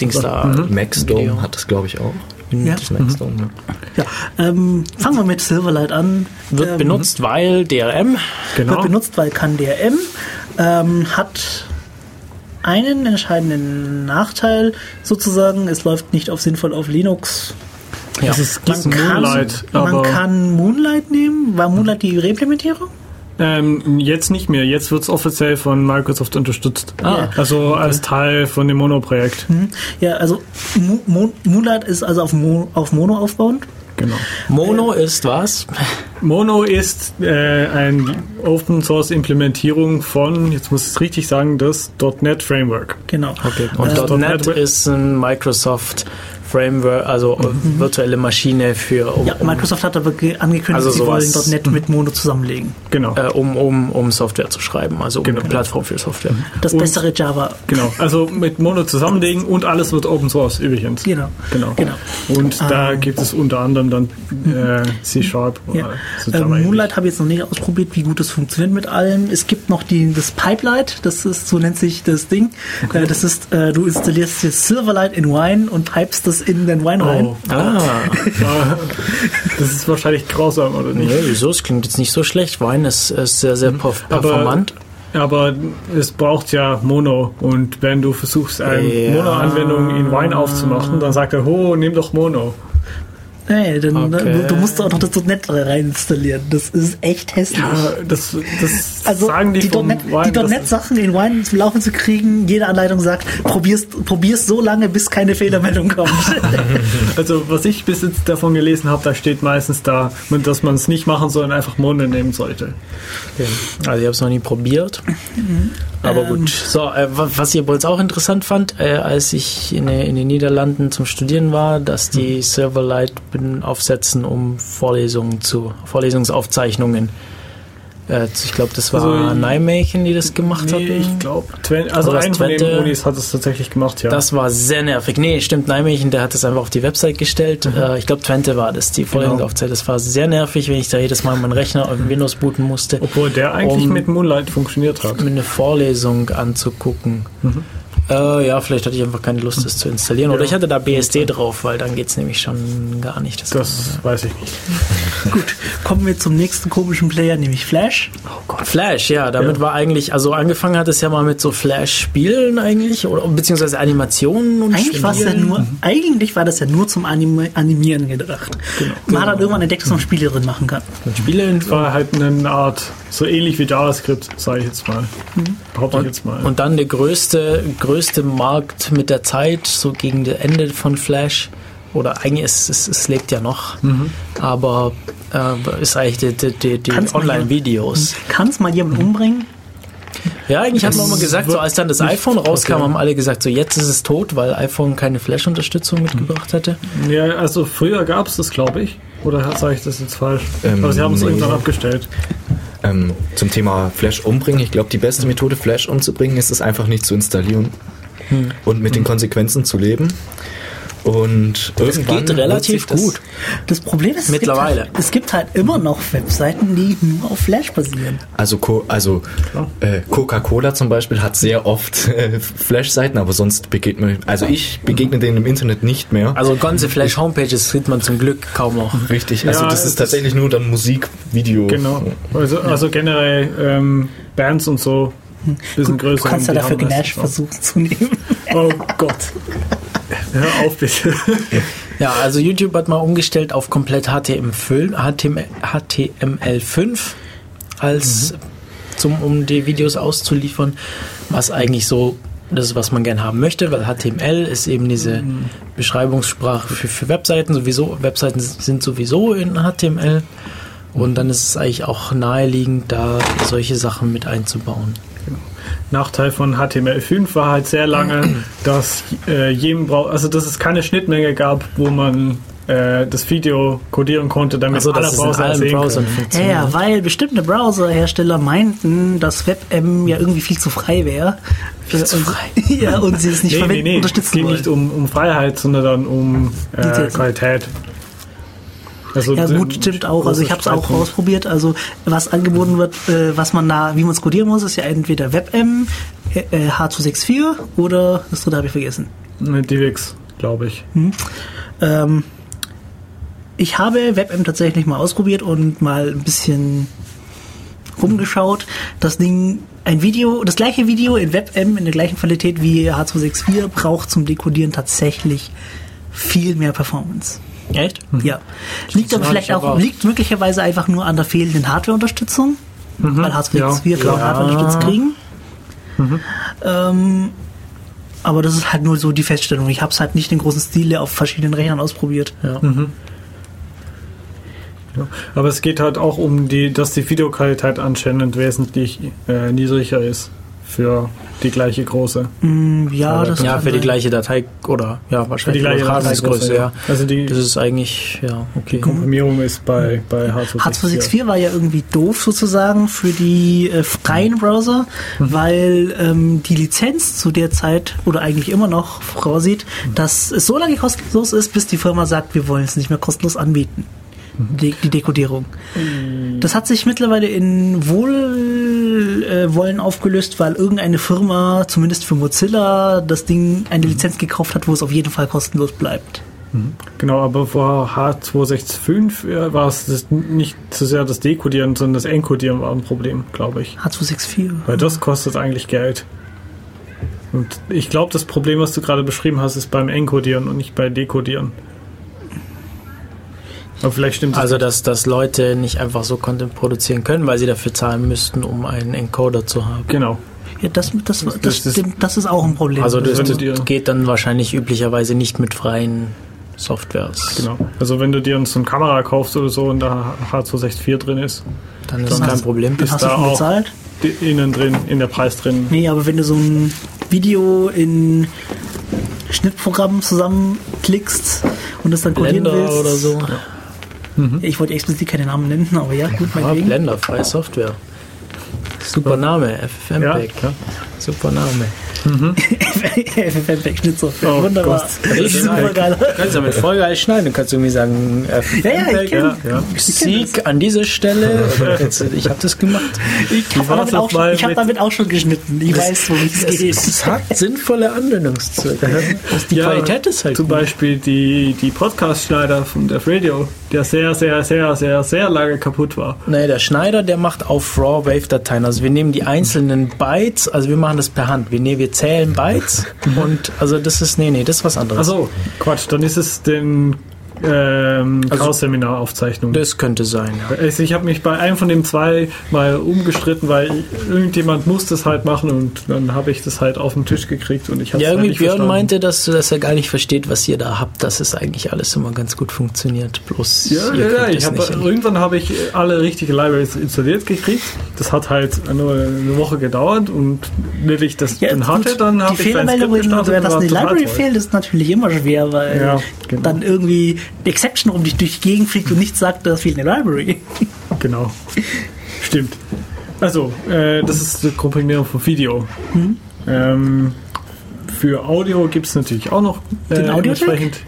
Dings da. Maxdome Video. hat das, glaube ich, auch. Ja. Das Maxdome, ja. Ja, ähm, fangen wir mit Silverlight an. Wird ähm, benutzt, weil DRM. Genau. Wird benutzt, weil kann DRM. Ähm, hat einen entscheidenden Nachteil sozusagen. Es läuft nicht auf sinnvoll auf Linux. Ja. Es ist Man kann, Moonlight, man kann Moonlight nehmen. War Moonlight die Reimplementierung? ähm, jetzt nicht mehr. Jetzt wird es offiziell von Microsoft unterstützt. Ah, Also als Teil von dem Mono-Projekt. Mhm. Ja, also Mo Mo Moonlight ist also auf, Mo auf Mono aufbauend. Genau. Mono ist was? Mono ist äh, eine Open Source Implementierung von, jetzt muss ich es richtig sagen, das .NET Framework. Genau. Und Äh, .NET .NET ist ein Microsoft Framework, also virtuelle Maschine für um, Ja, Microsoft hat aber ge- angekündigt, Also sie sowas. wollen .NET mit Mono zusammenlegen. Genau. äh, um, um, um Software zu schreiben, also um Genau. eine Plattform für Software. Das Und- bessere Java. Genau. Also mit Mono zusammenlegen und alles wird Open Source übrigens. Genau. Genau. Genau. Und da Ähm. gibt es unter anderem dann äh, C-Sharp. Ja. so ähnlich. Moonlight habe ich jetzt noch nicht ausprobiert, wie gut das funktioniert mit allem. Es gibt noch die, das Pipelight, das ist, so nennt sich das Ding. Äh, das ist, äh, du installierst jetzt Silverlight in Wine und pipest das in den Wein rein. Oh, Ah, *laughs* Ah, das ist wahrscheinlich grausam, oder nicht? nee, wieso? Es klingt jetzt nicht so schlecht. Wein ist, ist sehr, sehr Aber- performant. Aber es braucht ja Mono und wenn du versuchst, eine Ja. Mono-Anwendung in Wine aufzumachen, dann sagt er, oh, nimm doch Mono. Nee, dann, Okay. du, du musst auch noch das .NET rein installieren. Das ist echt hässlich. Ja, das, das Also sagen die, die, vom .NET, Wine, die das- .NET-Sachen in Wine zum Laufen zu kriegen, jede Anleitung sagt, probier's, probier's so lange, bis keine Fehlermeldung kommt. *laughs* Also was ich bis jetzt davon gelesen habe, da steht meistens da, dass man es nicht machen soll und einfach Mono nehmen sollte. Okay. Also ich habe es noch nie probiert. Aber gut. So, äh, wa- was ich wohl jetzt auch interessant fand, äh, als ich in, äh, in den Niederlanden zum Studieren war, dass die Silverlight bin- aufsetzen, um Vorlesungen zu Vorlesungsaufzeichnungen. Äh, ich glaube, das war Also, Nijmegen, die das gemacht Nee, hatten. ich glaube, also ein von den. Unis hat es tatsächlich gemacht, ja. Das war sehr nervig. Nee, stimmt, Nijmegen, der hat das einfach auf die Website gestellt. Äh, ich glaube, Twente war das, die Vorlesungsaufzeit. Das war sehr nervig, wenn ich da jedes Mal meinen Rechner auf Windows booten musste, Obwohl der eigentlich um- mit Moonlight funktioniert hat. mir eine Vorlesung anzugucken. Äh, ja, vielleicht hatte ich einfach keine Lust, das zu installieren. Oder Ja. ich hatte da BSD drauf, weil dann geht's nämlich schon gar nicht. Das Das weiß ich nicht. *laughs* Gut, kommen wir zum nächsten komischen Player, nämlich Flash. Flash, ja, damit Ja. war eigentlich, also angefangen hat es ja mal mit so Flash-Spielen eigentlich, oder beziehungsweise Animationen und Eigentlich war es ja Spielen. nur, eigentlich war das ja nur zum Anime, Animieren gedacht. Man hat dann irgendwann entdeckt, dass man Spiele drin machen kann. Spiele in, Es war halt eine Art, so ähnlich wie JavaScript, sage ich jetzt mal. Behaupte ich und, jetzt mal. und dann der größte, größte Markt mit der Zeit, so gegen das Ende von Flash. Oder eigentlich, es, es, es lebt ja noch, aber äh, ist eigentlich die, die, die, mal Online-Videos. Kann es mal jemand umbringen? Ja, eigentlich hat man immer gesagt, so als dann das iPhone rauskam, passieren. haben alle gesagt, so jetzt ist es tot, weil iPhone keine Flash-Unterstützung mitgebracht hatte. ja, also früher gab es das, glaube ich. Oder sage ich das jetzt falsch? Ähm, Aber sie haben es nee. irgendwann abgestellt. Ähm, zum Thema Flash umbringen. Ich glaube, die beste Methode, Flash umzubringen, ist es einfach nicht zu installieren und mit den Konsequenzen zu leben. Und Das irgendwann geht relativ das- gut. Das Problem ist, es Mittlerweile. Gibt halt, es gibt halt immer noch Webseiten, die nur auf Flash basieren. Also, Co also äh, Coca-Cola zum Beispiel hat sehr oft äh, Flash-Seiten, aber sonst begegnet man, also ich begegne denen im Internet nicht mehr. Also ganze Flash-Homepages sieht man zum Glück kaum noch. Richtig, also Ja, das ist tatsächlich nur dann Musik, Video. Genau. Also, also generell ähm, Bands und so. Bisschen größer. Du kannst ja dafür Gnash versuchen zu nehmen. Oh Gott. Hör auf bitte. *laughs* Ja, also YouTube hat mal umgestellt auf komplett HTML5, HTML, HTML5 als zum, um die Videos auszuliefern, was eigentlich so das ist, was man gern haben möchte, weil HTML ist eben diese Beschreibungssprache für, für Webseiten sowieso. Webseiten sind sowieso in HTML und dann ist es eigentlich auch naheliegend, da solche Sachen mit einzubauen. Nachteil von HTML5 war halt sehr lange, *clears throat* dass äh, jedem Brau also dass es keine Schnittmenge gab, wo man äh, das Video codieren konnte, damit Also, alle es Browser sehen Browsern können. Ja, weil bestimmte Browserhersteller meinten, dass WebM ja irgendwie viel zu frei wäre. Viel zu frei. *laughs* ja, und sie es nicht Nee, nee, verwenden, nee. Es unterstützen geht wollen. nicht um, um Freiheit, sondern dann um äh. Qualität. Also, Ja gut, stimmt auch. Also ich habe es auch ausprobiert. Also was angeboten wird, äh, was man da, wie man es codieren muss, ist ja entweder WebM, äh, äh, H264 oder das dritte habe ich vergessen. Ne, DivX, glaube ich. Ähm, ich habe WebM tatsächlich mal ausprobiert und mal ein bisschen rumgeschaut. Das Ding, ein Video, das gleiche Video in WebM in der gleichen Qualität wie H264 braucht zum Dekodieren tatsächlich viel mehr Performance. Echt? Ja. Liegt aber vielleicht auch, erwartet. liegt möglicherweise einfach nur an der fehlenden Hardware-Unterstützung, weil H264 Ja. kaum Ja. Hardware unterstützt kriegen. Ähm, aber das ist halt nur so die Feststellung. Ich habe es halt nicht in großen Stile auf verschiedenen Rechnern ausprobiert. Ja. Ja. Aber es geht halt auch um die, dass die Videoqualität anscheinend wesentlich äh, niedriger ist für die gleiche große. Mm, ja, Aber das Ja, für die gleiche Datei oder ja, Für wahrscheinlich die gleiche Übertragungsgröße, Dateigröße, ja. Also die, Das ist eigentlich, ja, okay. Komprimierung ist bei, bei H264. H264 war ja irgendwie doof sozusagen für die äh, freien Browser, weil ähm, die Lizenz zu der Zeit oder eigentlich immer noch vorsieht, dass es so lange kostenlos ist, bis die Firma sagt, wir wollen es nicht mehr kostenlos anbieten. Die, die Dekodierung. Das hat sich mittlerweile in Wohlwollen Wollen aufgelöst, weil irgendeine Firma, zumindest für Mozilla, das Ding eine Lizenz gekauft hat, wo es auf jeden Fall kostenlos bleibt. Genau, aber vor H265 äh, war es nicht so sehr das Dekodieren, sondern das Encodieren war ein Problem, glaube ich. H264. Weil das kostet eigentlich Geld. Und ich glaube, das Problem, was du gerade beschrieben hast, ist beim Encodieren und nicht bei Dekodieren. Aber vielleicht stimmt das. Also, dass, dass Leute nicht einfach so Content produzieren können, weil sie dafür zahlen müssten, um einen Encoder zu haben. genau. Ja, das, das, das, das ist- stimmt, das ist auch ein Problem. Also, das, du das dir- geht dann wahrscheinlich üblicherweise nicht mit freien Softwares. Genau. Also wenn du dir so eine Kamera kaufst oder so und da H264 drin ist, Dann ist es Dann kein hast- Problem. ist Hast du da schon auch bezahlt? innen drin, in der Preis drin. Nee, aber wenn du so ein Video in Schnittprogramm zusammenklickst und das dann Blender willst. oder so. Ich wollte explizit keine Namen nennen, aber ja, gut, Ah, meinetwegen. Blender, freie Software. Super Name, FFmpeg. Ja, ja. Super Name. *laughs* FFmpeg Schnittsoftware. Oh Wunderbar. Gott. Super geil. Du kannst damit voll geil schneiden. Du kannst irgendwie sagen, Ja, ja, ich kenn- Ja, ja. Sieg an dieser Stelle. Du- ich habe das gemacht. *laughs* Ich habe damit, auch schon- ich hab mit- damit auch schon geschnitten. Ich weiß, worum es geht. Es hat sinnvolle Anwendungszwecke. Die Ja, Qualität ist halt Zum gut. Beispiel die, die Podcast-Schneider von Def Radio, der sehr, sehr, sehr, sehr, sehr lange kaputt war. Nee, der Schneider, der macht auf RAW Wave-Dateien. Also wir nehmen die einzelnen Bytes, also wir machen das per Hand. Wir, nee, wir zählen Bytes *laughs* und also das ist, nee, nee, das ist was anderes. Achso, Quatsch, dann ist es den ähm, Also- Chaos-Seminar-Aufzeichnung. Das könnte sein, ja. Also ich habe mich bei einem von den zwei mal umgestritten, weil irgendjemand muss das halt machen und dann habe ich das halt auf den Tisch gekriegt und ich habe Ja, halt irgendwie nicht Björn verstanden. meinte, dass, dass er gar nicht versteht, was ihr da habt, dass es eigentlich alles immer ganz gut funktioniert. Bloß Ja, ihr ja, ja. Ich hab, irgendwann habe ich alle richtige Libraries installiert gekriegt. Das hat halt nur eine Woche gedauert und wenn ich das Ja, dann hatte, dann die habe ich Fehlermeldung, Skript gestartet wenn und das war in die total Library toll. fehlt, ist natürlich immer schwer, weil Ja, genau. dann irgendwie Exception um dich durch die Gegend fliegt und nicht sagt, das fehlt eine Library. *laughs* Genau. Stimmt. Also, äh, das ist die Komprimierung von Video. Mhm. Ähm, für Audio gibt es natürlich auch noch äh, Den Audiotech? entsprechend.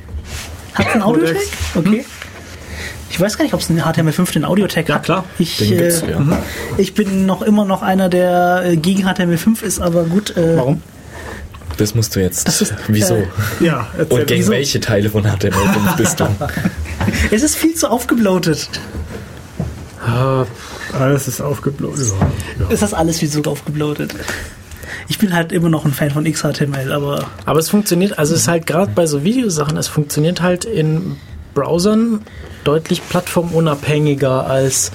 Hat es einen Audiotech? Codex. Okay. Ich weiß gar nicht, ob es einen HTML5 den Audiotech Ja, hat. klar. Ich, Den gibt's, äh, ja. ich bin noch immer noch einer, der äh, gegen HTML5 ist, aber gut. Äh, Warum? Das musst du jetzt. Das ist, *laughs* Wieso? äh, Ja, erzähl. Und gegen wieso? welche Teile von HTML5 bist du? *laughs* Es ist viel zu aufgebloatet. Alles ist aufgebläht. Es ist alles viel zu aufgebloatet. Ich bin halt immer noch ein Fan von XHTML, aber Aber es funktioniert, also es ist halt gerade bei so Videosachen, es funktioniert halt in Browsern deutlich plattformunabhängiger als,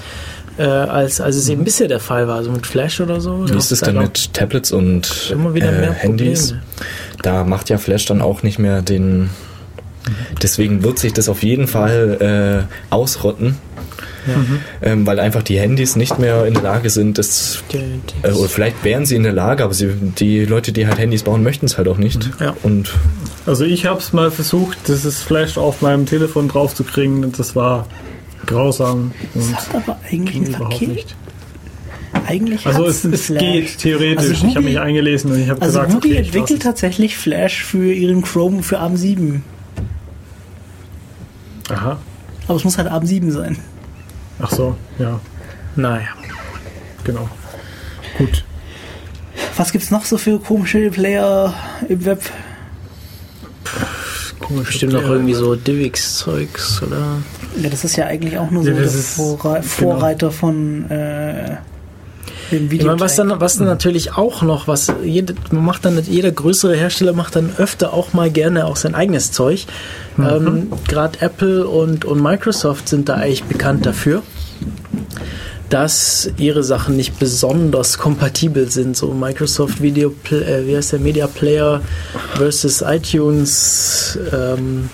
äh, als, als es eben bisher der Fall war. Also mit Flash oder so. Wie ist es denn mit Tablets und Immer wieder äh, mehr Handys? Probleme. Da macht ja Flash dann auch nicht mehr den. Deswegen wird sich das auf jeden Fall äh, ausrotten. ähm, weil einfach die Handys nicht mehr in der Lage sind, das äh, oder vielleicht wären sie in der Lage, aber sie, die Leute, die halt Handys bauen, möchten es halt auch nicht. Ja. Und Also ich habe es mal versucht, dieses Flash auf meinem Telefon drauf zu kriegen und das war grausam Das und hat aber eigentlich überhaupt Verkehr. nicht. Eigentlich Also es, es geht theoretisch. Also ich habe mich eingelesen und ich habe Also gesagt, Google okay, entwickelt tatsächlich Flash für ihren Chrome für ARM7. Aha. Aber es muss halt ARM7 sein. Ach so, ja, Naja. genau. Gut. Was gibt's noch so für komische Player im Web? Komisch. Bestimmt noch irgendwie so Divix-Zeugs oder. Ja, das ist ja eigentlich auch nur so Ja, der Vorre Vorreiter von äh, dem Ich Video. meine, was dann, was dann natürlich auch noch, was jede, man macht dann, jeder größere Hersteller macht dann öfter auch mal gerne auch sein eigenes Zeug. Ähm, Gerade Apple und, und Microsoft sind da eigentlich bekannt dafür, dass ihre Sachen nicht besonders kompatibel sind. So Microsoft Video, äh, wie heißt der Media Player versus iTunes ähm,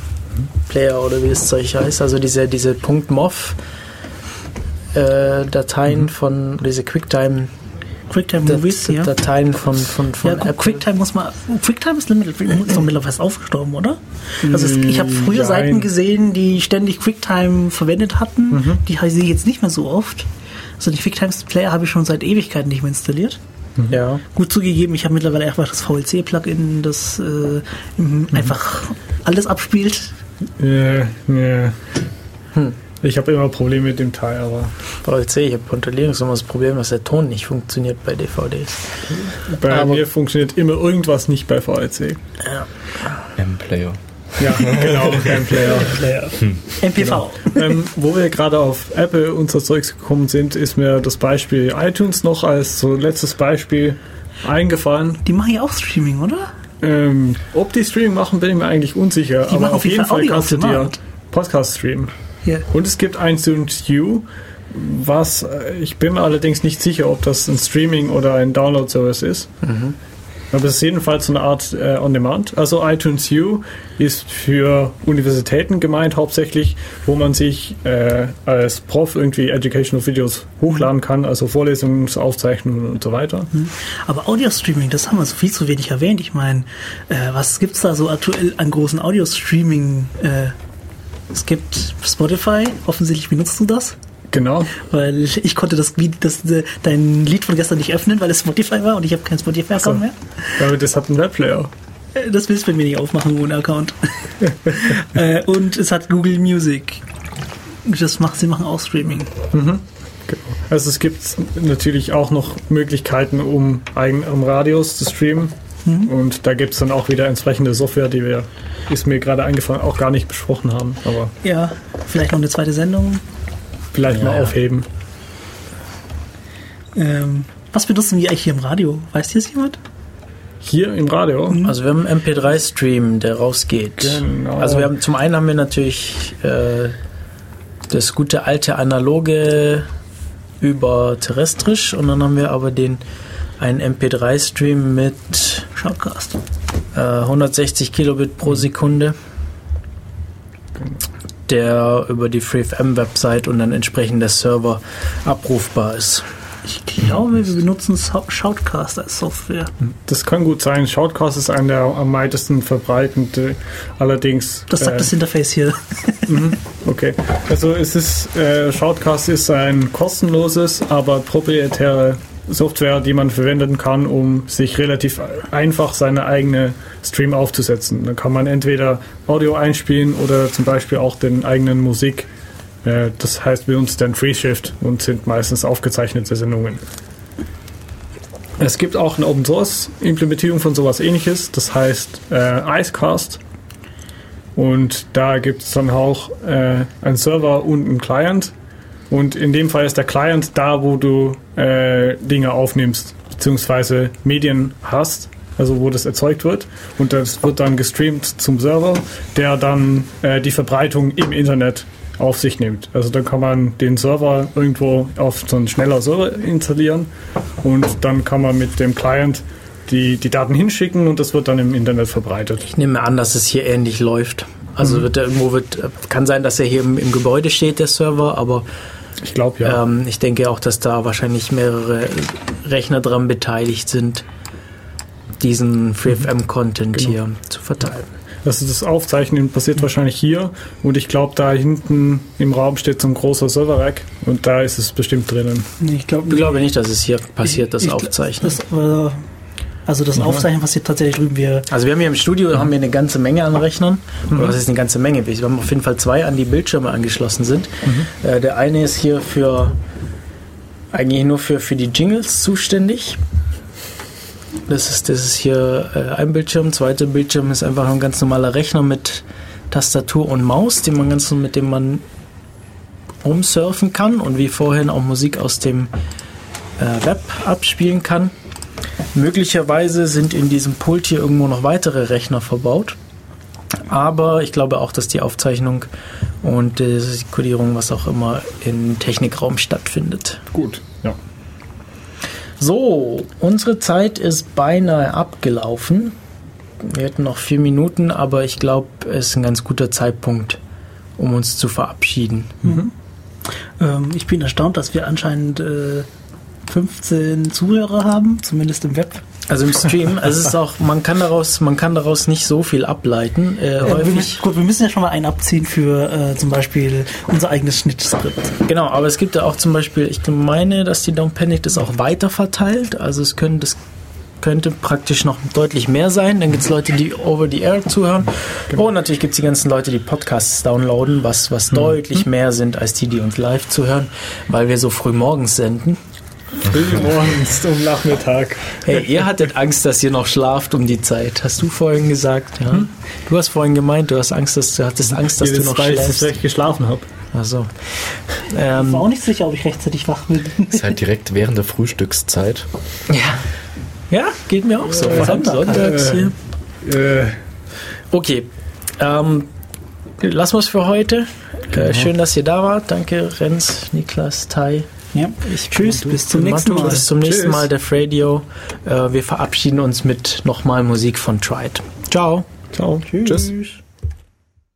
Player oder wie das Zeug heißt. Also diese, diese .mov äh, Dateien von, diese QuickTime QuickTime Movies, ja. Dateien von, von, von Ja, guck, Apple. QuickTime muss man. QuickTime ist, ist doch mittlerweile aufgestorben, oder? Also es, ich habe früher Nein. Seiten gesehen, die ständig QuickTime verwendet hatten. Mhm. Die sehe ich jetzt nicht mehr so oft. Also die QuickTime-Player habe ich schon seit Ewigkeiten nicht mehr installiert. Ja. Gut zugegeben, ich habe mittlerweile einfach das VLC-Plugin, das äh, Mhm. einfach alles abspielt. Ja, ja. Ich habe immer Probleme mit dem Teil, aber VLC, ich habe unter Linux immer das Problem, dass der Ton nicht funktioniert bei DVDs. bei Aber- mir funktioniert immer irgendwas nicht bei VLC. M-Player. Ja, *laughs* genau, kein Player. MPV. ähm, wo wir gerade auf Apple und so Zeugs gekommen sind, ist mir das Beispiel iTunes noch als so letztes Beispiel eingefallen. Die machen ja auch Streaming, oder? Ähm, ob die Streaming machen, bin ich mir eigentlich unsicher. Die aber auf jeden Fall Audio kannst du dir. Podcast streamen. Ja. Und es gibt iTunes U, was äh, ich bin mir allerdings nicht sicher, ob das ein Streaming oder ein Download-Service ist. Aber es ist jedenfalls so eine Art äh, On-Demand. Also iTunes U ist für Universitäten gemeint hauptsächlich, wo man sich äh, als Prof irgendwie Educational Videos hochladen kann, also Vorlesungsaufzeichnungen und so weiter. Aber Audio-Streaming, das haben wir so viel zu wenig erwähnt. Ich meine, äh, was gibt's da so aktuell an großen Audio-Streaming? Äh, es gibt Spotify, offensichtlich benutzt du das, Genau. weil ich konnte das, das äh, dein Lied von gestern nicht öffnen, weil es Spotify war und ich habe keinen Spotify-Account So. mehr. Aber das hat einen Webplayer. Äh, Das willst du bei mir nicht aufmachen ohne Account. *laughs* äh, und es hat Google Music. Das macht, sie machen auch Streaming. Also es gibt natürlich auch noch Möglichkeiten, um eigenen Radios zu streamen. Und da gibt es dann auch wieder entsprechende Software, die wir, ist mir gerade eingefallen, auch gar nicht besprochen haben. Aber Ja, vielleicht noch eine zweite Sendung. Vielleicht mal Ja. aufheben. Ähm, was benutzen wir eigentlich hier im Radio? Weiß jetzt jemand? Hier im Radio. Also wir haben einen MP3-Stream, der rausgeht. Genau. Also wir haben zum einen haben wir natürlich äh, das gute alte analoge über terrestrisch und dann haben wir aber den einen MP3-Stream mit Shoutcast. äh, 160 Kilobit pro Sekunde, der über die FreeFM-Website und dann entsprechend der Server abrufbar ist. Ich glaube, wir benutzen Shoutcast als Software. Das kann gut sein. Shoutcast ist einer der am weitesten verbreitende. Allerdings. Das sagt äh, das Interface hier. *laughs* Okay. Also es ist, äh, Shoutcast ist ein kostenloses, aber proprietäre Software, die man verwenden kann, um sich relativ einfach seine eigene Stream aufzusetzen. Dann kann man entweder Audio einspielen oder zum Beispiel auch den eigenen Musik. Äh, das heißt bei uns dann Free Shift und sind meistens aufgezeichnete Sendungen. Es gibt auch eine Open Source Implementierung von sowas ähnliches, das heißt äh, Icecast. Und da gibt es dann auch äh, einen Server und einen Client. Und in dem Fall ist der Client da, wo du äh, Dinge aufnimmst, beziehungsweise Medien hast, also wo das erzeugt wird. Und das wird dann gestreamt zum Server, der dann äh, die Verbreitung im Internet auf sich nimmt. Also dann kann man den Server irgendwo auf so einen schneller Server installieren und dann kann man mit dem Client die, die Daten hinschicken und das wird dann im Internet verbreitet. Ich nehme an, dass es hier ähnlich läuft. Also wird er irgendwo wird, kann sein, dass er hier im, im Gebäude steht, der Server, aber Ich glaube ja. Ähm, ich denke auch, dass da wahrscheinlich mehrere Rechner dran beteiligt sind, diesen FreeFM-Content Genau. hier zu verteilen. Also das Aufzeichnen passiert wahrscheinlich hier und ich glaube, da hinten im Raum steht so ein großer Serverrack und da ist es bestimmt drinnen. Ich glaube Ich glaube nicht, dass es hier passiert, das ich- Aufzeichnen. Das, äh, also das Aufzeichnen passiert tatsächlich drüben. Wir, Also wir haben hier im Studio haben wir eine ganze Menge an Rechnern. Oder was ist eine ganze Menge? Wir haben auf jeden Fall zwei an die Bildschirme angeschlossen sind. Äh, der eine ist hier für eigentlich nur für, für die Jingles zuständig. Das ist, das ist hier äh, ein Bildschirm. Zweiter Bildschirm ist einfach ein ganz normaler Rechner mit Tastatur und Maus, den man ganz, mit dem man umsurfen kann und wie vorhin auch Musik aus dem äh, Web abspielen kann. Möglicherweise sind in diesem Pult hier irgendwo noch weitere Rechner verbaut. Aber ich glaube auch, dass die Aufzeichnung und die Kodierung, was auch immer, im Technikraum stattfindet. Gut. Ja. So, unsere Zeit ist beinahe abgelaufen. Wir hätten noch vier Minuten, aber ich glaube, es ist ein ganz guter Zeitpunkt, um uns zu verabschieden. ähm, ich bin erstaunt, dass wir anscheinend äh, 15 Zuhörer haben, zumindest im Web. Also im Stream, also es ist auch, man kann daraus, man kann daraus nicht so viel ableiten. Äh, Äh, wir, gut, wir müssen ja schon mal einen abziehen für äh, zum Beispiel unser eigenes Schnittskript. Genau, aber es gibt ja auch zum Beispiel, ich meine, dass die Don't Panic das auch weiter verteilt. Also es könnte, das könnte praktisch noch deutlich mehr sein. Dann gibt es Leute, die over the air zuhören. Und natürlich gibt es die ganzen Leute, die Podcasts downloaden, was, was deutlich mehr sind als die, die uns live zuhören, weil wir so früh morgens senden. Früh morgens um Nachmittag. Hey, ihr hattet Angst, dass ihr noch schlaft um die Zeit. Hast du vorhin gesagt, ja? Du hast vorhin gemeint, du hast Angst, dass du hattest Angst, dass du Jedes noch weiß, dass schläfst. ich geschlafen habe. Also, Ich war ähm, auch nicht sicher, ob ich rechtzeitig wach bin. Ist halt direkt während der Frühstückszeit. ja. Ja, geht mir auch so. Äh, Vor allem Sonntag. sonntags hier. Äh, Okay. Ähm, lassen wir es für heute. Äh, schön, dass ihr da wart. Danke, Renz, Niklas, Tai. Ja. Ich Tschüss, bis zum nächsten Mal. Bis zum nächsten Tschüss. Mal, Def Radio. Äh, wir verabschieden uns mit nochmal Musik von Tried. Ciao. ciao. Tschüss.